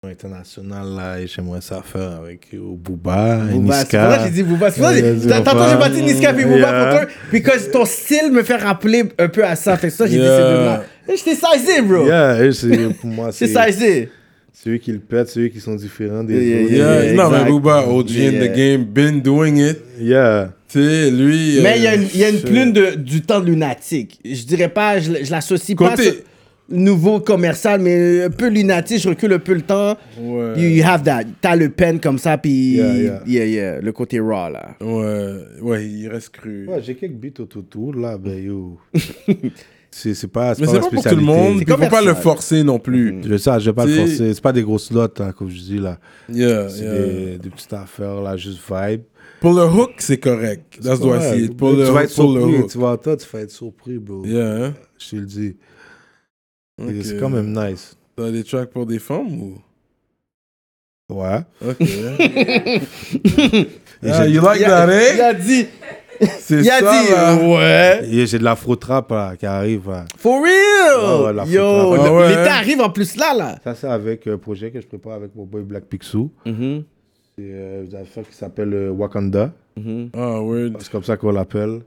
International, là, j'aimerais ça faire avec euh, Booba, Booba, c'est Niska. pour ça que j'ai dit Booba. C'est pour ça que Tantôt, pas- j'ai bâti Niska puis Booba Yeah. pour toi. Parce que ton style me fait rappeler un peu à ça. Fait que ça, j'ai dit Yeah. ces deux-là. T'ai saisi, bro. Yeah, pour moi, C'est c'est c'est eux qui le pètent, c'est eux qui sont différents des Yeah, autres. Yeah, Yeah, non, mais. Booba, OG in the game, been doing it. Yeah. Tu sais, lui. Mais euh, il y a une, il y a une plume de, du temps lunatique. Je dirais pas, je, je l'associe pas Côté- nouveau commercial, mais un peu lunatique. Je recule un peu le temps. Ouais. You, you have that. T'as le pen comme ça, puis Yeah, yeah. yeah, yeah, le côté raw, là. Ouais, ouais, il reste cru. Ouais, j'ai quelques beats autour là, ben yo. c'est c'est pas, Mais pas pas pour tout le spécialité. monde. C'est Puis faut pas le forcer non plus. Je sais, je vais pas le forcer. C'est pas des grosses lots, là, comme je dis là. Yeah, C'est yeah. des, des petites affaires là, juste vibe. Pour le hook, c'est correct. That's what I see. Pour tu le vas hook, être pour le surpris. hook. Tu vas entendre, tu vas être surpris, bro. Yeah, hein? Je te le dis. Et Ok. C'est quand même nice. T'as des tracks pour des femmes ou? Ouais. Ok. You like that, a, il eh? a dit, C'est il a ça, dit, là. ouais. j'ai de l'afro-trap là, qui arrive. là. For real! Ouais, ouais, la Yo, Ah ouais, l'été arrive en plus là, là. Ça, c'est avec un projet que je prépare avec mon boy Black Pixou. Mhm, C'est euh, une affaire qui s'appelle euh, Wakanda. mhm. Ah, word. C'est comme ça qu'on l'appelle.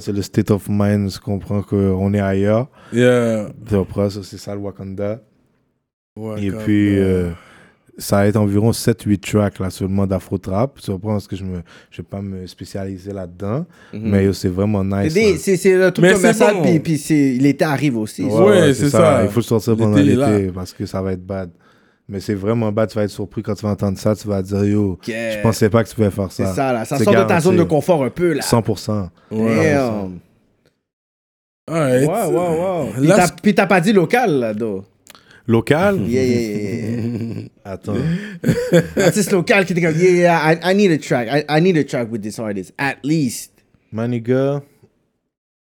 C'est le state of mind, je comprends qu'on est ailleurs. Yeah. Ça, c'est ça le Wakanda. Et puis, euh, ça va être environ 7-8 tracks là, seulement d'afro-trap. Tu comprends, parce que je ne vais pas me spécialiser là-dedans. Mais yo, c'est vraiment nice. C'est un truc Mais c'est commercial, bon. puis, puis c'est- l'été arrive aussi. Ouais, c'est ça. Il faut le sortir pendant l'été parce que ça va être bad. Mais c'est vraiment bad. Tu vas être surpris quand tu vas entendre ça. Tu vas dire, yo, Yeah. je pensais pas que tu pouvais faire C'est ça. ça, là. Ça sort de ta zone de confort un peu, là. 100%. Ouais. Damn. Alright. Wow, wow, wow. Puis Là, t'as- Puis t'as pas dit local, là, do. Local? Yeah, yeah, yeah, yeah. Attends. Artiste local qui était comme, yeah, yeah, I, I need a track. I, I need a track with this artist. At least.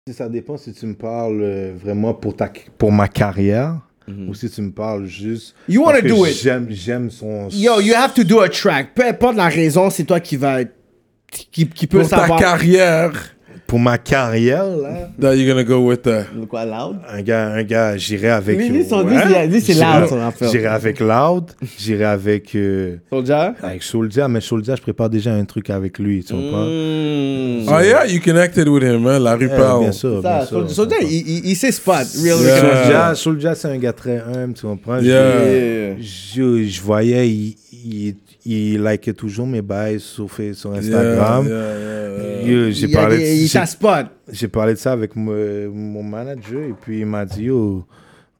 Si ça dépend si tu me parles euh, vraiment pour, ta, pour ma carrière ou si tu me parles juste. You que do it. J'aime, j'aime son. Yo, you have to do a track. Peu importe la raison, c'est toi qui va... Qui, qui peut pour ta savoir... carrière. Pour ma carrière, là, That you're gonna go with uh, Quoi, loud? un gars, un gars j'irai avec. Lui, lui, son- ouais. c'est- lui, c'est J'irai- loud, son affaire. J'irai avec Loud, j'irai avec. euh, Soulja? avec Soulja, mais Soulja, je prépare déjà un truc avec lui, tu comprends? Mm. Oh yeah, you connected with him, hein? La rue parle. bien sûr, Ça, bien sûr. Soulja, il, il, sait spot. Real Yeah. Soulja, Soulja, c'est un gars très humble, tu comprends? Je- Yeah. Je, je voyais, il, il, il likait toujours mes bails sur, sur Yeah, Instagram. yeah, yeah, yeah. J'ai parlé, j'ai- parlé de ça avec mon, manager et puis il m'a dit,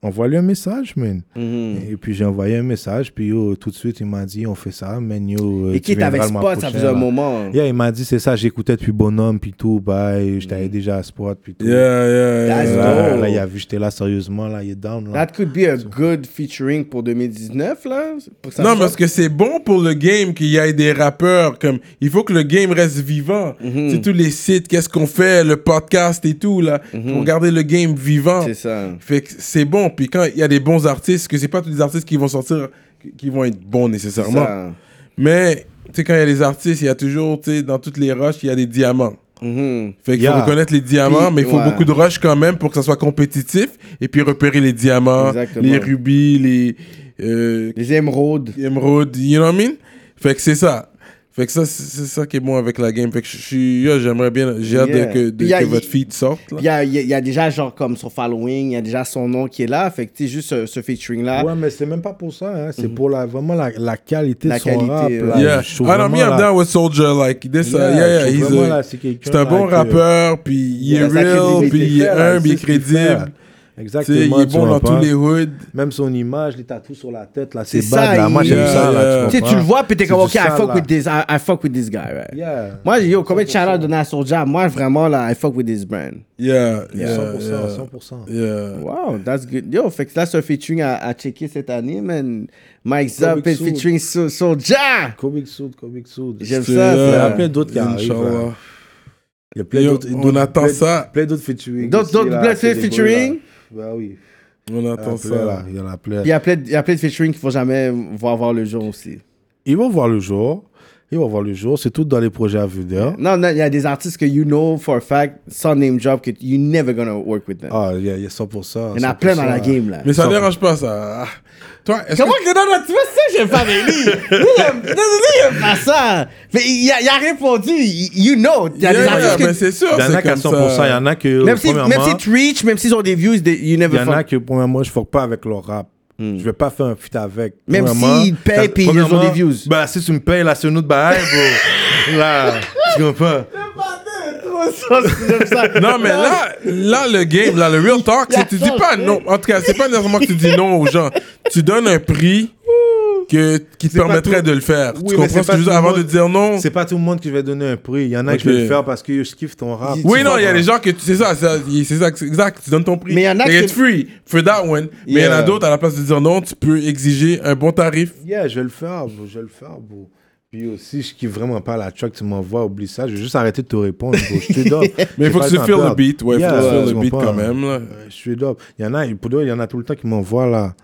envoie-lui un message, man. Mm-hmm. Et puis j'ai envoyé un message, puis yo, tout de suite, il m'a dit, on fait ça, man, yo. euh, Et tu qui t'avait spot, ça faisait un moment. Yeah, il m'a dit, c'est ça, j'écoutais depuis Bonhomme, puis tout, bye, je t'avais déjà à Spot, puis tout. Yeah, yeah, That's yeah. Là, dope. là, il a vu, j'étais là sérieusement, là, il est down. Là. That could be a good featuring pour 2019, là. Pour que ça Non, parce que c'est bon pour le game qu'il y ait des rappeurs. Comme, il faut que le game reste vivant. Mhm. C'est tous les sites, qu'est-ce qu'on fait, le podcast et tout, là. Pour garder le game vivant. Mhm. C'est ça. Fait que c'est bon. Puis quand il y a des bons artistes, que c'est pas tous les artistes qui vont sortir, qui- vont être bons nécessairement. Ça. Mais, tu sais, quand il y a des artistes, il y a toujours, tu sais, dans toutes les rushs, il y a des diamants. Mhm. Fait qu'il Yeah. faut reconnaître les diamants, Puis, mais il faut ouais. beaucoup de rush quand même pour que ça soit compétitif. Et puis repérer les diamants, Exactement. les rubis, les euh, Les émeraudes. émeraudes, you know what I mean? Fait que c'est ça. Fait que ça, c'est ça qui est bon avec la game. Fait que je suis, yo, j'aimerais bien, j'ai hâte Yeah. que, de- a- que votre feed sorte. il y a, il y a- il y a déjà, genre, comme son following, il y a déjà son nom qui est là. Fait que, tu sais, juste ce, ce featuring-là. Ouais, mais c'est même pas pour ça, hein. c'est pour la, vraiment la, la qualité La de son qualité, rap. ouais. là. Yeah. I know me, I'm down with Soldier. Like, this, uh, Yeah, yeah, yeah, trouve he's vraiment, a- là, c'est un bon que- rappeur, puis il est real, puis il est humble, il est crédible. Exactement. il est bon dans comprends? tous les hoods. Même son image, les tatous sur la tête, là, C'est bad, là. Moi, j'aime Yeah, ça, yeah. là. Tu sais, Tu le vois, puis t'es comme, OK, I fuck, là. with this, I, I fuck with this guy, right? Yeah. Moi, yo, combien de shout-out donné à Soulja? Moi, vraiment, là, I fuck with this brand. Yeah, yeah, 100%, yeah. 100%. yeah. Wow, that's good. Yo, fait que là, c'est un featuring à, à checker cette année, man. Mike Comic est featuring Soul- Soulja. Comic Soud, Comic Soud. J'aime C'est, ça, Il y euh, a plein d'autres qui arrivent. Il y a plein d'autres. on attend ça. Plein d'autres featuring. D'autres- featuring? Bah oui. On Il y en a attend plein, là. ça. Il y en a plein. Il y a plein de, featuring qu'il faut jamais voir voir le jour aussi. Ils vont voir le jour. Ils vont voir le jour. C'est tout dans les projets à venir. Non, non, il y a des artistes que you know for a fact, sans name drop, que you never gonna work with them. Ah, il y a, il y a 100%. il y en a plein dans la game, là. Mais ça dérange pas, ça. Toi, Comment que... que non, non, tu vois ça, j'aime pas avec lui. Lui, il aime, non, non, lui, il aime pas ça. Mais il a, il a répondu, you know. Il y a Yeah, des yeah, artistes mais que, c'est sûr, Il y en a qu'à comme 100%. ça. Il y en a que. même si, même si tu reach, même s'ils ont des views, they- you Il never y en a que, premièrement, je ne fuck pas avec leur rap. Je vais pas faire un feat avec. Même s'ils payent puis ils ont des views. Bah, si tu me payes, là, c'est un autre bail, bro. là, tu comprends? Non, mais là, là, le game, là, le real talk, c'est tu dis pas non. En tout cas, c'est pas nécessairement que tu dis non aux gens. Tu donnes un prix que, qui te permettrait tout- de le faire. Oui, tu comprends ce pas que je veux Avant monde- de dire non. C'est pas tout le monde qui va donner un prix. Il y en a qui veulent le faire parce que je kiffe ton rap. Oui, non, il y a des gens que tu c'est ça, c'est ça, exact, tu donnes ton prix. Mais il y en a que it's free for that one. Mais il y en a d'autres, à la place de dire non, tu peux exiger un bon tarif. Yeah, je vais le faire, bro. Je vais le faire, bro. Puis aussi, je kiffe vraiment pas la track que tu m'envoies. Oublie ça. Je vais juste arrêter de te répondre, bro. Je suis dope. Mais il faut que tu feel le beat, ouais, il faut Yeah, que tu feel tu le beat quand même, là. Je suis dope. Il y en a, pour il y en a tout le temps qui m'envoient là.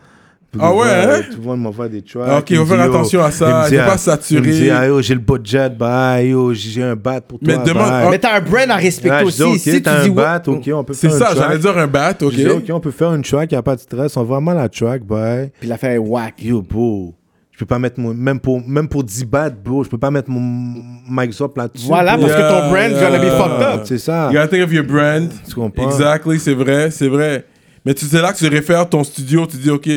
Ah ouais, hein? Tout le monde m'envoie des tracks. Ah, ok, Il dit, yo, attention à ça, il il faut pas saturer. Il me dit, ah, yo, j'ai le budget, bah, yo, j'ai un bat pour toi. Mais demande- ah, Mais t'as un brand à respecter aussi. dis, ok, si tu t'as dis un bat, ok, on peut C'est faire ça, une j'allais track. dire un bat, ok. Je dis, ok, on peut faire une track, y a pas de stress. On voit vraiment la track, bye. Puis l'affaire est whack. Yo, bro. Je peux pas mettre mon. Même pour, même pour 10 bahts, bro, je peux pas mettre mon mic là-dessus. Voilà, parce que ton brand yeah. gonna be fucked up. C'est ça. You gotta think of your brand. Tu comprends? Exactly, c'est vrai, c'est vrai. Mais tu sais là que tu réfères ton studio, tu dis ok,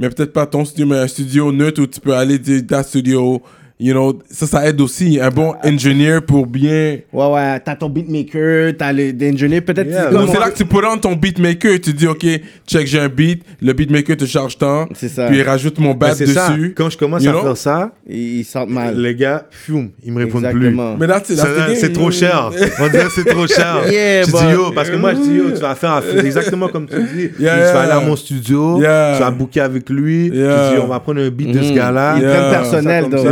mais peut-être pas ton studio, mais un studio neutre où tu peux aller dire ta studio. You know, ça, ça aide aussi. Un bon engineer pour bien. Ouais, ouais, t'as ton beatmaker, t'as le l'ingénieur, peut-être. Yeah, c'est là que tu put on ton beatmaker, tu dis ok, check, j'ai un beat, le beatmaker te charge tant, C'est ça. puis il rajoute mon Mais bat ça. dessus. Quand je commence You à know? faire ça, Ils sentent mal. les gars, fume, ils me répondent Exactement. Mais là, plus. C'est- trop cher. On dirait que c'est trop cher. Yeah, je dis yo, parce que moi je dis yo, tu vas faire un- exactement comme tu dis. Yeah, tu vas aller à mon studio, Yeah. tu vas booker avec lui, Yeah. tu dis on va prendre un beat de ce Mhm. gars-là. Ils Yeah. prennent personnel, donc.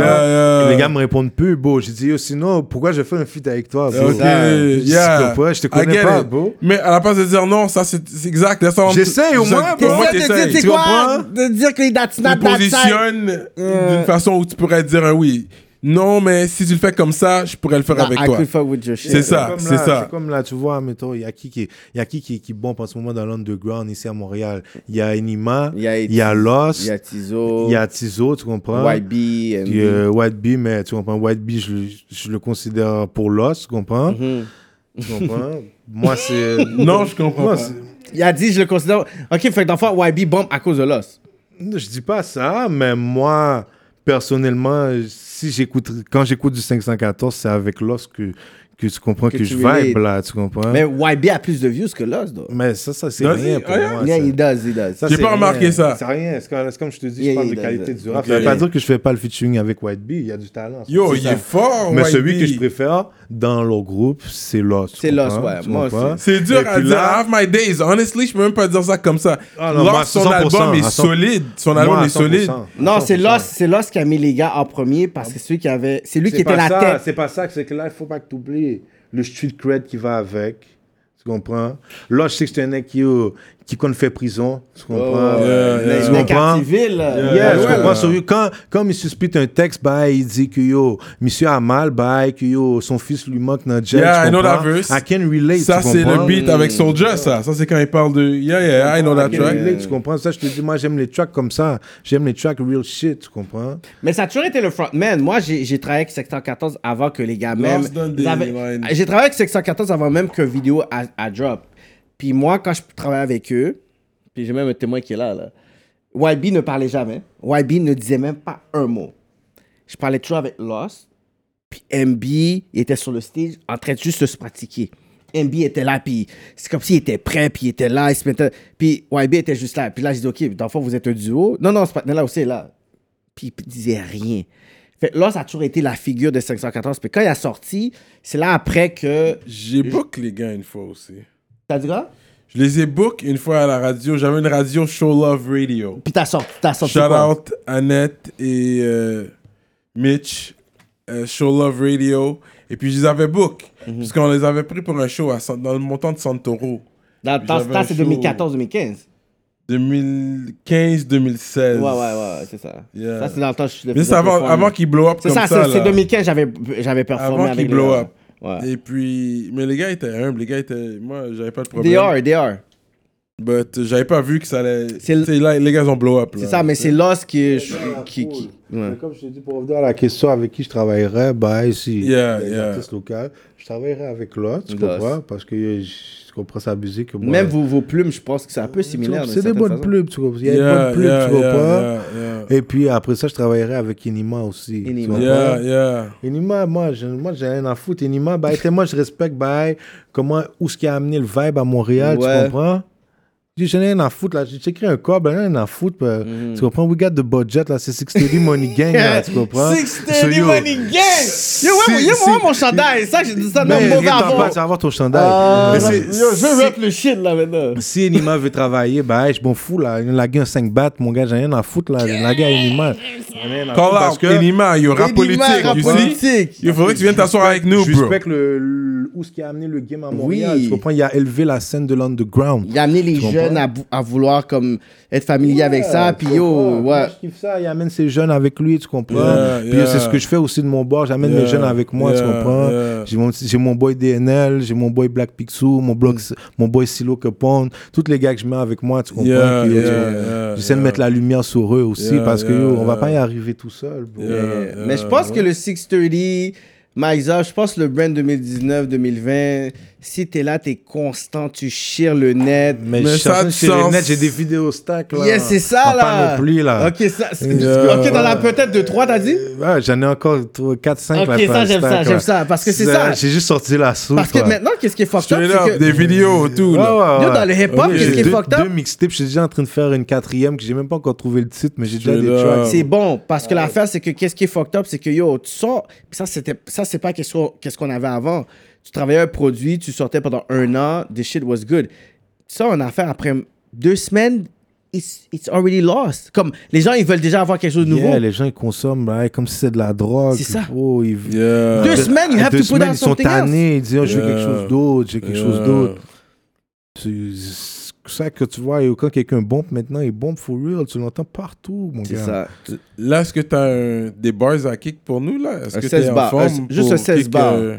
Yeah, les gars me répondent plus, beau. J'ai dit yo, sinon pourquoi je fais un feat avec toi bro? Yeah. Je te connais pas, bro. Mais à la place de dire non, ça c'est c'est exact. J'essaye au moins, Pour bro. moi, T'essaies de dire, t'essayes. Tu quoi? De dire que that's Tu not te that side. positionnes d'une façon où tu pourrais dire un oui. Non, mais si tu le fais comme ça, je pourrais le faire Nah, avec I toi. could fuck with your shit. C'est ça, c'est ça. C'est comme là, tu vois, mettons, il y a qui qui, il y a qui qui, qui bombe en ce moment dans l'underground ici à Montréal. Il y a Enima, Il y a, il y a Lost, il y a Tizo, il y a Tizo, tu comprends? MB. Puis, euh, White Bee, mais tu comprends, White Bee, je, le- je le considère pour Lost, tu comprends? Mhm. Tu comprends? Moi, c'est. Non, je comprends Moi, pas. Il a dit, je le considère. Ok, fait que dans le fond, YB bombe à cause de Lost. Je dis pas ça, mais moi, personnellement, si j'écoute, quand j'écoute du 514, c'est avec Lost que, que tu comprends que, Que je tu relate. vibe là, tu comprends? Mais Mais, YB a plus de views que Lost, though? ça, ça c'est rien pour Ah, moi. Yeah, ça. he does, he does. J'ai pas remarqué rien. ça. C'est rien. C'est comme, comme je te dis, Yeah, je parle de qualité du rap. Ok. Ça veut pas dire que je fais pas le featuring avec White Bee. Il y a du talent. Yo, il ça. est fort, Mais White celui que je préfère dans leur groupe, c'est Lost. C'est Lost, ouais. Moi aussi. C'est dur à dire. I have my days. Honestly, je peux même pas dire ça comme ça. Ah Lost, son 100%, album est à 100%. solide. Son album est solide. 100%. Non, c'est 100%. Lost, c'est Lost qui a mis les gars en premier parce que c'est celui qui avait. C'est lui qui était la tête. C'est pas ça, c'est que là, il faut pas que tu oublies le street cred qui va avec. Tu comprends? Là, c'est qui qu'on fait prison. Tu comprends? yeah, yeah. Mais Tu comprends? là. Yeah, tu comprends? So, quand, quand monsieur spit un texte, bah, il dit que yo, monsieur a mal, bah, que yo, son fils lui manque dans le jet. Yeah, I know that verse. I can relate. Ça, c'est le beat avec Soulja, ça. Ça, c'est quand il parle de. Yeah, yeah, I know that I track. relate, tu comprends? Ça, je te dis, moi, j'aime les tracks comme ça. J'aime les tracks real shit, tu comprends? Mais ça a toujours été le frontman. Moi, j'ai travaillé avec Secteur 14 avant que les gars même. J'ai travaillé avec Secteur 14 avant même que vidéo à, à drop. Puis moi, quand je travaillais avec eux, puis j'ai même un témoin qui est là, là. YB ne parlait jamais. YB ne disait même pas un mot. Je parlais toujours avec Lost. Puis MB il était sur le stage en train de juste se pratiquer. MB était là, puis c'est comme s'il était prêt, puis il était là, il se mettait... Puis YB était juste là. Puis là, j'ai dit, OK, dans le fond, vous êtes un duo. Non, non, ce partenaire-là aussi là. Puis il disait rien. Fait là, ça a toujours été la figure de 514. Puis quand il a sorti, c'est là après que... J'ai book les gars une fois aussi. T'as dit quoi? Je les ai book une fois à la radio. J'avais une radio Show Love Radio. Puis t'as sorti, t'as sorti Shout quoi? out Annette et euh, Mitch, euh, Show Love Radio. Et puis je les avais book. Mhm. Parce qu'on les avait pris pour un show à, dans le montant de Santoro. Dans, dans c'est show. 2014-2015. 2015-2016. Ouais, ouais, ouais, c'est ça. Yeah. Ça, c'est dans le temps je Mais c'est avant, avant qu'il blow up C'est comme ça, ça. c'est c'est là. 2015, j'avais, j'avais performé Avant avec blow up. Ouais. Et puis, mais les gars étaient humbles, les gars étaient. Moi, j'avais pas de problème. They are, they are. But j'avais pas vu que ça allait. Sais, là, les gars ont blow up. C'est ça, mais c'est Lost qui est. Qui, qui, ouais. Mais Comme je te dis, pour revenir à la question avec qui je travaillerais, bah, ici, Yeah, les yeah. artistes locaux, je travaillerais avec l'autre, tu Lost. comprends? Parce que je, comprends sa musique. moi, Même vos, vos plumes, je pense que c'est un peu similaire. C'est des bonnes façon. plumes, tu comprends? Il y a Yeah, une bonne plume, yeah, tu comprends? yeah, yeah, yeah. Et puis après ça, je travaillerais avec Enima aussi. yeah. Enima, moi, je, moi, j'ai rien à foutre. Enima, bah, moi, je respecte, bah, comment, où ce qui a amené le vibe à Montréal, Ouais. tu comprends? J'ai j'ai rien à foutre, là. J'ai écrit un corps, ben, rien à foutre. Mhm. Tu comprends? We got the budget, là. C'est 630 Money Gang, là, tu comprends? 630 So, yo, Money Gang! Yo, ouais, yo, moi, mon chandail. Ça, j'ai dit ça dans le mauvais avant. pas, tu vas avoir ton chandail. Ah, Mais yo, je veux si- rap le shit, là, maintenant. Si Enima veut travailler, bah, je m'en fous, là. Il a gagné un 5 battes, mon gars, j'ai rien à foutre, là. Il a gagné Enima. J'ai rien à foutre parce que Enima, yo, rap Enima, politique, see? politique. Il faudrait que tu viennes t'asseoir avec nous, je bro. respecte le, le- où ce qui a amené le game à Montréal. Tu comprends? Il a élevé la scène de l'underground. Il a amené les comprends? Jeunes à, vouloir comme être familier avec ça, puis yo, ouais. Je kiffe ça. Il amène ses jeunes avec lui, tu comprends? Yeah, Puis yeah. c'est ce que je fais aussi de mon bord. J'amène Yeah, mes jeunes avec moi, tu comprends? yeah. J'ai mon, boy DNL, j'ai mon boy Black Pixou, mon, blog, mon boy Silo Capone. Tous les gars que je mets avec moi, tu comprends? J'essaie de mettre la lumière sur eux aussi Yeah, parce que yeah, yo, on va pas y arriver tout seul. bro. Yeah. Mais je pense que le 630, Maïsa, je pense que le brand 2019-2020, si t'es là, t'es constant, tu chires le net. Mais, Mais je ça a les sens. nets, j'ai des vidéos stack là. Yes, c'est ça là. panoplie, là. Ok, ça, Yeah. ok, t'en as peut-être de 3, t'as dit? Ouais, j'en ai encore 4-5 Ok, ça, j'aime ça, j'aime ça, parce que c'est ça. J'ai juste sorti la soupe. Parce que maintenant, qu'est-ce qui est fucked up, c'est que des vidéos, tout. Ouais, ouais, Yo, ouais. dans le hip-hop, qu'est-ce qui est deux, fucked up? deux mixtapes, je suis déjà en train de faire une quatrième que j'ai même pas encore trouvé le titre, mais j'ai déjà des tracks. C'est bon, parce que l'affaire, c'est que qu'est-ce qui est fucked up, c'est que yo, tu sors, ça, c'était, ça, c'est pas qu'est-ce qu'on, qu'est-ce qu'on avait avant. Tu travaillais un produit, tu sortais pendant un an, the shit was good. Tu sors une affaire après deux semaines, it's, it's already lost. Comme, les gens, ils veulent déjà avoir quelque chose de nouveau. Yeah, les gens ils consomment ouais, comme si c'était de la drogue. C'est ça. Oh, ils... Yeah. Deux semaines, you have Deux to put semaines, out ils sont tannés, ils disent oh, je veux quelque chose d'autre, j'ai quelque chose d'autre. C'est- ça que tu vois, et quand quelqu'un bombe maintenant, il bombe for real. Tu l'entends partout, mon C'est gars. ça. Là, est-ce que tu as des bars à kick pour nous, là? Est-ce Un que 16 t'es en bars, forme un- juste un 16 kick, bars. euh,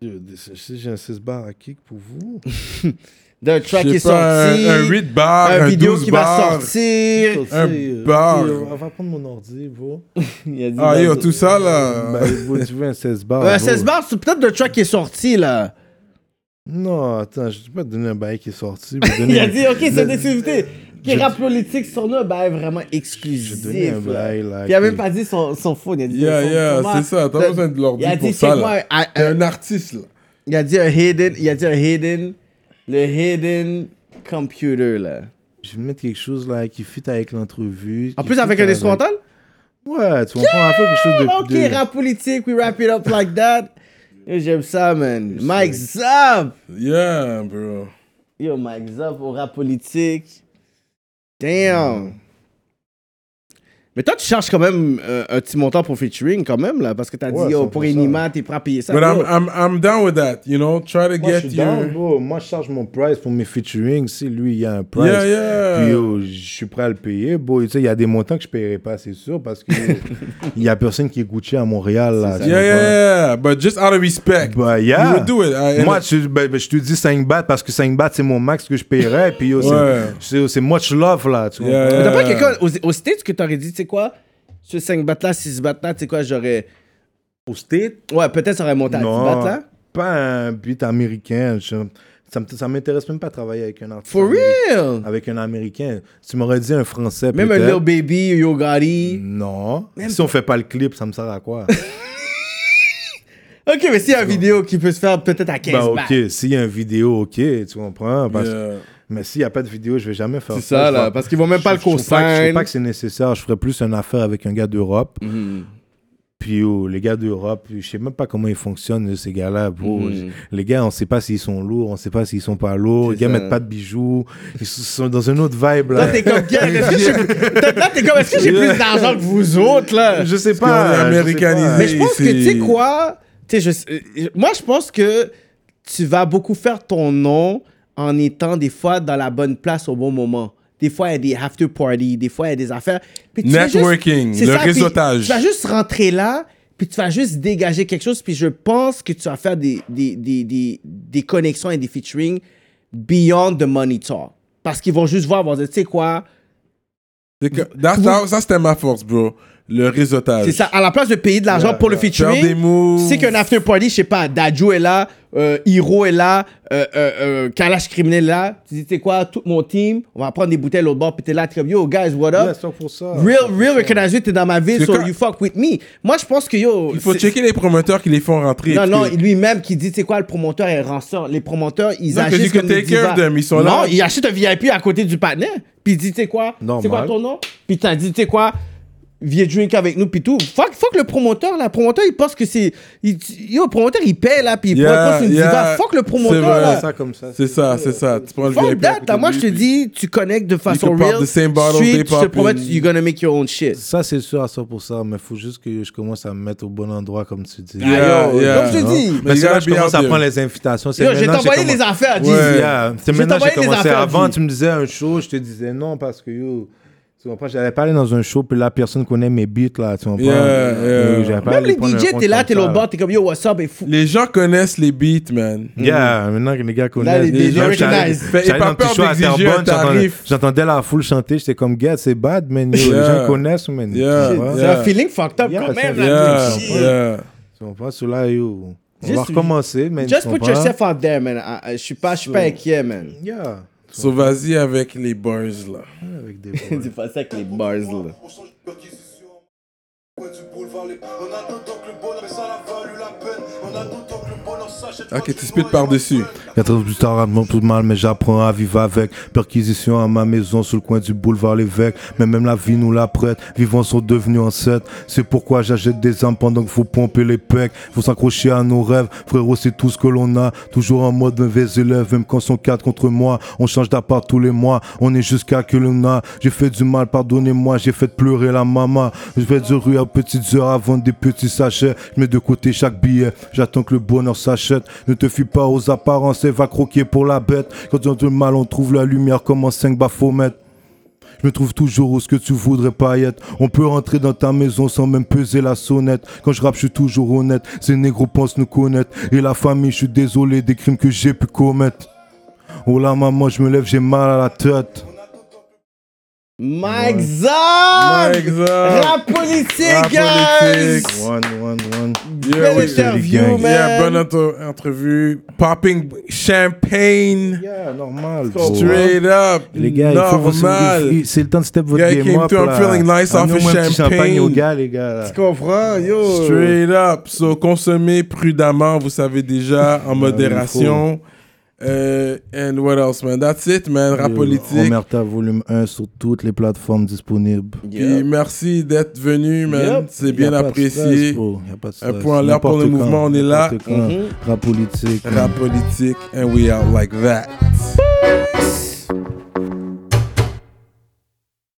j'ai un 6 bar à kick pour vous. D'un track qui est pas, sorti. un, un 8 bars, un un vidéo 12 qui va sortir. Un bar. On va prendre mon ordi, bro. Il a dit, Ah, yo, tout ça, là. Ben, bro, tu veux un 16 bar. Bro. 16 bars, c'est peut-être le track qui est sorti, là. Non, attends, je ne vais pas te donner un bail qui est sorti. Il a dit, ok, c'est une exclusivité. Qui rap politique sur nous, ben vraiment Je exclusif. vais donner un bail, là. Il a même pas dit son, son phone. Il a dit Yeah, son- yeah, c'est ça. T'as besoin de l'ordi Il a pour dit, ça, là. un- T'es un- un artiste, là. Il a dit un hidden, il a dit un hidden, le hidden computer, là. Je vais mettre quelque chose là qui fit avec l'entrevue. En plus, avec un instrumental? Ouais, tu comprends, va faire quelque chose de. Ok, rap politique, we wrap it up like that. J'aime ça, man. Mike Zap! Yeah, bro. Yo, Mike Zap au rap politique. Damn! Mais toi, tu cherches quand même euh, un petit montant pour featuring, quand même, là, parce que t'as Ouais, dit, yo, pour 100%. Enima, t'es prêt à payer ça. But I'm, I'm, I'm down with that, you know? Try to Moi, je get down, your... bro. Moi, je charge mon price pour mes featuring. Si lui, il y a un price. Yeah, yeah. Puis, yo, je suis prêt à le payer. Bon, tu sais, il y a des montants que je paierai pas, c'est sûr, parce que il y a personne qui est Gucci à Montréal, là. tu Yeah, yeah, yeah. But just out of respect. Bah, yeah. You would do it. I- Moi, tu- ben, ben, je te dis 5 bahts parce que 5 bahts, c'est mon max que je paierais. Puis, yo, c'est- Ouais. c'est much love, là. Tu Yeah, comprends? Mais t'as pas quelqu'un aux, aux States que t'aurais dit, tu sais quoi, ce 5 battes là, 6 battes là, tu sais quoi, j'aurais. Au State, Ouais, peut-être ça aurait monté à 10 non, battes là. pas un beat américain. Je- ça ça m'intéresse même pas de travailler avec un artiste. For real! Avec un américain. Tu m'aurais dit un français. Même un peut-être. Lil Baby, Yo Gotti. Non. si on fait pas le clip, ça me sert à quoi? Ok, mais s'il y a une vidéo qui peut se faire peut-être à 15 bah, battes. ok. S'il y a une vidéo, ok. Tu comprends? Parce- Yeah. Mais s'il n'y a pas de vidéo, je vais jamais faire C'est ça. ça, Je là, parce qu'ils vont même pas je- le que- Je co-sign. pas que c'est nécessaire. Je ferais plus une affaire avec un gars d'Europe. Mhm. Puis oh, les gars d'Europe, je sais même pas comment ils fonctionnent, ces gars-là. Mhm. Les gars, on sait pas s'ils sont lourds, on sait pas s'ils sont pas lourds. Les C'est gars ça. mettent pas de bijoux. Ils sont dans une autre vibe, là. Là, t'es comme, est-ce que j'ai- plus d'argent que vous autres, là? Je sais pas. je sais américanisé. pas. Mais je pense que, tu sais c'est- quoi? Je- euh, moi, je pense que tu vas beaucoup faire ton nom en étant des fois dans la bonne place au bon moment. Des fois, il y a des after parties, des fois, il y a des affaires. Puis tu vas juste- Networking, le ça, réseautage. Tu vas juste rentrer là, puis tu vas juste dégager quelque chose, puis je pense que tu vas faire des, des, des, des, des connexions et des featuring beyond the money talk. Parce qu'ils vont juste voir, vont dire, tu sais quoi, que- ça, c'était ma force, bro. Le réseautage. c'est ça, à la place de payer de l'argent pour le Faire featuring. Tu sais qu'un after party, je sais pas, Dadju est là, euh, Hiro est là, euh, euh, euh, Kalash Criminel est là. Tu dis, tu sais quoi, tout mon team, on va prendre des bouteilles au bord, puis t'es là, t'es comme, yo, guys, what Yeah, up? c'est pour ça. Real, real recognize you, t'es dans ma ville, C'est so quand- you fuck with me. Moi, je pense que, yo... Il faut c'est- checker les promoteurs qui les font rentrer. Non, non, que- lui-même qui dit, tu sais quoi, le promoteur est rançon. Les promoteurs, ils Non, que agissent can comme des take care of divas. them, ils sont non, là. il achète un VIP à côté du partenaire, puis il dit, tu sais quoi, c'est quoi ton nom? Puis t'as dit, tu sais quoi, viens drink avec nous, puis tout. Fuck, fuck le promoteur, là. Le promoteur, il pense que c'est... il- Yo, le promoteur, il paie, là, puis il Yeah, pense une diva. yeah. Fuck le promoteur, vrai. là. C'est ça comme ça. C'est ça, c'est ça. Tu prends le Fuck that, là. Moi, je te dis, tu connectes de façon real. the same bottle, Street, je te promets, in- you're gonna make your own shit. Ça, c'est sûr à 100%, mais il faut juste que je commence à me mettre au bon endroit, comme tu dis. Yeah, Ah, yo, yeah. Comme je te dis. Mais c'est là je commence à prendre les invitations. Yo, j'ai t'envoyé les affaires, dis. Yeah. C'est J'ai maintenant que j'ai commencé. affaires, Avant, tu me disais un show, je te disais non parce que yo. Tu comprends? J'allais pas aller dans un show, puis la personne connaît mes beats, là. Tu comprends? Yeah, Euh, yeah. Même les DJ, t'es là, t'es ça, l'autre bord, t'es comme, yo, what's up, et fou. Les gens connaissent les beats, man. Yeah, maintenant que les gars connaissent. les DJ Même j'allais- dans un petit show à Terrebonne, j'entendais- la foule chanter, j'étais comme, gars, c'est bad, man. yo, Les gens connaissent, man. C'est un feeling fucked up Yeah, quand même, là. Tu comprends? Celui-là, yo. On va recommencer, man. Just put yourself out there, man. Je suis pas, je suis pas inquiet, man. Yeah. So, vas-y avec les bars, là. Avec des C'est pas ça avec les bars, là. On change de perquisition. Ouais, du boulevard, les- On a d'autant que le bonheur, mais ça a valu la peine. On a d'autant que le bonheur s'achète. Ok, tu spit par-dessus. 4 ans plus tard, mon tout mal, mais j'apprends à vivre avec. Perquisition à ma maison sur le coin du boulevard L'évêque. Mais même la vie nous la prête. Vivants sont devenus ancêtres. C'est pourquoi j'achète des armes pendant qu'il faut pomper les pecs. Faut s'accrocher à nos rêves. Frérot, c'est tout ce que l'on a. Toujours en mode mauvais élève. Même quand sont quatre contre moi. On change d'appart tous les mois. On est jusqu'à que l'on a. J'ai fait du mal, pardonnez-moi. J'ai fait pleurer la maman. Je fais du rue à petites heures vendre des petits sachets. Je mets de côté chaque billet, j'attends que le bonheur s'achète. Ne te fie pas aux apparences et va croquer pour la bête. Quand on le mal, on trouve la lumière comme en 5 baphomet. Je me trouve toujours où ce que tu voudrais pas y être. On peut rentrer dans ta maison sans même peser la sonnette. Quand je rappe, je suis toujours honnête. Ces négros pensent nous connaître. Et la famille, je suis désolé des crimes que j'ai pu commettre. Oh là, maman, je me lève, j'ai mal à la tête. Mike Zab! Mike Zab. Rap politique, Rap guys! One, one, one. Yeah, Belle oui. interview, man! Yeah, bonne entre- entrevue. Popping champagne. Yeah, normal. Straight up. Les gars, il faut vous- normal. c'est le temps de step votre Gars, game came up. through, I'm feeling nice off of champagne. champagne aux gars, les gars. là. Tu comprends, yo? Straight up. So, consommez prudemment, vous savez déjà, en modération. Euh, and what else, man? That's it, man. Rap politique. Omerta volume 1 sur toutes les plateformes disponibles. Puis merci d'être venu, man. Yep. C'est bien apprécié. stress, Un point en l'air pour le quand, mouvement, on est là. n'importe quand. Rap politique. Rap politique. And we out like that.